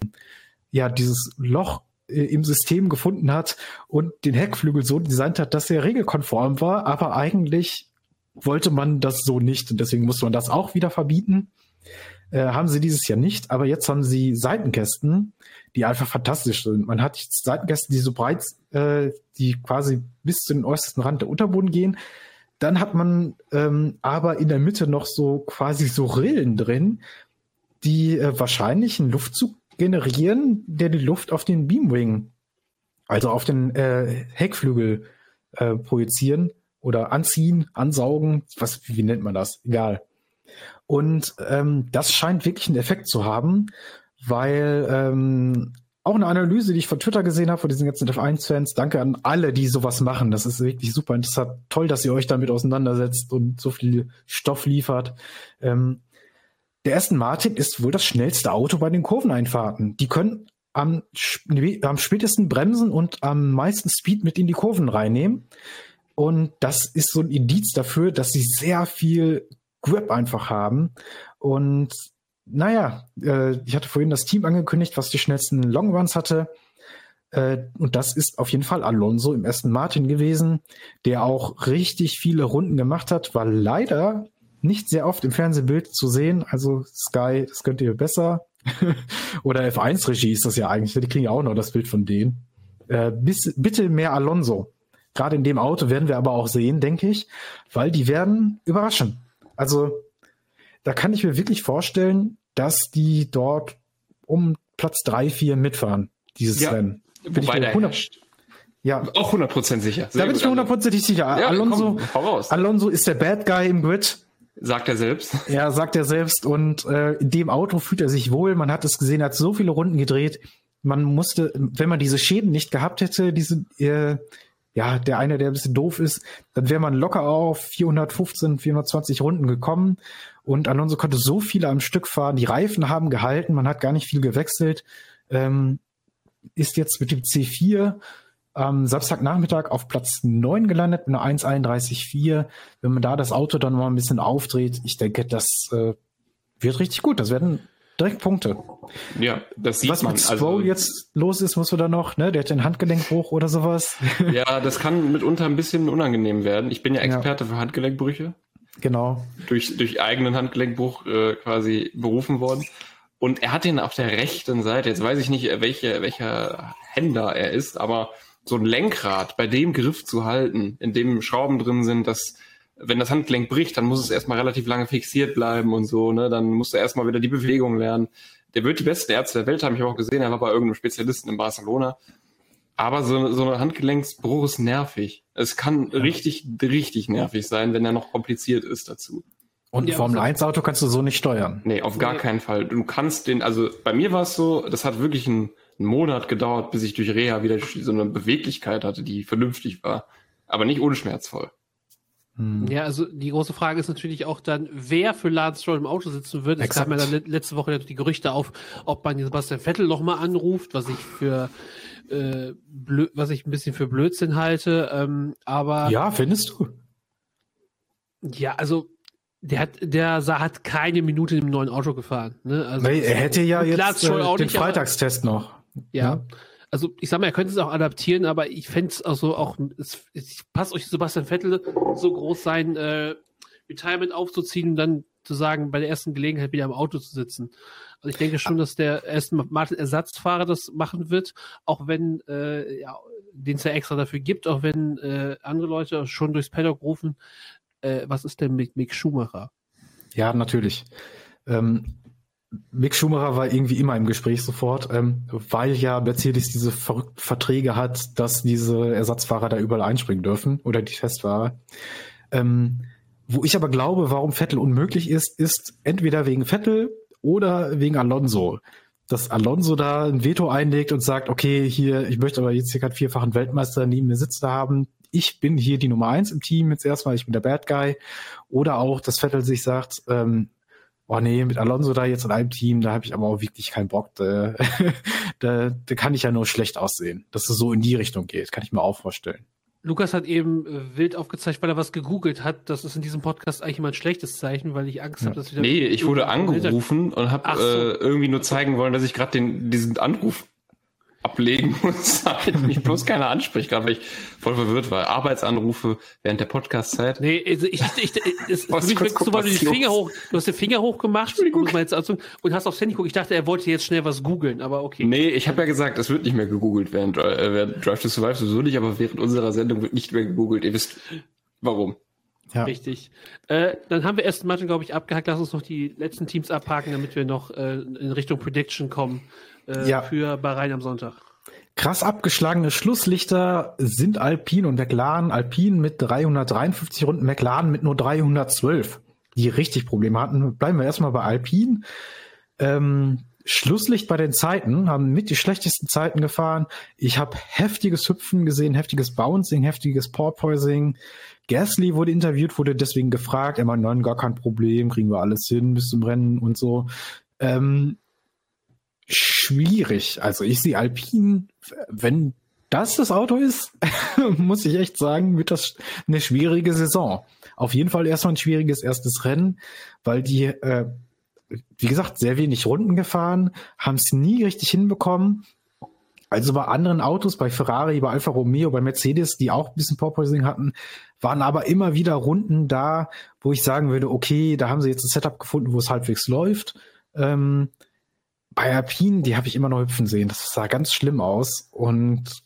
ja, dieses Loch im System gefunden hat und den Heckflügel so designt hat, dass er regelkonform war, aber eigentlich wollte man das so nicht und deswegen musste man das auch wieder verbieten. Äh, haben sie dieses Jahr nicht, aber jetzt haben sie Seitenkästen, die einfach fantastisch sind. Man hat jetzt Seitenkästen, die so breit, äh, die quasi bis zu den äußersten Rand der Unterboden gehen. Dann hat man ähm, aber in der Mitte noch so quasi so Rillen drin, die äh, wahrscheinlich einen Luftzug generieren, der die Luft auf den Beamwing, also auf den äh, Heckflügel äh, projizieren oder anziehen, ansaugen, was, wie nennt man das? Egal. Und ähm, das scheint wirklich einen Effekt zu haben, weil ähm, auch eine Analyse, die ich von Twitter gesehen habe, von diesen ganzen F1-Fans, danke an alle, die sowas machen. Das ist wirklich super interessant. Toll, dass ihr euch damit auseinandersetzt und so viel Stoff liefert. Ähm, der Aston Martin ist wohl das schnellste Auto bei den Kurveneinfahrten. Die können am, am spätesten bremsen und am meisten Speed mit in die Kurven reinnehmen. Und das ist so ein Indiz dafür, dass sie sehr viel Grip einfach haben. Und naja, äh, ich hatte vorhin das Team angekündigt, was die schnellsten Longruns hatte. Äh, und das ist auf jeden Fall Alonso im Aston Martin gewesen, der auch richtig viele Runden gemacht hat, war leider nicht sehr oft im Fernsehbild zu sehen. Also Sky, das könnt ihr besser. Oder F1-Regie ist das ja eigentlich. Die kriegen ja auch noch das Bild von denen. Äh, bis, bitte mehr Alonso. Gerade in dem Auto werden wir aber auch sehen, denke ich, weil die werden überraschen. Also da kann ich mir wirklich vorstellen, dass die dort um Platz drei, vier mitfahren, dieses ja, Rennen. Bin wobei ich mir 100, ja. Auch 100% sicher. Sehr da bin ich mir hundertprozentig sicher. Ja, Alonso, komm, Alonso ist der Bad Guy im Grid. Sagt er selbst. Ja, sagt er selbst. Und äh, in dem Auto fühlt er sich wohl. Man hat es gesehen, er hat so viele Runden gedreht. Man musste, wenn man diese Schäden nicht gehabt hätte, diese, äh, ja, der eine, der ein bisschen doof ist, dann wäre man locker auf 415, 420 Runden gekommen. Und Alonso konnte so viele am Stück fahren. Die Reifen haben gehalten. Man hat gar nicht viel gewechselt. Ähm, ist jetzt mit dem C4 am Samstagnachmittag auf Platz 9 gelandet mit einer 1,31,4. Wenn man da das Auto dann mal ein bisschen aufdreht, ich denke, das äh, wird richtig gut. Das werden direkt Punkte. Ja, das sieht Was man. mit Stroll also, jetzt los ist, muss wir da noch, ne? Der hat den Handgelenkbruch oder sowas. ja, das kann mitunter ein bisschen unangenehm werden. Ich bin ja Experte für Handgelenkbrüche. Genau. Durch, durch eigenen Handgelenkbruch äh, quasi berufen worden. Und er hat den auf der rechten Seite. Jetzt weiß ich nicht, welche, welcher Händer er ist, aber so ein Lenkrad bei dem Griff zu halten, in dem Schrauben drin sind, dass wenn das Handgelenk bricht, dann muss es erstmal relativ lange fixiert bleiben und so, ne? Dann musst du erstmal wieder die Bewegung lernen. Der wird die besten Ärzte der Welt haben. Ich habe auch gesehen, er war bei irgendeinem Spezialisten in Barcelona. Aber so, so ein Handgelenksbruch ist nervig. Es kann ja. richtig, richtig nervig sein, wenn er noch kompliziert ist dazu. Und ein ja, Formel 1 Auto kannst du so nicht steuern. Nee, auf gar keinen Fall. Du kannst den, also bei mir war es so, das hat wirklich einen, einen Monat gedauert, bis ich durch Reha wieder so eine Beweglichkeit hatte, die vernünftig war. Aber nicht unschmerzvoll. Hm. Ja, also die große Frage ist natürlich auch dann, wer für Lance Stroll im Auto sitzen wird. Es kam ja dann letzte Woche die Gerüchte auf, ob man Sebastian Vettel nochmal anruft, was ich für äh, blöd, was ich ein bisschen für Blödsinn halte. Ähm, aber ja, findest du? Ja, also der hat, der hat keine Minute im neuen Auto gefahren. Ne? Also, nee, er hätte ja jetzt äh, den nicht, Freitagstest aber, noch. Ja. ja. Also ich sag mal, er könnte es auch adaptieren, aber ich fände es also auch, es, es passt euch Sebastian Vettel so groß sein, äh, Retirement aufzuziehen und dann zu sagen, bei der ersten Gelegenheit wieder im Auto zu sitzen. Also ich denke schon, dass der erste Martin Ersatzfahrer das machen wird, auch wenn, äh, ja, den es ja extra dafür gibt, auch wenn äh, andere Leute schon durchs Paddock rufen, äh, was ist denn mit Mick Schumacher? Ja, natürlich. Ähm, Mick Schumacher war irgendwie immer im Gespräch sofort, ähm, weil ja Mercedes diese verrückten Verträge hat, dass diese Ersatzfahrer da überall einspringen dürfen oder die Testfahrer. Ähm, wo ich aber glaube, warum Vettel unmöglich ist, ist entweder wegen Vettel oder wegen Alonso. Dass Alonso da ein Veto einlegt und sagt, okay, hier, ich möchte aber jetzt hier gerade vierfachen Weltmeister neben mir sitzen haben. Ich bin hier die Nummer eins im Team jetzt erstmal, ich bin der Bad Guy. Oder auch, dass Vettel sich sagt, ähm, oh nee, mit Alonso da jetzt in einem Team, da habe ich aber auch wirklich keinen Bock. Da, da, da kann ich ja nur schlecht aussehen. Dass es so in die Richtung geht, kann ich mir auch vorstellen. Lukas hat eben äh, wild aufgezeigt, weil er was gegoogelt hat. Das ist in diesem Podcast eigentlich immer ein schlechtes Zeichen, weil ich Angst ja. habe, dass wieder. Nee, ich wurde angerufen und habe so. äh, irgendwie nur zeigen wollen, dass ich gerade diesen Anruf ablegen muss, damit mich bloß keiner anspricht, gerade weil ich voll verwirrt war. Arbeitsanrufe während der Podcast-Zeit. Nee, also ich, ich, ich es, für mich guck, du, den Finger hoch, du hast den Finger hoch gemacht und hast aufs Handy geguckt. Ich dachte, er wollte jetzt schnell was googeln, aber okay. Nee, ich habe ja gesagt, es wird nicht mehr gegoogelt während, äh, während Drive to Survive, sowieso nicht, aber während unserer Sendung wird nicht mehr gegoogelt. Ihr wisst, warum. Ja. Richtig. Äh, dann haben wir erst Martin, glaube ich, abgehakt. Lass uns noch die letzten Teams abhaken, damit wir noch äh, in Richtung Prediction kommen äh, ja. für Bahrain am Sonntag. Krass abgeschlagene Schlusslichter sind Alpine und McLaren. Alpine mit 353 Runden, McLaren mit nur 312, die richtig Probleme hatten. Bleiben wir erstmal bei Alpine. Ähm, Schlusslicht bei den Zeiten, haben mit die schlechtesten Zeiten gefahren. Ich habe heftiges Hüpfen gesehen, heftiges Bouncing, heftiges Porpoising. Gasly wurde interviewt, wurde deswegen gefragt. Er meinte, nein, gar kein Problem, kriegen wir alles hin bis zum Rennen und so. Ähm, schwierig. Also ich sehe Alpine, wenn das das Auto ist, muss ich echt sagen, wird das eine schwierige Saison. Auf jeden Fall erstmal ein schwieriges erstes Rennen, weil die, äh, wie gesagt, sehr wenig Runden gefahren, haben es nie richtig hinbekommen. Also bei anderen Autos, bei Ferrari, bei Alfa Romeo, bei Mercedes, die auch ein bisschen Porpoising hatten, waren aber immer wieder Runden da, wo ich sagen würde, okay, da haben sie jetzt ein Setup gefunden, wo es halbwegs läuft. Ähm, Alpine, die habe ich immer noch hüpfen sehen. Das sah ganz schlimm aus und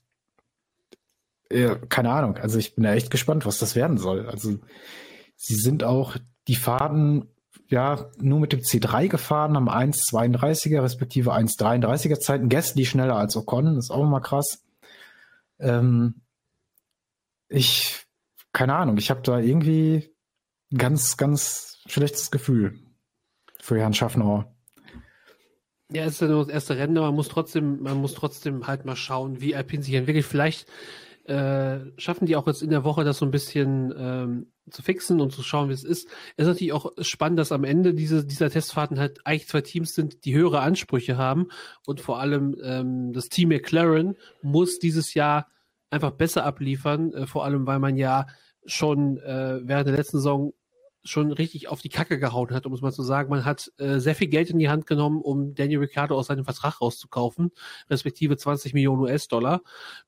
äh, keine Ahnung. Also ich bin da echt gespannt, was das werden soll. Also sie sind auch die Fahrten ja nur mit dem C3 gefahren, haben 1,32er respektive 1,33er Zeiten. Gasly schneller als Ocon, ist auch mal krass. Ähm, ich, keine Ahnung, ich habe da irgendwie ganz, ganz schlechtes Gefühl für Herrn Schaffner. Ja, es ist ja nur das erste Rennen, aber man muss trotzdem, man muss trotzdem halt mal schauen, wie Alpine sich entwickelt. Vielleicht äh, schaffen die auch jetzt in der Woche das so ein bisschen ähm, zu fixen und zu schauen, wie es ist. Es ist natürlich auch spannend, dass am Ende diese, dieser Testfahrten halt eigentlich zwei Teams sind, die höhere Ansprüche haben und vor allem ähm, das Team McLaren muss dieses Jahr einfach besser abliefern, äh, vor allem weil man ja schon äh, während der letzten Saison schon richtig auf die Kacke gehauen hat, um es mal zu sagen. Man hat äh, sehr viel Geld in die Hand genommen, um Daniel Ricciardo aus seinem Vertrag rauszukaufen, respektive 20 Millionen US-Dollar,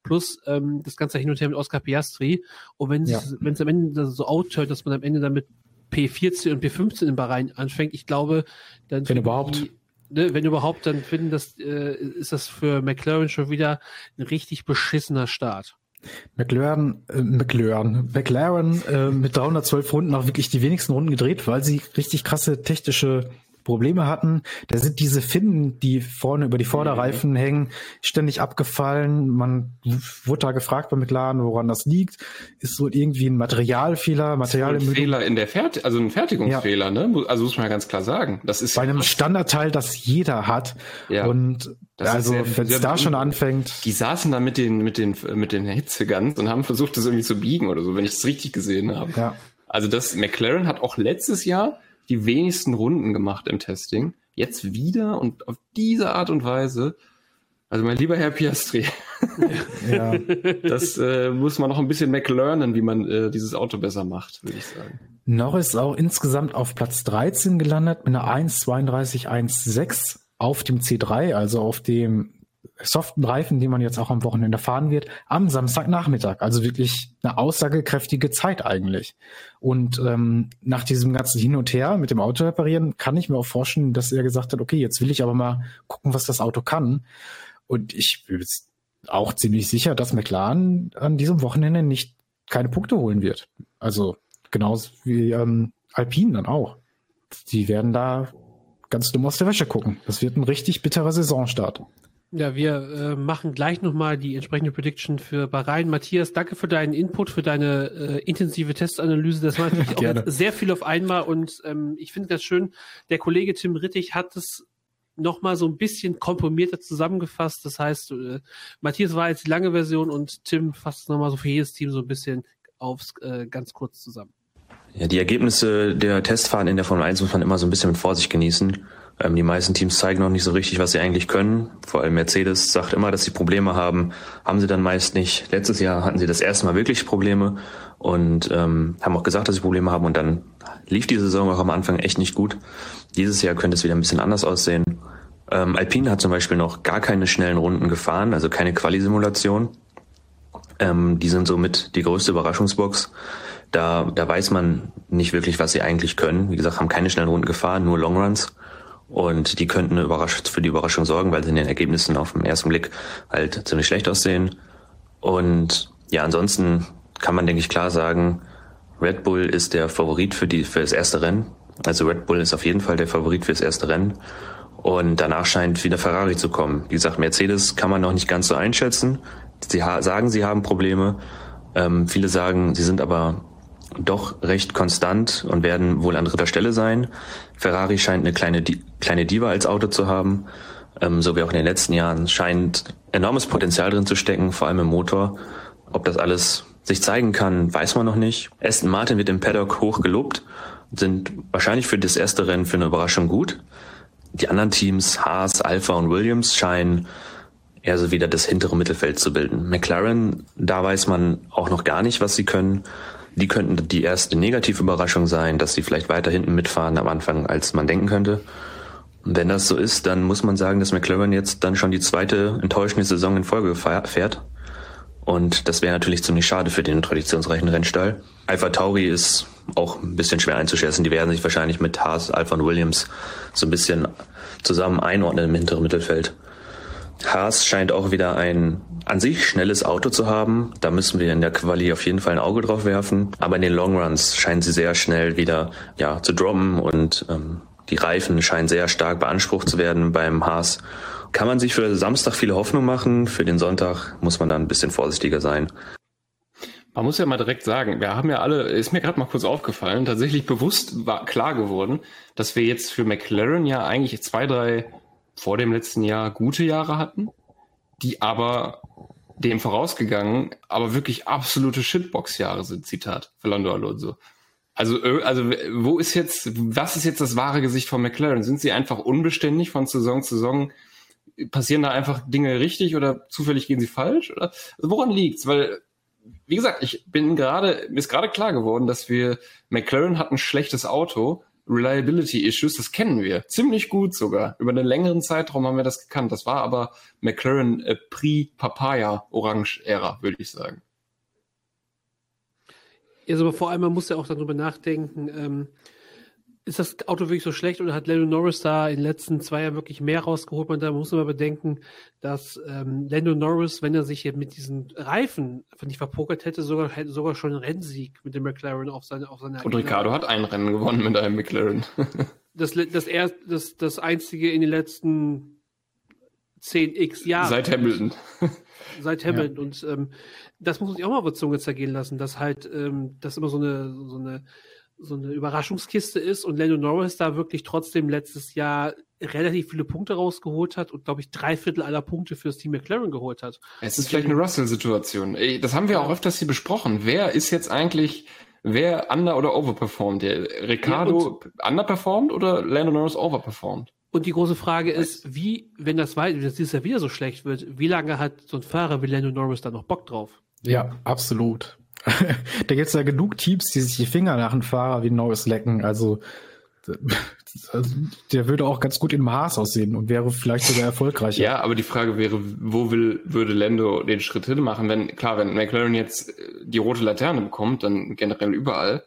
plus ähm, das ganze Hin und Her mit Oscar Piastri. Und wenn Ja. es wenn es am Ende so outturnt, dass man am Ende dann mit P14 und P15 in Bahrain anfängt, ich glaube, dann Wenn überhaupt. Die, ne, wenn überhaupt, dann finden das äh, ist das für McLaren schon wieder ein richtig beschissener Start. McLaren, äh, McLaren, McLaren äh, mit 312 Runden auch wirklich die wenigsten Runden gedreht, weil sie richtig krasse technische Probleme hatten. Da sind diese Finnen, die vorne über die Vorderreifen hängen, ständig abgefallen. Man wurde da gefragt bei McLaren, woran das liegt. Ist so irgendwie ein Materialfehler, Ein Materialermüdung. Fehler in der Fert also ein Fertigungsfehler, ne? Mu- Also muss man ja ganz klar sagen. Das ist Bei einem Standardteil, das jeder hat. Ja. Und Das also, wenn es da schon anfängt, Die saßen da mit den, mit den, mit den Hitzeguns und haben versucht, das irgendwie zu biegen oder so, wenn ich das richtig gesehen habe. ja. Also das, McLaren hat auch letztes Jahr die wenigsten Runden gemacht im Testing. Jetzt wieder und auf diese Art und Weise. Also mein lieber Herr Piastri, ja. das äh, muss man noch ein bisschen McLarnen, wie man äh, dieses Auto besser macht, würde ich sagen. Norris auch insgesamt auf Platz 13 gelandet mit einer 1,32,16 auf dem C3, also auf dem soften Reifen, den man jetzt auch am Wochenende fahren wird, am Samstagnachmittag. Also wirklich eine aussagekräftige Zeit eigentlich. Und ähm, nach diesem ganzen Hin und Her mit dem Auto reparieren, kann ich mir auch vorstellen, dass er gesagt hat, okay, jetzt will ich aber mal gucken, was das Auto kann. Und ich bin auch ziemlich sicher, dass McLaren an diesem Wochenende nicht keine Punkte holen wird. Also genauso wie ähm, Alpine dann auch. Die werden da ganz dumm aus der Wäsche gucken. Das wird ein richtig bitterer Saisonstart. Ja, wir äh, machen gleich nochmal die entsprechende Prediction für Bahrain. Matthias, danke für deinen Input, für deine äh, intensive Testanalyse. Das war natürlich auch sehr viel auf einmal und ähm, ich finde ganz schön, der Kollege Tim Rittig hat es nochmal so ein bisschen komprimierter zusammengefasst. Das heißt, äh, Matthias war jetzt die lange Version und Tim fasst es nochmal so für jedes Team so ein bisschen aufs äh, ganz kurz zusammen. Ja, die Ergebnisse der Testfahrten in der Formel 1 muss man immer so ein bisschen mit Vorsicht genießen. Ähm, die meisten Teams zeigen noch nicht so richtig, was sie eigentlich können. Vor allem Mercedes sagt immer, dass sie Probleme haben. Haben sie dann meist nicht. Letztes Jahr hatten sie das erste Mal wirklich Probleme und ähm, haben auch gesagt, dass sie Probleme haben. Und dann lief die Saison auch am Anfang echt nicht gut. Dieses Jahr könnte es wieder ein bisschen anders aussehen. Ähm, Alpine hat zum Beispiel noch gar keine schnellen Runden gefahren, also keine Quali-Simulation. Ähm, die sind somit die größte Überraschungsbox. Da, da weiß man nicht wirklich, was sie eigentlich können. Wie gesagt, haben keine schnellen Runden gefahren, nur Longruns. Und die könnten für die Überraschung sorgen, weil sie in den Ergebnissen auf den ersten Blick halt ziemlich schlecht aussehen. Und ja, ansonsten kann man, denke ich, klar sagen, Red Bull ist der Favorit für, die, für das erste Rennen. Also Red Bull ist auf jeden Fall der Favorit für das erste Rennen. Und danach scheint wieder Ferrari zu kommen. Wie gesagt, Mercedes kann man noch nicht ganz so einschätzen. Sie sagen, sie haben Probleme. Ähm, viele sagen, sie sind aber doch recht konstant und werden wohl an dritter Stelle sein. Ferrari scheint eine kleine, kleine Diva als Auto zu haben, ähm, so wie auch in den letzten Jahren. Scheint enormes Potenzial drin zu stecken, vor allem im Motor. Ob das alles sich zeigen kann, weiß man noch nicht. Aston Martin wird im Paddock hoch gelobt, sind wahrscheinlich für das erste Rennen für eine Überraschung gut. Die anderen Teams, Haas, Alpha und Williams, scheinen eher so wieder das hintere Mittelfeld zu bilden. McLaren, da weiß man auch noch gar nicht, was sie können. Die könnten die erste negative Überraschung sein, dass sie vielleicht weiter hinten mitfahren am Anfang, als man denken könnte. Und wenn das so ist, dann muss man sagen, dass McLaren jetzt dann schon die zweite enttäuschende Saison in Folge fährt. Und das wäre natürlich ziemlich schade für den traditionsreichen Rennstall. Alpha Tauri ist auch ein bisschen schwer einzuschätzen. Die werden sich wahrscheinlich mit Haas, Alpha und Williams so ein bisschen zusammen einordnen im hinteren Mittelfeld. Haas scheint auch wieder ein an sich schnelles Auto zu haben. Da müssen wir in der Quali auf jeden Fall ein Auge drauf werfen. Aber in den Longruns scheinen sie sehr schnell wieder ja, zu droppen und ähm, die Reifen scheinen sehr stark beansprucht zu werden beim Haas. Kann man sich für Samstag viele Hoffnung machen. Für den Sonntag muss man dann ein bisschen vorsichtiger sein. Man muss ja mal direkt sagen, wir haben ja alle, ist mir gerade mal kurz aufgefallen, tatsächlich bewusst war klar geworden, dass wir jetzt für McLaren ja eigentlich zwei, drei vor dem letzten Jahr gute Jahre hatten, die aber dem vorausgegangen, aber wirklich absolute Shitbox-Jahre sind, Zitat, Fernando Alonso. Also, also, wo ist jetzt, was ist jetzt das wahre Gesicht von McLaren? Sind sie einfach unbeständig von Saison zu Saison? Passieren da einfach Dinge richtig oder zufällig gehen sie falsch? Oder also woran liegt's? Weil wie gesagt, ich bin gerade, mir ist gerade klar geworden, dass wir, McLaren hat ein schlechtes Auto, Reliability Issues, das kennen wir. Ziemlich gut sogar. Über einen längeren Zeitraum haben wir das gekannt. Das war aber McLaren äh, Pre-Papaya-Orange-Ära, würde ich sagen. Also vor allem, man muss ja auch darüber nachdenken, ähm, ist das Auto wirklich so schlecht oder hat Lando Norris da in den letzten zwei Jahren wirklich mehr rausgeholt? Man da muss man bedenken, dass ähm, Lando Norris, wenn er sich jetzt mit diesen Reifen nicht verpokert hätte, sogar hätte sogar schon einen Rennsieg mit dem McLaren auf seine auf seine Und Ricardo hat ein Rennen gewonnen mit einem McLaren. das das er, das das einzige in den letzten 10x Jahren. Seit Hamilton. Seit Hamilton. Ja. Und ähm, das muss man sich auch mal auf der Zunge zergehen lassen, dass halt ähm, das immer so eine so eine so eine Überraschungskiste ist und Lando Norris da wirklich trotzdem letztes Jahr relativ viele Punkte rausgeholt hat und glaube ich drei Viertel aller Punkte fürs Team McLaren geholt hat. Es ist vielleicht eine Russell-Situation. Das haben wir auch öfters hier besprochen. Wer ist jetzt eigentlich, wer under- oder overperformed? Der Ricardo ja, underperformed oder Lando Norris overperformed? Und die große Frage ist, wie, wenn das weiter, wenn das dieses Jahr wieder so schlecht wird, wie lange hat so ein Fahrer wie Lando Norris da noch Bock drauf? Ja, absolut. da gibt es ja genug Teams, die sich die Finger nach einem Fahrer wie Norris lecken. Also, der würde auch ganz gut in Haas aussehen und wäre vielleicht sogar erfolgreicher. Ja, aber die Frage wäre, wo will, würde Lando den Schritt hin machen? Wenn, klar, wenn McLaren jetzt äh, die rote Laterne bekommt, dann generell überall.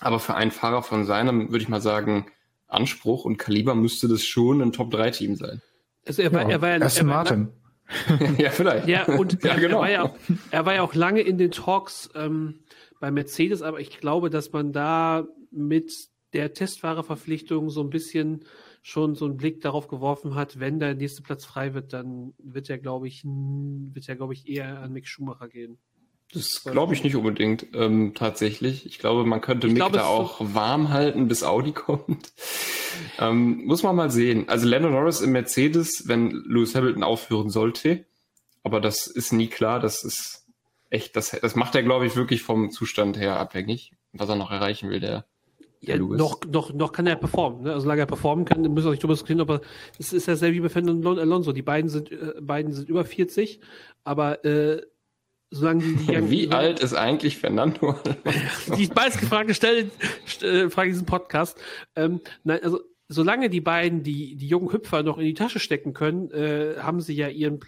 Aber für einen Fahrer von seinem, würde ich mal sagen, Anspruch und Kaliber müsste das schon ein Top-3-Team sein. Also er war, ja, er war ja, er war, Martin. ja, vielleicht. Ja, und ja, genau. er, war ja auch, er war ja auch lange in den Talks ähm, bei Mercedes, aber ich glaube, dass man da mit der Testfahrerverpflichtung so ein bisschen schon so einen Blick darauf geworfen hat, wenn der nächste Platz frei wird, dann wird er, glaube ich, wird er, glaube ich, eher an Mick Schumacher gehen. Das glaube ich nicht unbedingt, ähm, tatsächlich. Ich glaube, man könnte ich Mick glaube, da auch warm halten, bis Audi kommt. Ähm, muss man mal sehen. Also Lando Norris im Mercedes, wenn Lewis Hamilton aufhören sollte, aber das ist nie klar, das ist echt, das, das macht er, glaube ich, wirklich vom Zustand her abhängig, was er noch erreichen will, der, ja, Lewis. Noch, noch, noch kann er performen. Ne? Also solange er performen kann, müssen wir nicht drüber diskutieren, aber es ist ja sehr wie bei Fernando Alonso. Die beiden sind, äh, beiden sind über 40, aber äh, solange die, die Wie alt ist eigentlich Fernando? die meistgefragte Stelle, äh, Frage in diesem Podcast. Ähm, nein, also solange die beiden die, die jungen Hüpfer noch in die Tasche stecken können, äh, haben sie ja ihren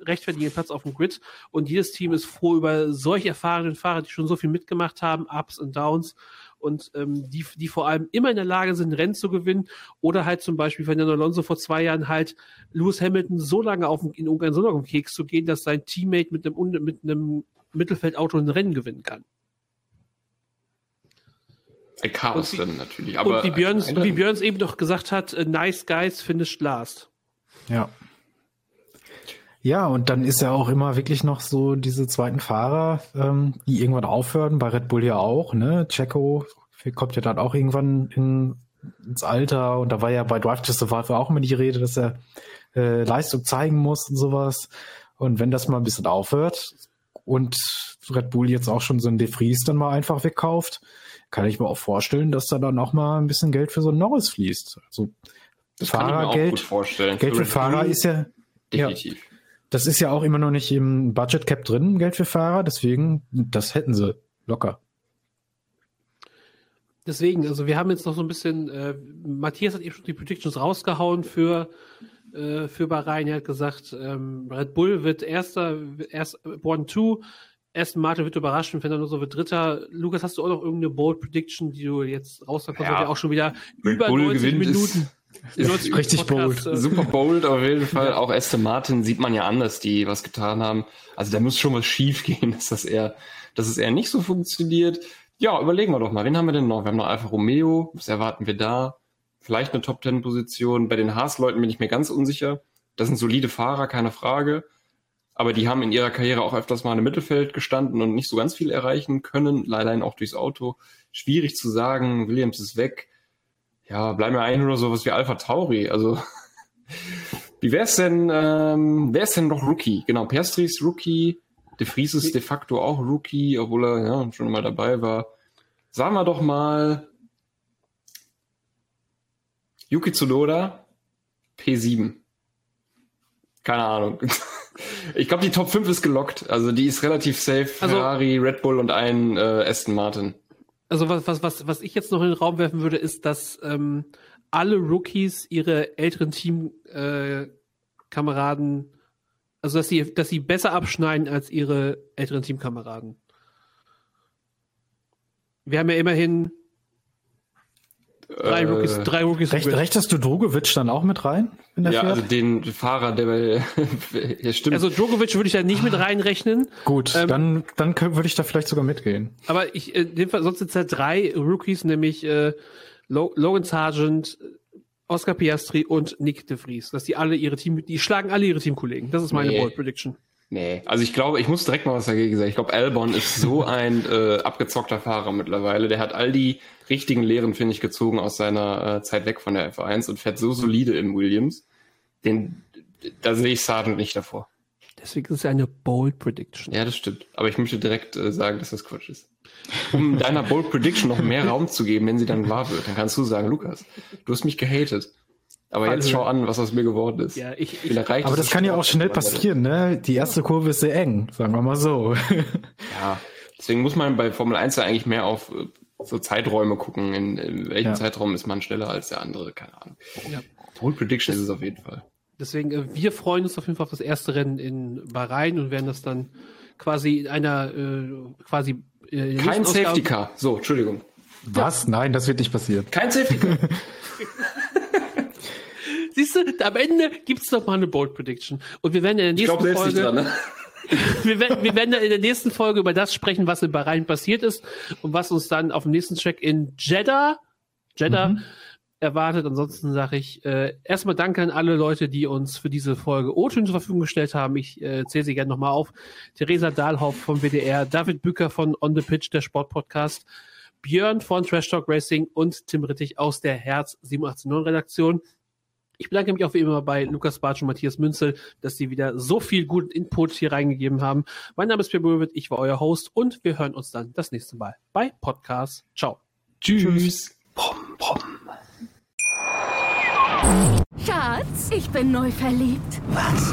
rechtfertigen Platz auf dem Grid und jedes Team ist froh über solch erfahrenen Fahrer, die schon so viel mitgemacht haben, Ups und Downs und ähm, die, die vor allem immer in der Lage sind, Rennen zu gewinnen oder halt zum Beispiel Fernando Alonso vor zwei Jahren halt Lewis Hamilton so lange auf, in Ungarn so lange auf den Keks zu gehen, dass sein Teammate mit einem, mit einem Mittelfeldauto ein Rennen gewinnen kann. Ein Chaos dann natürlich. Aber und wie Björns, wie Björns eben doch gesagt hat, äh, nice guys finished last. Ja. Ja, und dann ist ja auch immer wirklich noch so diese zweiten Fahrer, ähm, die irgendwann aufhören, bei Red Bull ja auch, ne? Checo kommt ja dann auch irgendwann in, ins Alter und da war ja bei Drive to Survive auch immer die Rede, dass er äh, Leistung zeigen muss und sowas. Und wenn das mal ein bisschen aufhört und Red Bull jetzt auch schon so ein De Vries dann mal einfach wegkauft, kann ich mir auch vorstellen, dass da dann auch mal ein bisschen Geld für so ein Norris fließt. Also das Fahrergeld, Geld für Fahrer ist ja definitiv. Ja, das ist ja auch immer noch nicht im Budget Cap drin, Geld für Fahrer, deswegen, das hätten sie locker. Deswegen, also wir haben jetzt noch so ein bisschen, äh, Matthias hat eben schon die Predictions rausgehauen für, äh, für Bahrain. Er hat gesagt, ähm, Red Bull wird erster, erst One Two, Aston Martin wird überraschen, Fernando wird Dritter. Lukas, hast du auch noch irgendeine Bold Prediction, die du jetzt rausgekommen ja, ja auch schon wieder Red über Bull 90 Minuten. Ist ist richtig bold. Äh, Super bold auf jeden Fall. Auch Aston Martin sieht man ja an, dass die was getan haben. Also da muss schon was schief gehen, dass das eher, dass es eher nicht so funktioniert. Ja, überlegen wir doch mal. Wen haben wir denn noch? Wir haben noch Alfa Romeo. Was erwarten wir da? Vielleicht eine Top Ten Position. Bei den Haas-Leuten bin ich mir ganz unsicher. Das sind solide Fahrer, keine Frage. Aber die haben in ihrer Karriere auch öfters mal im Mittelfeld gestanden und nicht so ganz viel erreichen können. Leider auch durchs Auto. Schwierig zu sagen. Williams ist weg ja, bleiben wir ein oder sowas wie Alpha Tauri. Also, wie wär's denn, ähm, wer ist denn noch Rookie? Genau, Perstri ist Rookie, De Vries ist de facto auch Rookie, obwohl er ja, schon mal dabei war. Sagen wir doch mal Yuki Tsunoda, P7. Keine Ahnung. Ich glaube, die Top 5 ist gelockt. Also die ist relativ safe. Also- Ferrari, Red Bull und ein äh, Aston Martin. Also was, was, was, was ich jetzt noch in den Raum werfen würde, ist, dass ähm, alle Rookies ihre älteren Teamkameraden, äh, also dass sie, dass sie besser abschneiden als ihre älteren Teamkameraden. Wir haben ja immerhin drei Äh, Rookies, drei Rookies. Recht, rechnest du Drogovic dann auch mit rein? Der Ja, fährt? also den Fahrer, der bei, ja, stimmt. Also Djokovic würde ich da nicht mit reinrechnen. Gut, ähm, dann, dann würde ich da vielleicht sogar mitgehen. Aber ich, äh, in dem Fall, sonst sind es halt drei Rookies, nämlich äh, Lo Logan Sargent, Oscar Piastri und Nick de Vries. Dass die alle ihre Team, die schlagen alle ihre Teamkollegen. Das ist meine Nee. Bold Prediction. Nee, also ich glaube, ich muss direkt mal was dagegen sagen. Ich glaube, Albon ist so ein äh, abgezockter Fahrer mittlerweile. Der hat all die richtigen Lehren, finde ich, gezogen aus seiner äh, Zeit weg von der F1 und fährt so solide in Williams. Den, da sehe ich Sargent nicht davor. Deswegen ist es eine Bold Prediction. Ja, das stimmt. Aber ich möchte direkt äh, sagen, dass das Quatsch ist. Um deiner Bold Prediction noch mehr Raum zu geben, wenn sie dann wahr wird, dann kannst du sagen, Lukas, du hast mich gehatet. Aber jetzt schau an, was aus mir geworden ist. Ja, ich, erreicht Aber ist das kann ja auch schnell passieren, ne? Die erste Kurve ist sehr eng, sagen wir mal so. Ja, deswegen muss man bei Formel 1 ja eigentlich mehr auf äh, so Zeiträume gucken. In, in welchem Ja. Zeitraum ist man schneller als der andere? Keine Ahnung. Ja. Bold Prediction ist es auf jeden Fall. Deswegen, äh, wir freuen uns auf jeden Fall auf das erste Rennen in Bahrain und werden das dann quasi in einer äh, quasi äh, Kein Safety Car. So, Entschuldigung. Was? Nein, das wird nicht passieren. Kein Safety Car. Siehst du, am Ende gibt's doch mal eine Bold Prediction. Und wir werden in der Ich nächsten selbst nicht Folge. dran, ne? wir, werden, wir werden dann in der nächsten Folge über das sprechen, was in Bahrain passiert ist und was uns dann auf dem nächsten Track in Jeddah, Jeddah Mhm. erwartet. Ansonsten sage ich äh, erstmal danke an alle Leute, die uns für diese Folge O-Töne zur Verfügung gestellt haben. Ich äh, zähle sie gerne nochmal auf. Theresa Dahlhoff vom WDR, David Bücker von On the Pitch, der Sportpodcast, Björn von Trash Talk Racing und Tim Rittig aus der Herz 789 Redaktion. Ich bedanke mich auch wie immer bei Lukas Bartsch und Matthias Münzel, dass sie wieder so viel guten Input hier reingegeben haben. Mein Name ist Pierre Böwitt, ich war euer Host und wir hören uns dann das nächste Mal bei Podcast. Ciao. Tschüss. Schatz, ich bin neu verliebt. Was?